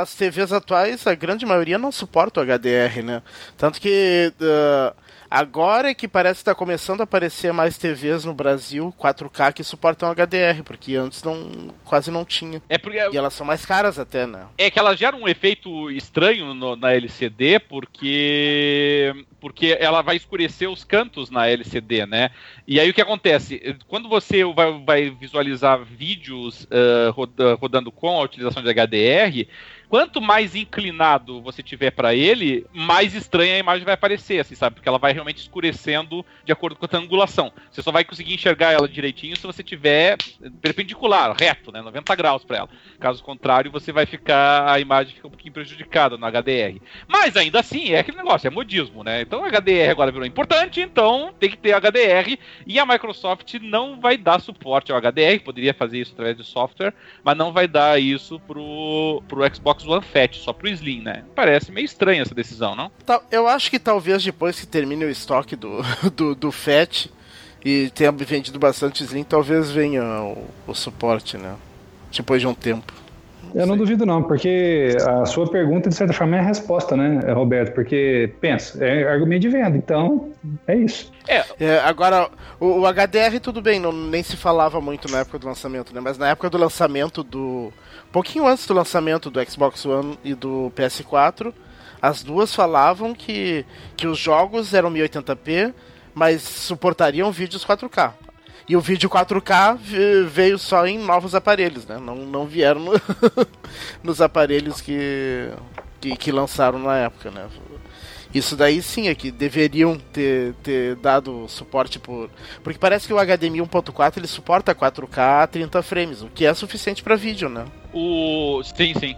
B: as TVs atuais, a grande maioria não suporta o HDR, né? Tanto que. Uh Agora é que parece que tá começando a aparecer mais TVs no Brasil 4K que suportam HDR, porque antes não quase não tinha.
A: É porque
B: E elas são mais caras até, né?
A: é que ela gera um efeito estranho no- na LCD porque porque ela vai escurecer os cantos na LCD, né? E aí o que acontece? Quando você vai, vai visualizar vídeos roda- rodando com a utilização de HDR, quanto mais inclinado você tiver para ele, mais estranha a imagem vai aparecer, assim, sabe? Porque ela vai realmente escurecendo de acordo com a angulação. Você só vai conseguir enxergar ela direitinho se você tiver perpendicular, reto, né? 90 graus para ela. Caso contrário, você vai ficar a imagem fica um pouquinho prejudicada no HDR. Mas ainda assim, é aquele negócio, é modismo, né? Então HDR agora virou importante, então tem que ter HDR e a Microsoft não vai dar suporte ao HDR, poderia fazer isso através de software, mas não vai dar isso pro, pro Xbox One Fat, só pro Slim, né? Parece meio estranha essa decisão, não?
B: Eu acho que talvez depois que termine o estoque do, do, do FAT e tenha vendido bastante Slim, talvez venha o, o suporte, né? Depois de um tempo.
C: Eu não duvido não, porque a sua pergunta, de certa forma, é a resposta, né, Roberto? Porque, pensa, é argumento de venda, então é isso.
B: É, agora, o, o HDR tudo bem, não, nem se falava muito na época do lançamento, né? Mas na época do lançamento do. Pouquinho antes do lançamento do Xbox One e do PS4, as duas falavam que, que os jogos eram 1080p, mas suportariam vídeos 4K. E o vídeo 4K ve- veio só em novos aparelhos, né? Não, não vieram no- nos aparelhos que, que, que lançaram na época, né? Isso daí sim é que deveriam ter, ter dado suporte por. Porque parece que o HDMI 1.4 ele suporta 4K a 30 frames, o que é suficiente para vídeo, né?
A: O. Sim, sim.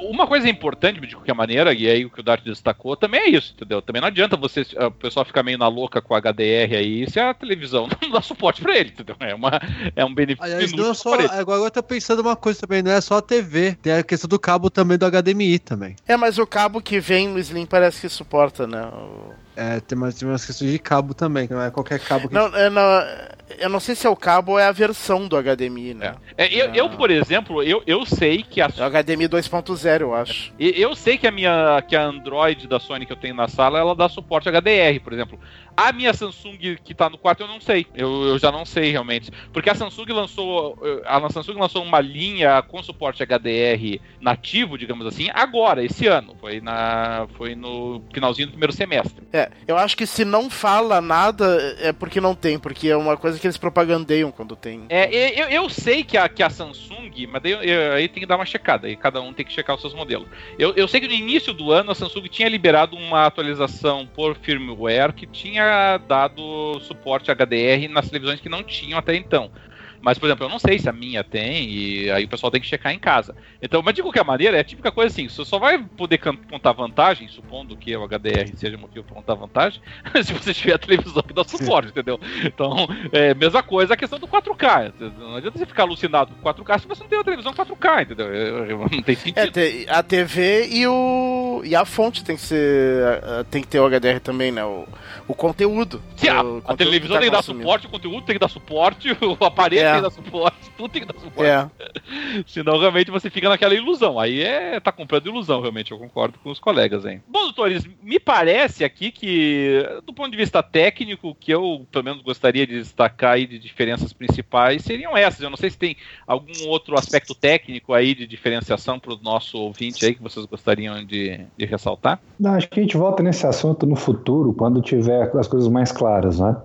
A: Uma coisa importante, de qualquer maneira, e aí o que o Dart destacou, também é isso, entendeu? Também não adianta você, o pessoal ficar meio na louca com HDR aí se a televisão não dá suporte pra ele, entendeu? É, uma, é um benefício
D: Aliás, não é só, agora eu tô pensando uma coisa também, não é só a TV, tem a questão do cabo também do HDMI também.
B: É, mas o cabo que vem no Slim parece que suporta, né? O-
D: É, tem mais tem umas questões de cabo também, que não é qualquer cabo que
B: Não, é, não, eu não sei se é o cabo ou é a versão do HDMI, né?
A: É, eu, eu, por exemplo, eu, eu sei que a
B: É o HDMI 2.0, eu acho.
A: E Eu sei que a minha que a Android da Sony que eu tenho na sala, ela dá suporte HDR, por exemplo. A minha Samsung que tá no quarto eu não sei. Eu, eu já não sei realmente. Porque a Samsung lançou a Samsung lançou uma linha com suporte HDR nativo, digamos assim, agora, esse ano. Foi na foi no finalzinho do primeiro semestre.
B: É, eu acho que se não fala nada é porque não tem, porque é uma coisa que eles propagandeiam quando tem.
A: É, eu, eu sei que a, que a Samsung, mas daí, eu- aí tem que dar uma checada, aí cada um tem que checar os seus modelos. Eu, eu sei que no início do ano a Samsung tinha liberado uma atualização por firmware que tinha dado suporte HDR nas televisões que não tinham até então. Mas, por exemplo, eu não sei se a minha tem, e aí o pessoal tem que checar em casa. Então, mas de qualquer maneira, é a típica coisa assim: você só vai poder contar vantagem, supondo que o HDR seja motivo para contar vantagem, se você tiver a televisão que dá suporte, entendeu? Então, é mesma coisa a questão do 4K. Não adianta você ficar alucinado com 4K se você não tem uma televisão 4K, entendeu? É, é, Não tem sentido.
B: É, a TV e o. E a fonte tem que ser. a- a- Tem que ter o HDR também, né? O, o conteúdo.
A: A,
B: O
A: a
B: conteúdo
A: televisão
B: que
A: tem que
B: tá
A: dar suporte, o conteúdo tem que dar suporte, o aparelho
B: É.
A: tem que dar suporte, tudo tem que dar suporte.
B: É.
A: Senão realmente você fica naquela ilusão. Aí é tá comprando ilusão, realmente. Eu concordo com os colegas, hein? Bom, doutores, me parece aqui que, do ponto de vista técnico, o que eu pelo menos gostaria de destacar aí de diferenças principais seriam essas. Eu não sei se tem algum outro aspecto técnico aí de diferenciação para o nosso ouvinte aí que vocês gostariam de, de ressaltar.
C: Não, acho que a gente volta nesse assunto no futuro, quando tiver as coisas mais claras, né?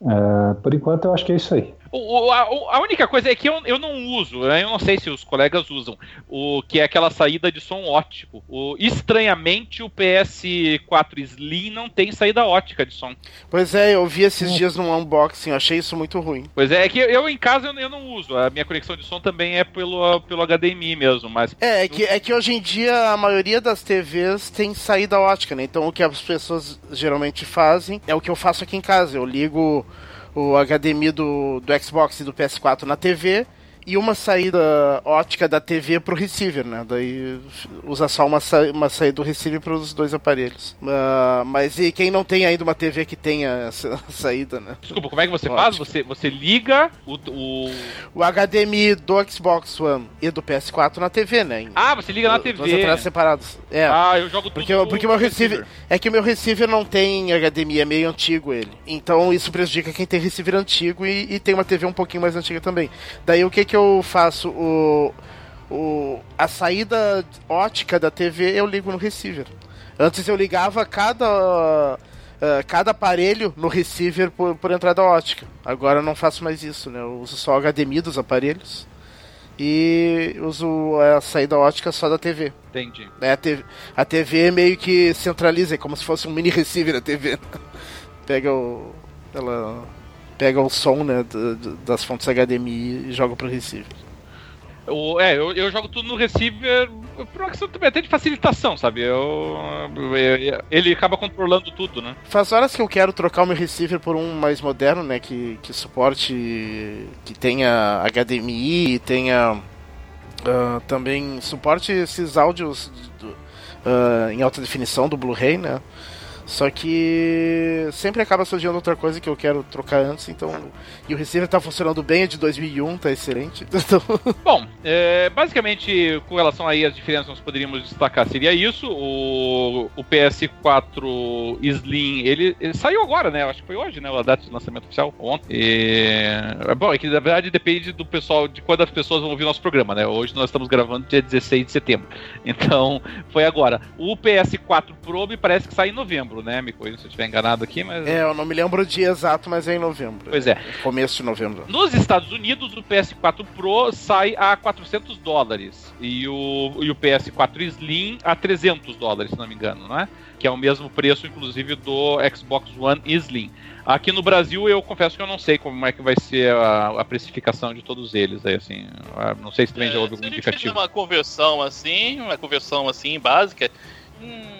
C: É, por enquanto, eu acho que é isso aí.
A: O- a, única coisa é que eu, eu não uso, né? eu não sei se os colegas usam, o que é aquela saída de som ótico. O, estranhamente, o PS4 Slim não tem saída ótica de som.
B: Pois é, eu vi esses dias num unboxing, eu achei isso muito ruim.
A: Pois é, é que eu em casa eu, eu não uso, a minha conexão de som também é pelo, pelo HDMI mesmo, mas
B: É, é que, é que hoje em dia a maioria das TVs tem saída ótica, né? Então o que as pessoas geralmente fazem é o que eu faço aqui em casa. Eu ligo o HDMI do, do Xbox e do PS4 na TV e uma saída ótica da TV pro receiver, né? Daí usa só uma, sa uma saída do receiver para os dois aparelhos. Uh, mas e quem não tem ainda uma TV que tenha essa saída, né?
A: Desculpa, como é que você ótica. faz? Você, você liga o,
B: o... o HDMI do Xbox One e do PS4 na TV, né?
A: Ah, você liga na TV. Duas
B: entradas separadas. É.
A: Ah, eu jogo tudo
B: porque, porque meu receiver, receiver. É que o meu receiver não tem HDMI, é meio antigo ele. Então isso prejudica quem tem receiver antigo e, e tem uma TV um pouquinho mais antiga também. Daí o que que eu faço? O, o, a saída ótica da TV eu ligo no receiver. Antes eu ligava cada. Uh, cada aparelho no receiver por, por, entrada ótica. Agora eu não faço mais isso, né? Eu uso só o HDMI dos aparelhos e uso a saída ótica só da TV.
A: Entendi.
B: É, a, TV, a TV meio que centraliza, é como se fosse um mini receiver a TV. Pega o. Ela pega o som né, das fontes HDMI e joga pro receiver.
A: O, é, eu, eu jogo tudo no receiver por uma questão também até de facilitação, sabe? Eu, eu, ele acaba controlando tudo, né?
B: Faz horas que eu quero trocar o meu receiver por um mais moderno, né? Que, que suporte, que tenha HDMI e tenha uh, também suporte esses áudios do, uh, em alta definição do Blu-ray, né? Só que sempre acaba surgindo outra coisa que eu quero trocar antes, então. E o receiver tá funcionando bem, é de 2001, tá excelente. Então...
A: Bom, é, basicamente, com relação aí às diferenças, nós poderíamos destacar seria isso. O, o PS4 Slim, ele, ele, saiu agora, né? Acho que foi hoje, né? A data de lançamento oficial, ontem. E, bom, é que na verdade depende do pessoal, de quando as pessoas vão ouvir nosso programa, né? Hoje nós estamos gravando dia 16 de setembro. Então, foi agora. O PS4 Pro me parece que sai em novembro novembro, né? Me corrija se eu estiver enganado aqui, mas.
B: É, eu não me lembro o dia exato, mas é em novembro.
A: Pois é.
B: Começo de novembro.
A: Nos Estados Unidos, o PS4 Pro sai a 400 dólares e o, e o PS4 Slim a 300 dólares, se não me engano, né? Que é o mesmo preço, inclusive, do Xbox One Slim. Aqui no Brasil, eu confesso que eu não sei como é que vai ser a, a precificação de todos eles. Aí, assim, não sei se também é, já houve algum indicativo.
E: uma conversão assim, uma conversão assim básica. Hum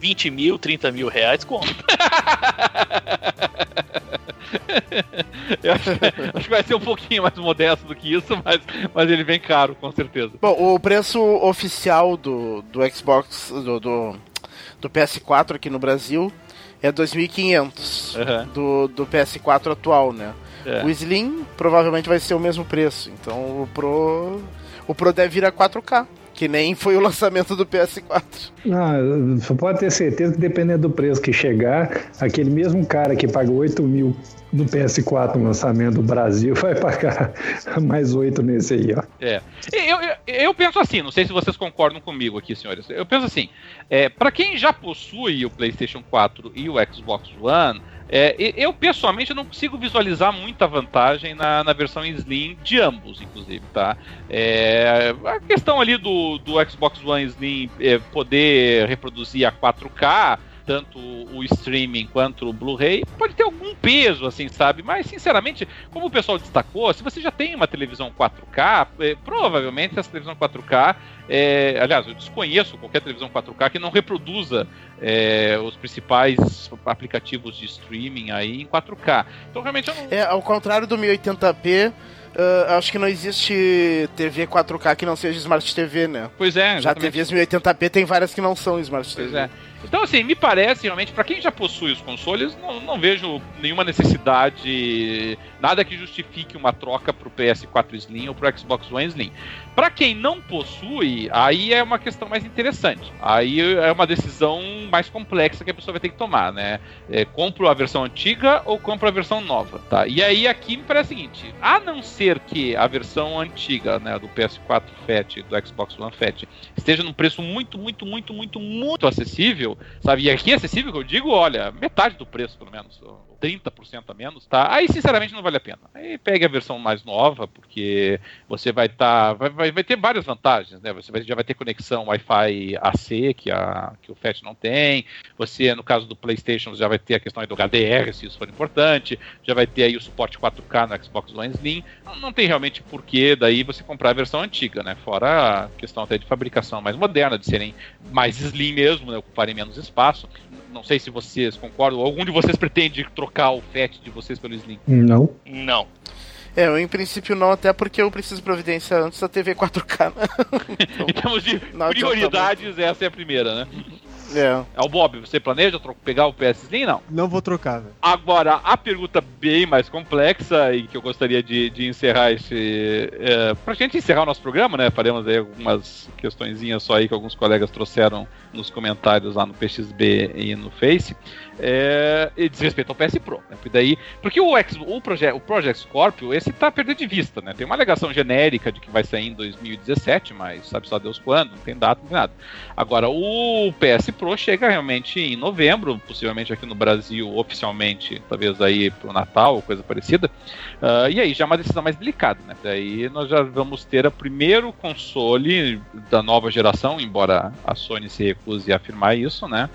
E: 20 mil, 30 mil reais, compra.
A: Eu acho, acho, que vai ser um pouquinho mais modesto do que isso, mas, mas ele vem caro, com certeza.
B: Bom, o preço oficial do, do Xbox, do, do, do PS4 aqui no Brasil é 2.500 uhum. do, do PS4 atual, né? É. O Slim provavelmente vai ser o mesmo preço, então o Pro o Pro deve vir a 4K. Que nem foi o lançamento do PS4.
C: Não, você pode ter certeza que dependendo do preço que chegar, aquele mesmo cara que pagou 8 mil no PS4 no lançamento do Brasil vai pagar mais 8 nesse aí, ó.
A: É. Eu, eu, eu, penso assim, não sei se vocês concordam comigo aqui, senhores. Eu penso assim, é, para quem já possui o PlayStation 4 e o Xbox One, é, eu pessoalmente não consigo visualizar muita vantagem na, na versão Slim de ambos, inclusive, tá? É, a questão ali do, do Xbox One Slim é, poder reproduzir a 4K tanto o streaming quanto o Blu-ray, pode ter algum peso, assim, sabe? Mas, sinceramente, como o pessoal destacou, se você já tem uma televisão 4K, é, provavelmente essa televisão 4K, é, aliás, eu desconheço qualquer televisão 4K que não reproduza é, os principais aplicativos de streaming aí em 4K. Então, realmente, eu não...
B: É, ao contrário do 1080p, Uh, acho que não existe TV 4K que não seja Smart TV, né?
A: Pois é.
B: Já TVs 1080p tem várias que não são Smart
A: TV. Pois é. Então, assim, me parece realmente, para quem já possui os consoles, não, não, vejo nenhuma necessidade, nada que justifique uma troca pro PS4 Slim ou pro Xbox One Slim. Para quem não possui, aí é uma questão mais interessante. Aí é uma decisão mais complexa que a pessoa vai ter que tomar, né? É, compro a versão antiga ou compro a versão nova, tá? E aí aqui me parece o seguinte: a não ser que a versão antiga, né, do PS4 Fat, do Xbox One Fat, esteja num preço muito, muito, muito, muito, muito acessível, sabe? E aqui é acessível que eu digo, olha, metade do preço, pelo menos. 30% a menos, tá? Aí, sinceramente, não vale a pena. Aí pegue a versão mais nova, porque você vai estar. Tá, vai, vai, ter várias vantagens, né? Você vai, já vai ter conexão Wi-Fi AC, que, a, que o FAT não tem. Você, no caso do PlayStation, já vai ter a questão do HDR, se isso for importante. Já vai ter aí o suporte 4K no Xbox One Slim. Não, não tem realmente porquê daí você comprar a versão antiga, né? Fora a questão até de fabricação mais moderna, de serem mais slim mesmo, né? ocuparem menos espaço. Não sei se vocês concordam, algum de vocês pretende trocar o FAT de vocês pelo Slim?
C: Não.
E: Não.
B: É, eu em princípio não, até porque eu preciso providência antes da TV 4K. Né?
A: então, em termos de prioridades, essa é a primeira, né?
B: É.
A: é o Bob, você planeja pegar o PS Slim? Não.
D: Não vou trocar, velho.
A: Agora, a pergunta bem mais complexa e que eu gostaria de, de encerrar esse. É, pra gente encerrar o nosso programa, né? Faremos aí algumas questõezinhas só aí que alguns colegas trouxeram nos comentários lá no PXB e no Face é, e diz respeito ao PS Pro. Né? Porque, daí, porque o, X, o, Proje o Project Scorpio, esse tá perdendo de vista, né? Tem uma alegação genérica de que vai sair em 2017, mas sabe só Deus quando, não tem data, não tem nada. Agora, o PS Pro chega realmente em novembro, possivelmente aqui no Brasil, oficialmente, talvez aí pro Natal ou coisa parecida. Uh, e aí já é uma decisão mais delicada, né? Daí nós já vamos ter o primeiro console da nova geração, embora a Sony se recuse a afirmar isso, né?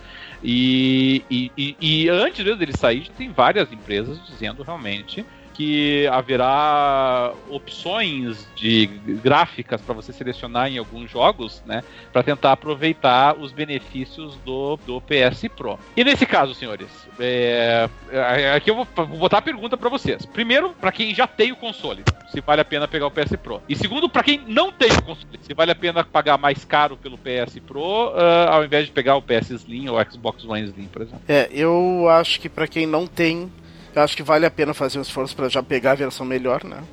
A: E, e, e, antes mesmo dele sair, tem várias empresas dizendo realmente que haverá opções de gráficas para você selecionar em alguns jogos, né, para tentar aproveitar os benefícios do, do PS Pro. E nesse caso, senhores, é, é aqui eu vou, botar a pergunta para vocês. Primeiro, para quem já tem o console, se vale a pena pegar o PS Pro. E segundo, para quem não tem o console, se vale a pena pagar mais caro pelo PS Pro uh, ao invés de pegar o PS Slim ou Xbox One Slim, por exemplo.
B: É, eu acho que para quem não tem eu acho que vale a pena fazer um esforço para já pegar a versão melhor, né?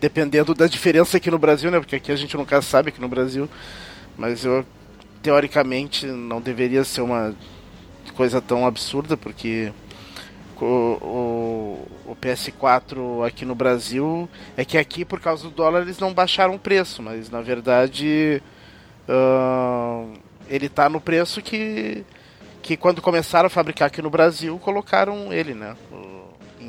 B: Dependendo da diferença aqui no Brasil, né? Porque aqui a gente nunca sabe aqui no Brasil. Mas eu, teoricamente, não deveria ser uma coisa tão absurda, porque o, o, o, PS4 aqui no Brasil é que aqui, por causa do dólar, eles não baixaram o preço, mas na verdade uh, ele está no preço que, que quando começaram a fabricar aqui no Brasil, colocaram ele, né?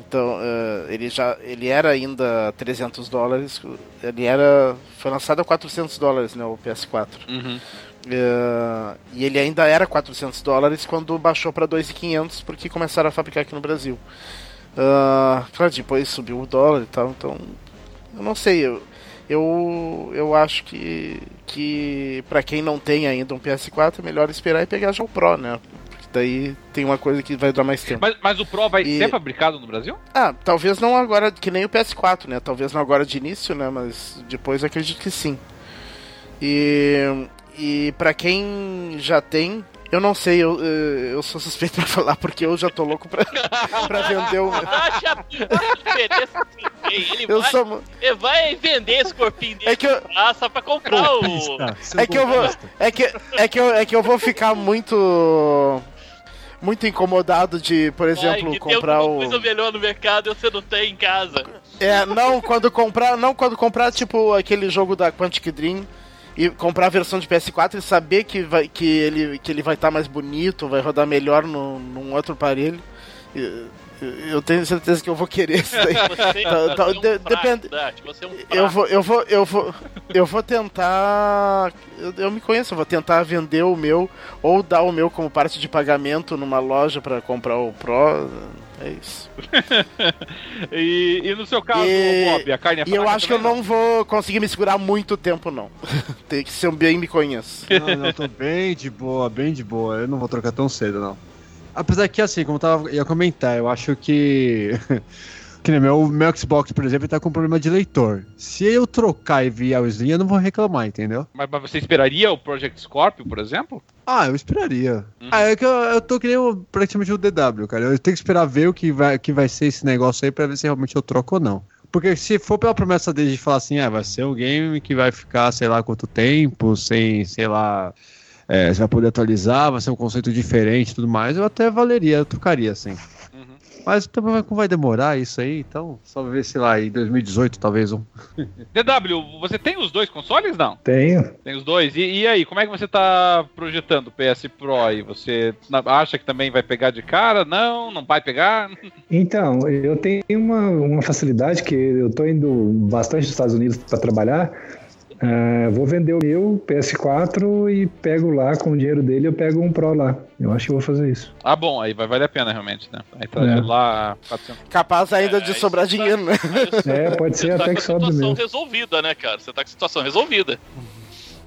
B: Então, uh, ele já ele era ainda 300 dólares, ele era foi lançado a 400 dólares, né, o PS4.
A: Uhum.
B: Uh, e ele ainda era 400 dólares quando baixou para 2.500 porque começaram a fabricar aqui no Brasil. Uh, claro, depois subiu o dólar e tal, então eu não sei, eu eu, eu acho que que para quem não tem ainda um PS4 é melhor esperar e pegar já o Pro, né? Daí tem uma coisa que vai durar mais tempo.
A: Mas, mas o Pro vai e... ser fabricado no Brasil?
B: Ah, talvez não agora, que nem o PS4, né? Talvez não agora de início, né? Mas depois acredito que sim. E, e para quem já tem, eu não sei, eu, eu sou suspeito pra falar porque eu já tô louco pra, pra vender o.
E: Ele
B: eu
E: vai,
B: sou...
E: ele vai vender esse corpinho dele
B: é que eu...
E: praça pra comprar o.
B: É que eu vou. É que, é, que eu, é que eu vou ficar muito muito incomodado de, por exemplo,
E: Ai,
B: comprar
E: o. coisa melhor no mercado e você não tem em casa.
B: É, não quando comprar, não quando comprar tipo aquele jogo da Quantic Dream e comprar a versão de PS4 e saber que vai que ele que ele vai estar tá mais bonito, vai rodar melhor no, num outro aparelho. Eu tenho certeza que eu vou querer isso daí.
E: Você, tá, tá, de, depende. Você é um
B: eu vou, eu vou, eu vou, eu vou tentar. Eu, eu, me conheço, eu vou tentar vender o meu ou dar o meu como parte de pagamento numa loja para comprar o Pro. É isso.
A: e, e, no seu caso, e, Bob, a carne é
B: E eu acho que eu não vou conseguir me segurar muito tempo, não. Tem que ser um bem me conheço.
D: Não, não, tô bem de boa, bem de boa. Eu não vou trocar tão cedo, não. Apesar que, assim, como eu tava, ia comentar, eu acho que. que nem meu, meu Xbox, por exemplo, tá com problema de leitor. Se eu trocar e vier o Slim, eu não vou reclamar, entendeu?
A: Mas, mas você esperaria o Project Scorpio, por exemplo?
D: Ah, eu esperaria. Uhum. Ah, é que eu, eu tô que nem o, praticamente o DW, cara. Eu tenho que esperar ver o que vai, que vai ser esse negócio aí pra ver se realmente eu troco ou não. Porque se for pela promessa dele de falar assim, ah, vai ser um game que vai ficar sei lá quanto tempo, sem, sei lá, é, você vai poder atualizar, vai ser um conceito diferente e tudo mais, eu até valeria, eu trocaria, assim. Uhum. Mas também vai demorar isso aí, então só ver, sei lá, em 2018 talvez um.
A: DW, você tem os dois consoles, não?
C: Tenho.
A: Tem os dois. E, e aí, como é que você está projetando o PS Pro aí? Você acha que também vai pegar de cara? Não? Não vai pegar?
C: Então, eu tenho uma, uma facilidade que eu estou indo bastante nos Estados Unidos para trabalhar Uh, vou vender o meu PS4 e pego lá com o dinheiro dele, eu pego um Pro lá. Eu acho que vou fazer isso.
A: Ah, bom, aí vai valer a pena realmente, né? Aí tá é. lá 400.
B: Capaz ainda é, de sobrar tá, dinheiro, né?
C: É, pode ser até tá que sobe mesmo.
E: situação resolvida, né, cara? Você tá com a situação resolvida.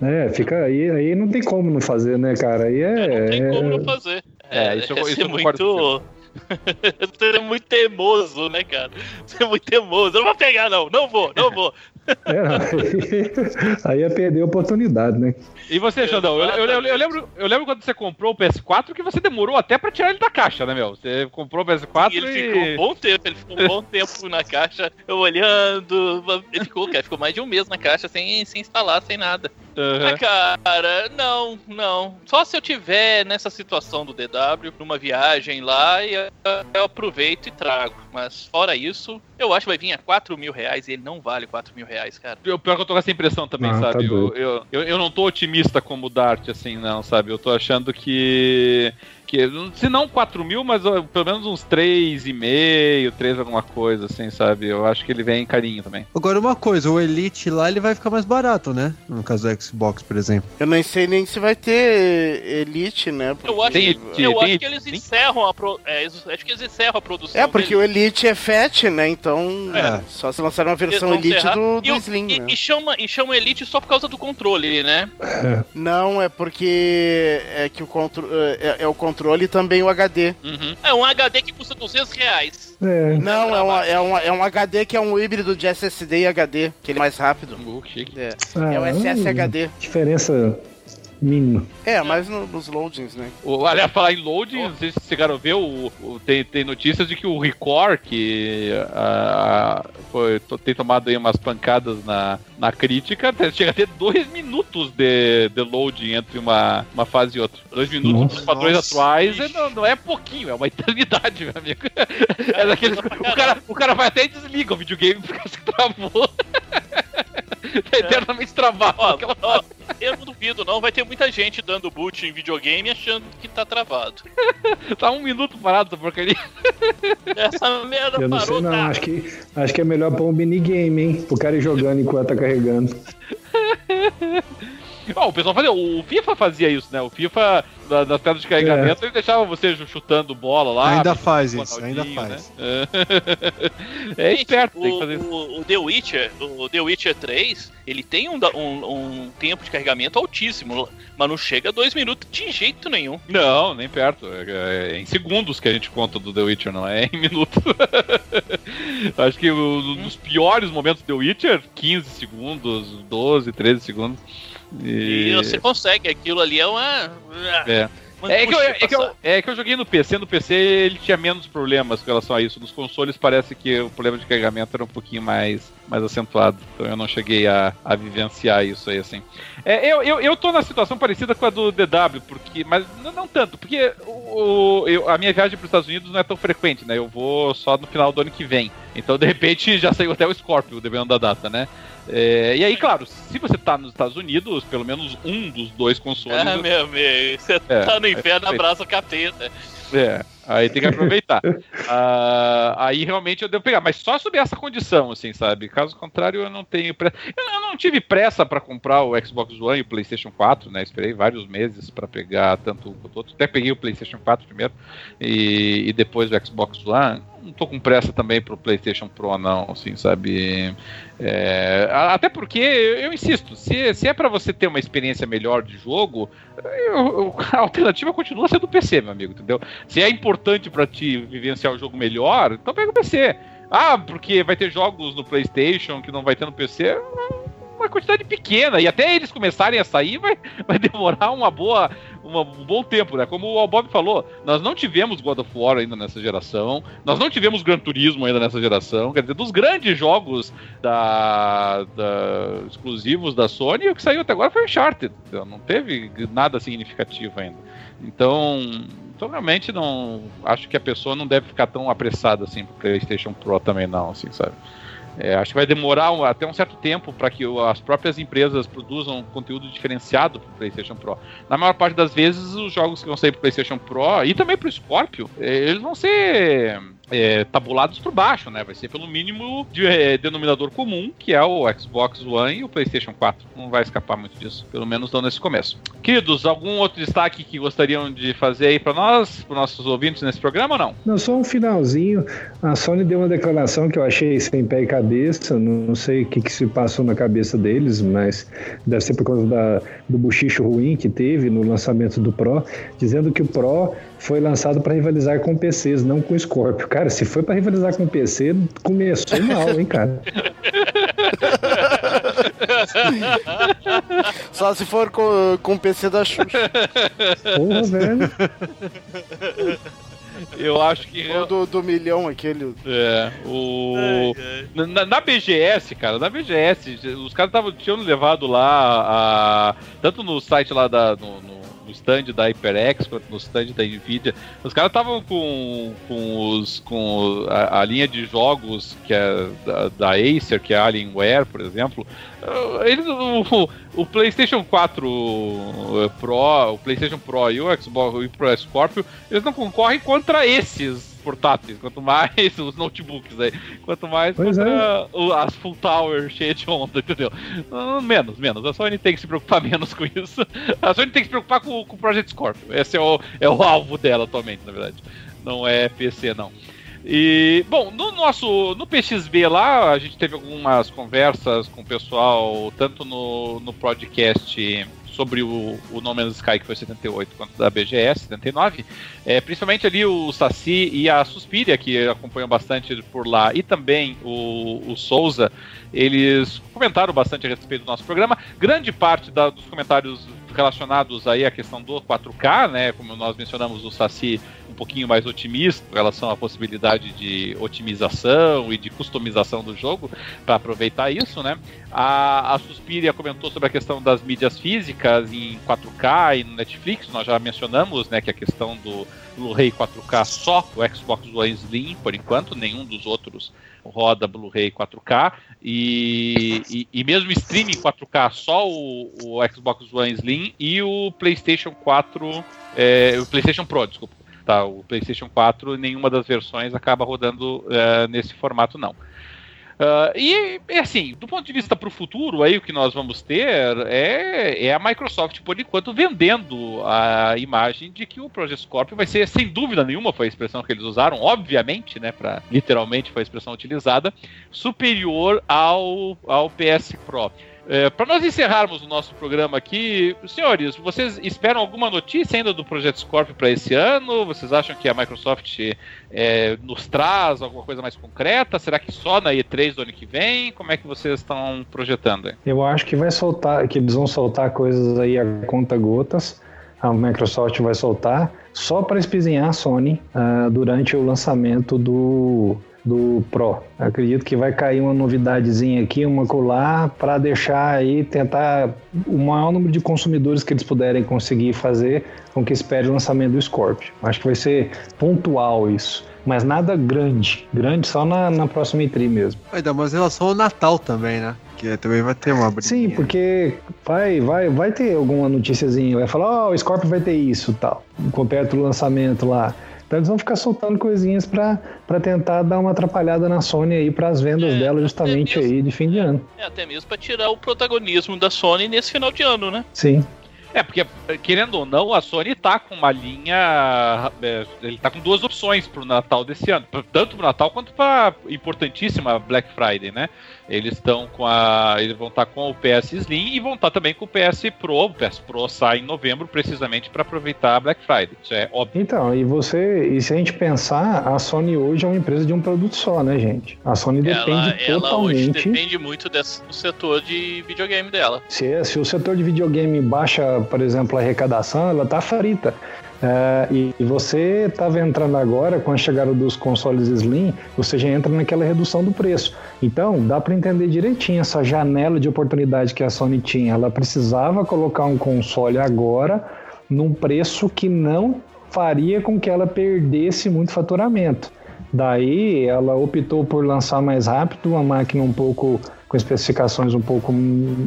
C: É, fica aí, aí não tem como não fazer, né, cara? Aí é.
E: é não tem como não fazer.
A: É, isso, é, isso eu muito
E: Você é muito teimoso, né, cara? Você é muito teimoso. Eu não vou pegar, não. Não vou, não vou.
C: É, aí, aí ia perder a oportunidade, né?
A: E você, Xandão? Eu, eu, eu, eu, lembro, eu lembro quando você comprou o PS4 que você demorou até pra tirar ele da caixa, né, meu? Você comprou o PS4
E: e... Ele
A: e...
E: ficou um bom tempo, ele ficou um bom tempo na caixa, eu olhando. Ele ficou, cara, ficou mais de um mês na caixa sem, sem instalar, sem nada. Uhum. Ah, cara, não, não. Só se eu tiver nessa situação do DW, numa viagem lá, eu, eu aproveito e trago. Mas fora isso, eu acho que vai vir a 4 mil reais e ele não vale 4 mil reais, cara.
A: Eu, pior que eu tô com essa impressão também, ah, sabe? Tá eu, eu, eu, eu, não tô otimista como o Dart, assim, não, sabe? Eu tô achando que que se não 4 mil, mas pelo menos uns 3,5, 3 alguma coisa, assim, sabe? Eu acho que ele vem em carinho também.
D: Agora, uma coisa, o Elite lá ele vai ficar mais barato, né? No caso do Xbox, por exemplo.
B: Eu nem sei nem se vai ter Elite, né?
E: Porque... Eu acho, tem, que, eu acho que eles encerram a pro... é, acho que eles encerram a produção.
B: É, porque o Elite é FAT, né? Então, é. só se lançar uma versão Elite do, do
E: e,
B: Slim,
E: e,
B: né?
E: E chama, e chama Elite só por causa do controle, né?
B: Não, é porque é que o contro... é, é o controle e também o HD HD.
E: Uhum. É um HD que custa 200 reais.
B: É. Não, é, uma, é, uma, é um HD que é um híbrido de SSD e HD, que ele é mais rápido.
A: Uh,
B: é. Ah, é o SSHD.
C: Diferença mínima.
B: É, mas no, nos loadings, né?
A: O, aliás, falar em loading, oh. não sei se chegaram a ver, o, o, tem, tem notícias de que o Record, que uh, foi, tem tomado aí umas pancadas na, na crítica, chega a ter dois minutos de, de loading entre uma, uma fase e outra. Dois minutos nos padrões Nossa. atuais não, não, é pouquinho, é uma eternidade, meu amigo. É daqueles, o, cara, o cara vai até e desliga o videogame porque se travou. tá eternamente travado. Ó,
E: ó, eu não duvido, não. Vai ter muita gente dando boot em videogame achando que tá travado.
A: tá um minuto parado essa porcaria.
E: Essa merda
C: eu não
E: parou,
C: sei, não. Tá? Acho, que, acho que é melhor pôr um minigame, hein? Pro cara ir jogando enquanto tá carregando.
A: Oh, o pessoal fazia. O FIFA fazia isso, né? O FIFA, na, nas pedras de carregamento, é. ele deixava você chutando bola lá.
D: Ainda faz isso, ainda né? faz.
A: Né? é esperto, tem que fazer isso.
E: O, o, The Witcher, o The Witcher 3, ele tem um, um, um, tempo de carregamento altíssimo, mas não chega a dois minutos de jeito nenhum.
A: Não, nem perto. É, é em segundos que a gente conta do The Witcher, não é em minutos. Acho que um dos piores momentos do The Witcher, 15 segundos, 12, 13 segundos.
E: E... e você consegue, aquilo ali é uma.
A: É. É que, eu, é, que eu, é que eu joguei no PC, no PC ele tinha menos problemas com relação a isso. Nos consoles parece que o problema de carregamento era um pouquinho mais, mais acentuado. Então eu não cheguei a, a vivenciar isso aí, assim. É, eu, eu, eu tô na situação parecida com a do DW, porque. Mas não, não tanto, porque o, eu, a minha viagem para os Estados Unidos não é tão frequente, né? Eu vou só no final do ano que vem. Então, de repente, já saiu até o Scorpio, dependendo da data, né? É, e aí, claro, se você tá nos Estados Unidos, pelo menos um dos dois consoles.
E: Ah, meu amigo, você é, tá no inferno, é abraça o capeta.
A: É, aí tem que aproveitar. uh, aí realmente eu devo pegar, mas só sob essa condição, assim, sabe? Caso contrário, eu não tenho pressa. Eu não tive pressa para comprar o Xbox One e o PlayStation 4, né? Esperei vários meses para pegar tanto o outro. Até peguei o PlayStation 4 primeiro e, e depois o Xbox One não tô com pressa também pro PlayStation Pro, não, assim, sabe? É, até porque, eu, insisto, se, se é para você ter uma experiência melhor de jogo, eu, a alternativa continua sendo o PC, meu amigo, entendeu? Se é importante para ti vivenciar o jogo melhor, então pega o PC. Ah, porque vai ter jogos no PlayStation que não vai ter no PC uma quantidade pequena, e até eles começarem a sair vai, vai demorar uma boa, uma, um bom tempo, né? Como o Bob falou, nós não tivemos God of War ainda nessa geração, nós não tivemos Gran Turismo ainda nessa geração, quer dizer, dos grandes jogos da, da exclusivos da Sony, o que saiu até agora foi Uncharted, então não teve nada significativo ainda. Então, então realmente não acho que a pessoa não deve ficar tão apressada assim pro PlayStation Pro também não, assim, sabe? É, acho que vai demorar até um certo tempo para que as próprias empresas produzam conteúdo diferenciado para o PlayStation Pro. Na maior parte das vezes, os jogos que vão sair para o PlayStation Pro e também para o Scorpio, é, eles vão ser é, tabulados por baixo, né? Vai ser pelo mínimo de é, denominador comum, que é o Xbox One e o PlayStation 4. Não vai escapar muito disso, pelo menos não nesse começo. Queridos, algum outro destaque que gostariam de fazer aí para nós, para nossos ouvintes nesse programa ou não?
C: Não, só um finalzinho. A Sony deu uma declaração que eu achei sem pé e cabeça. Não sei o que, que se passou na cabeça deles, mas deve ser por causa da, do buchicho ruim que teve no lançamento do Pro, dizendo que o Pro foi lançado para rivalizar com PCs, não com Scorpio. Cara, se foi para rivalizar com PC, começou mal, hein, cara?
B: Só se for com, com o PC da Xuxa.
C: Porra, velho.
A: Eu acho que.
B: Ou do, do milhão aquele.
A: É, o. Na, na, BGS, cara, na BGS, os caras tinham levado lá a. Tanto no site lá da. No, no, no stand da HyperX quanto no stand da Nvidia. Os caras estavam com, com, os, com a, a, linha de jogos que é da, da, Acer, que é Alienware, por exemplo. Uh, eles, o, o, PlayStation 4 uh, Pro, o PlayStation Pro e o Xbox e o Pro Scorpio, eles não concorrem contra esses portáteis, quanto mais os notebooks aí, quanto mais
C: é.
A: as full tower cheias de onda, entendeu? Menos, menos. A Sony tem que se preocupar menos com isso. A Sony tem que se preocupar com, com o Project Scorpio. Esse é o, é o alvo dela atualmente, na verdade. Não é PC, não. E, bom, no nosso no PXB lá, a gente teve algumas conversas com o pessoal, tanto no, no podcast sobre o, o No Man's Sky, que foi 78, quanto da BGS, 79. É, principalmente ali o Saci e a Suspiria, que acompanham bastante por lá, e também o, o Souza, eles comentaram bastante a respeito do nosso programa. Grande parte da, dos comentários relacionados aí à questão do 4K, né? Como nós mencionamos, o Saci um pouquinho mais otimista em relação à possibilidade de otimização e de customização do jogo para aproveitar isso, né? A, a Suspiria comentou sobre a questão das mídias físicas em 4K e no Netflix, nós já mencionamos, né, que a questão do Blu-ray 4K só o Xbox One Slim, por enquanto, nenhum dos outros roda Blu-ray 4K e, e, e, mesmo streaming 4K só o, o, Xbox One Slim e o PlayStation 4, é, o PlayStation Pro, desculpa. Tá, o PlayStation 4 nenhuma das versões acaba rodando é, nesse formato não. Uh, e, assim, do ponto de vista para o futuro, aí o que nós vamos ter é, é a Microsoft, por enquanto, vendendo a imagem de que o Project Scorpio vai ser, sem dúvida nenhuma, foi a expressão que eles usaram, obviamente, né, para literalmente foi a expressão utilizada, superior ao, ao PS Pro. É, para nós encerrarmos o nosso programa aqui, senhores, vocês esperam alguma notícia ainda do Projeto Scorpio para esse ano? Vocês acham que a Microsoft é, nos traz alguma coisa mais concreta? Será que só na E3 do ano que vem? Como é que vocês estão projetando?
C: Eu acho que vai soltar, que eles vão soltar coisas aí a conta gotas. A Microsoft vai soltar só para espizinhar a Sony uh, durante o lançamento do do Pro. Acredito que vai cair uma novidadezinha aqui, uma colar, para deixar aí, tentar o maior número de consumidores que eles puderem conseguir fazer com que espere o lançamento do Scorpio. Acho que vai ser pontual isso. Mas nada grande. Grande só na, na próxima E3 mesmo.
D: Vai dar mais relação ao Natal também, né? Que também vai ter uma
C: Sim, porque vai, vai, vai ter alguma noticiazinha. Vai falar, ó, oh, o Scorpio vai ter isso tal. Com perto do lançamento lá. Então eles vão ficar soltando coisinhas para tentar dar uma atrapalhada na Sony aí para as vendas é, dela justamente mesmo, aí de fim de ano.
E: É, até mesmo para tirar o protagonismo da Sony nesse final de ano, né?
C: Sim.
A: É, porque, querendo ou não, a Sony tá com uma linha. É, ele tá com duas opções pro Natal desse ano. Tanto pro Natal quanto pra importantíssima Black Friday, né? Eles estão com a. Eles vão estar tá com o PS Slim e vão estar tá também com o PS Pro. O PS Pro sai em novembro, precisamente para aproveitar a Black Friday. Isso é óbvio.
C: Então, e você. E se a gente pensar, a Sony hoje é uma empresa de um produto só, né, gente? A Sony depende ela, totalmente. Ela hoje
E: depende muito desse, do setor de videogame dela.
C: Se, se o setor de videogame baixa, por exemplo, a arrecadação, ela tá frita. É, e, e, você estava entrando agora com a chegada dos consoles Slim, você já entra naquela redução do preço. Então, dá para entender direitinho essa janela de oportunidade que a Sony tinha. Ela precisava colocar um console agora num preço que não faria com que ela perdesse muito faturamento. Daí ela optou por lançar mais rápido, uma máquina um pouco com especificações um pouco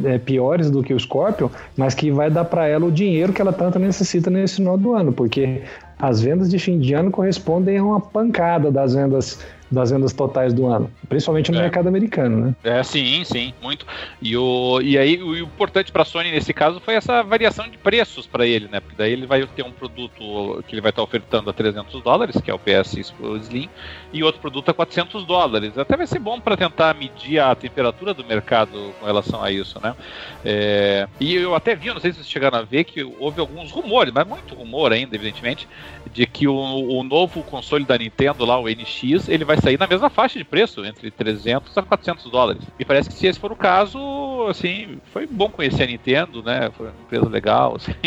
C: é, piores do que o Scorpion, mas que vai dar para ela o dinheiro que ela tanto necessita nesse final do ano, porque as vendas de fim de ano correspondem a uma pancada das vendas das vendas totais do ano, principalmente no é. mercado americano, né?
A: É, sim, sim, muito. E, o, e aí o importante para a Sony nesse caso foi essa variação de preços para ele, né? Porque daí ele vai ter um produto que ele vai estar ofertando a 300 dólares, que é o PS Slim, e outro produto a 400 dólares. Até vai ser bom para tentar medir a temperatura do mercado com relação a isso, né? É, e eu até vi, não sei se vocês chegaram a ver, que houve alguns rumores, mas muito rumor ainda, evidentemente, de que o, o novo console da Nintendo lá, o NX, ele vai sair na mesma faixa de preço, entre 300 a 400 dólares. E parece que se esse for o caso, assim, foi bom conhecer a Nintendo, né? Foi uma empresa legal, assim.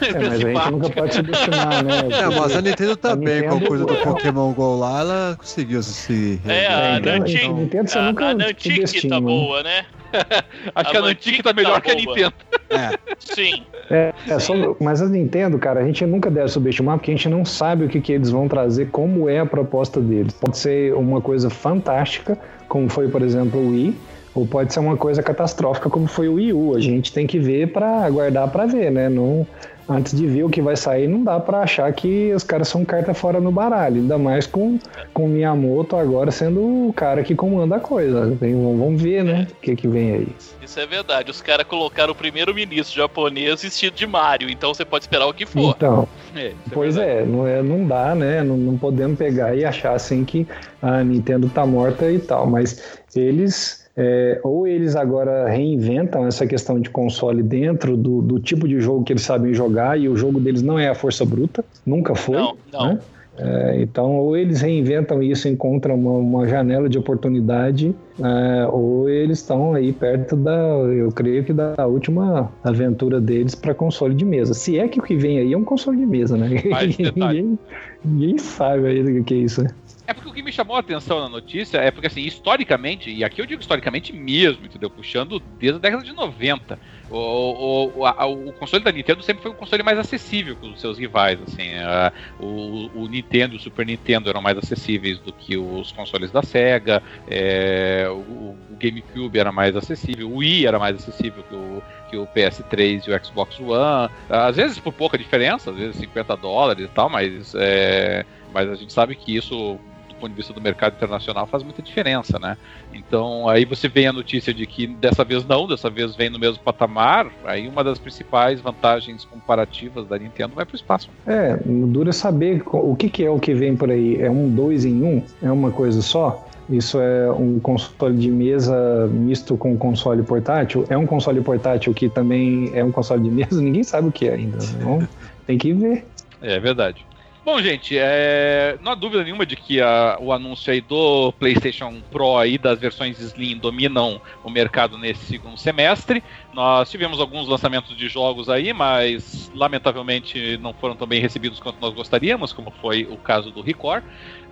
C: É, mas a gente nunca pode subestimar, né?
D: É, mas a Nintendo tá a bem Nintendo... com a coisa do Pokémon GO lá, ela conseguiu se...
E: É, a é, Niantic, Nintendo, a, a Niantic tá boa, né?
A: Acho a que a Niantic tá melhor tá que a Nintendo.
E: É. Sim.
C: É, é só, mas a Nintendo, cara, a gente nunca deve subestimar porque a gente não sabe o que, que eles vão trazer, como é a proposta deles. Pode ser uma coisa fantástica, como foi, por exemplo, o Wii, ou pode ser uma coisa catastrófica, como foi o Wii U. A gente tem que ver para aguardar para ver, né? Não, antes de ver o que vai sair, não dá para achar que os caras são carta fora no baralho. Ainda mais com, com Miyamoto agora sendo o cara que comanda a coisa. vamos ver, né? O que, que vem aí.
E: Isso é verdade. Os caras colocaram o primeiro-ministro japonês vestido de Mario, então você pode esperar o que for.
C: Então, é, é pois é, não, é, não dá, né? Não, não podemos pegar e achar assim que a Nintendo tá morta e tal. Mas eles é, ou eles agora reinventam essa questão de console dentro do, do, tipo de jogo que eles sabem jogar e o jogo deles não é a força bruta, nunca foi. Não, não. Né? É, então, ou eles reinventam isso, encontram uma, uma janela de oportunidade, é, ou eles estão aí perto da, eu creio que da última aventura deles para console de mesa. Se é que o que vem aí é um console de mesa, né? ninguém, ninguém sabe aí o que é isso, né?
A: É porque o que me chamou a atenção na notícia é porque, assim, historicamente, e aqui eu digo historicamente mesmo, entendeu? Puxando desde a década de 90. O, o, a, o console da Nintendo sempre foi um console mais acessível que os seus rivais, assim. A, o, o, Nintendo e o Super Nintendo eram mais acessíveis do que os consoles da Sega. É, o, o GameCube era mais acessível. O Wii era mais acessível que o que o PS3 e o Xbox One. Às vezes por pouca diferença, às vezes 50 dólares e tal, mas, é, mas a gente sabe que isso ponto de vista do mercado internacional faz muita diferença, né? Então aí você vem a notícia de que dessa vez não, dessa vez vem no mesmo patamar, aí uma das principais vantagens comparativas da Nintendo vai para o espaço.
C: É, dura saber o que, que é o que vem por aí. É um dois em um? É uma coisa só? Isso é um console de mesa misto com console portátil? É um console portátil que também é um console de mesa? Ninguém sabe o que é ainda. Então, tem que ver.
A: É verdade. Bom, gente, é... não há dúvida nenhuma de que a, o anúncio aí do PlayStation Pro e das versões Slim dominam o mercado nesse segundo semestre. Nós tivemos alguns lançamentos de jogos aí, mas lamentavelmente não foram tão bem recebidos quanto nós gostaríamos, como foi o caso do Record.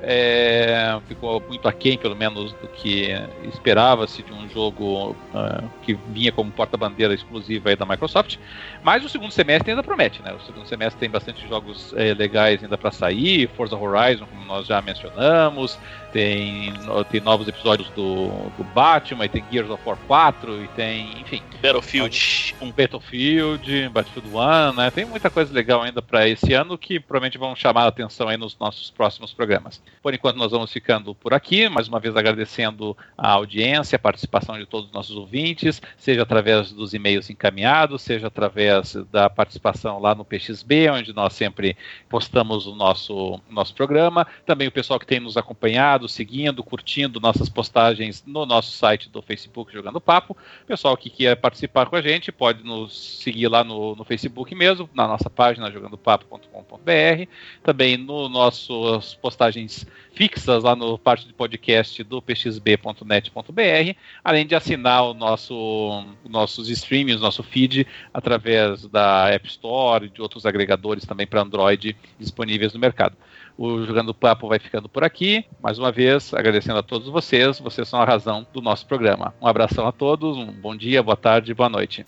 A: É, ficou muito aquém, pelo menos, do que esperava-se de um jogo uh, que vinha como porta-bandeira exclusiva da Microsoft. Mas o segundo semestre ainda promete, né? O segundo semestre tem bastante jogos é, legais ainda para sair, Forza Horizon, como nós já mencionamos, tem, tem novos episódios do, do Batman, e tem Gears of War 4, e tem, enfim.
E: Battlefield.
A: Um Battlefield, Battlefield 1, né? Tem muita coisa legal ainda para esse ano que provavelmente vão chamar a atenção aí nos nossos próximos programas. Por enquanto nós vamos ficando por aqui, mais uma vez agradecendo a audiência, a participação de todos os nossos ouvintes, seja através dos e-mails encaminhados, seja através da participação lá no PXB, onde nós sempre postamos o nosso, nosso programa. Também o pessoal que tem nos acompanhado, seguindo, curtindo nossas postagens no nosso site do Facebook Jogando Papo. Pessoal que quer participar com a gente pode nos seguir lá no, no Facebook mesmo, na nossa página jogandopapo.com.br, também no nossas postagens fixas lá no parte de podcast do pxb.net.br, além de assinar o nosso nossos streams, nosso feed através da App Store e de outros agregadores também para Android disponíveis no mercado. O Jogando Papo vai ficando por aqui. Mais uma vez, agradecendo a todos vocês. Vocês são a razão do nosso programa. Um abração a todos, um bom dia, boa tarde, boa noite.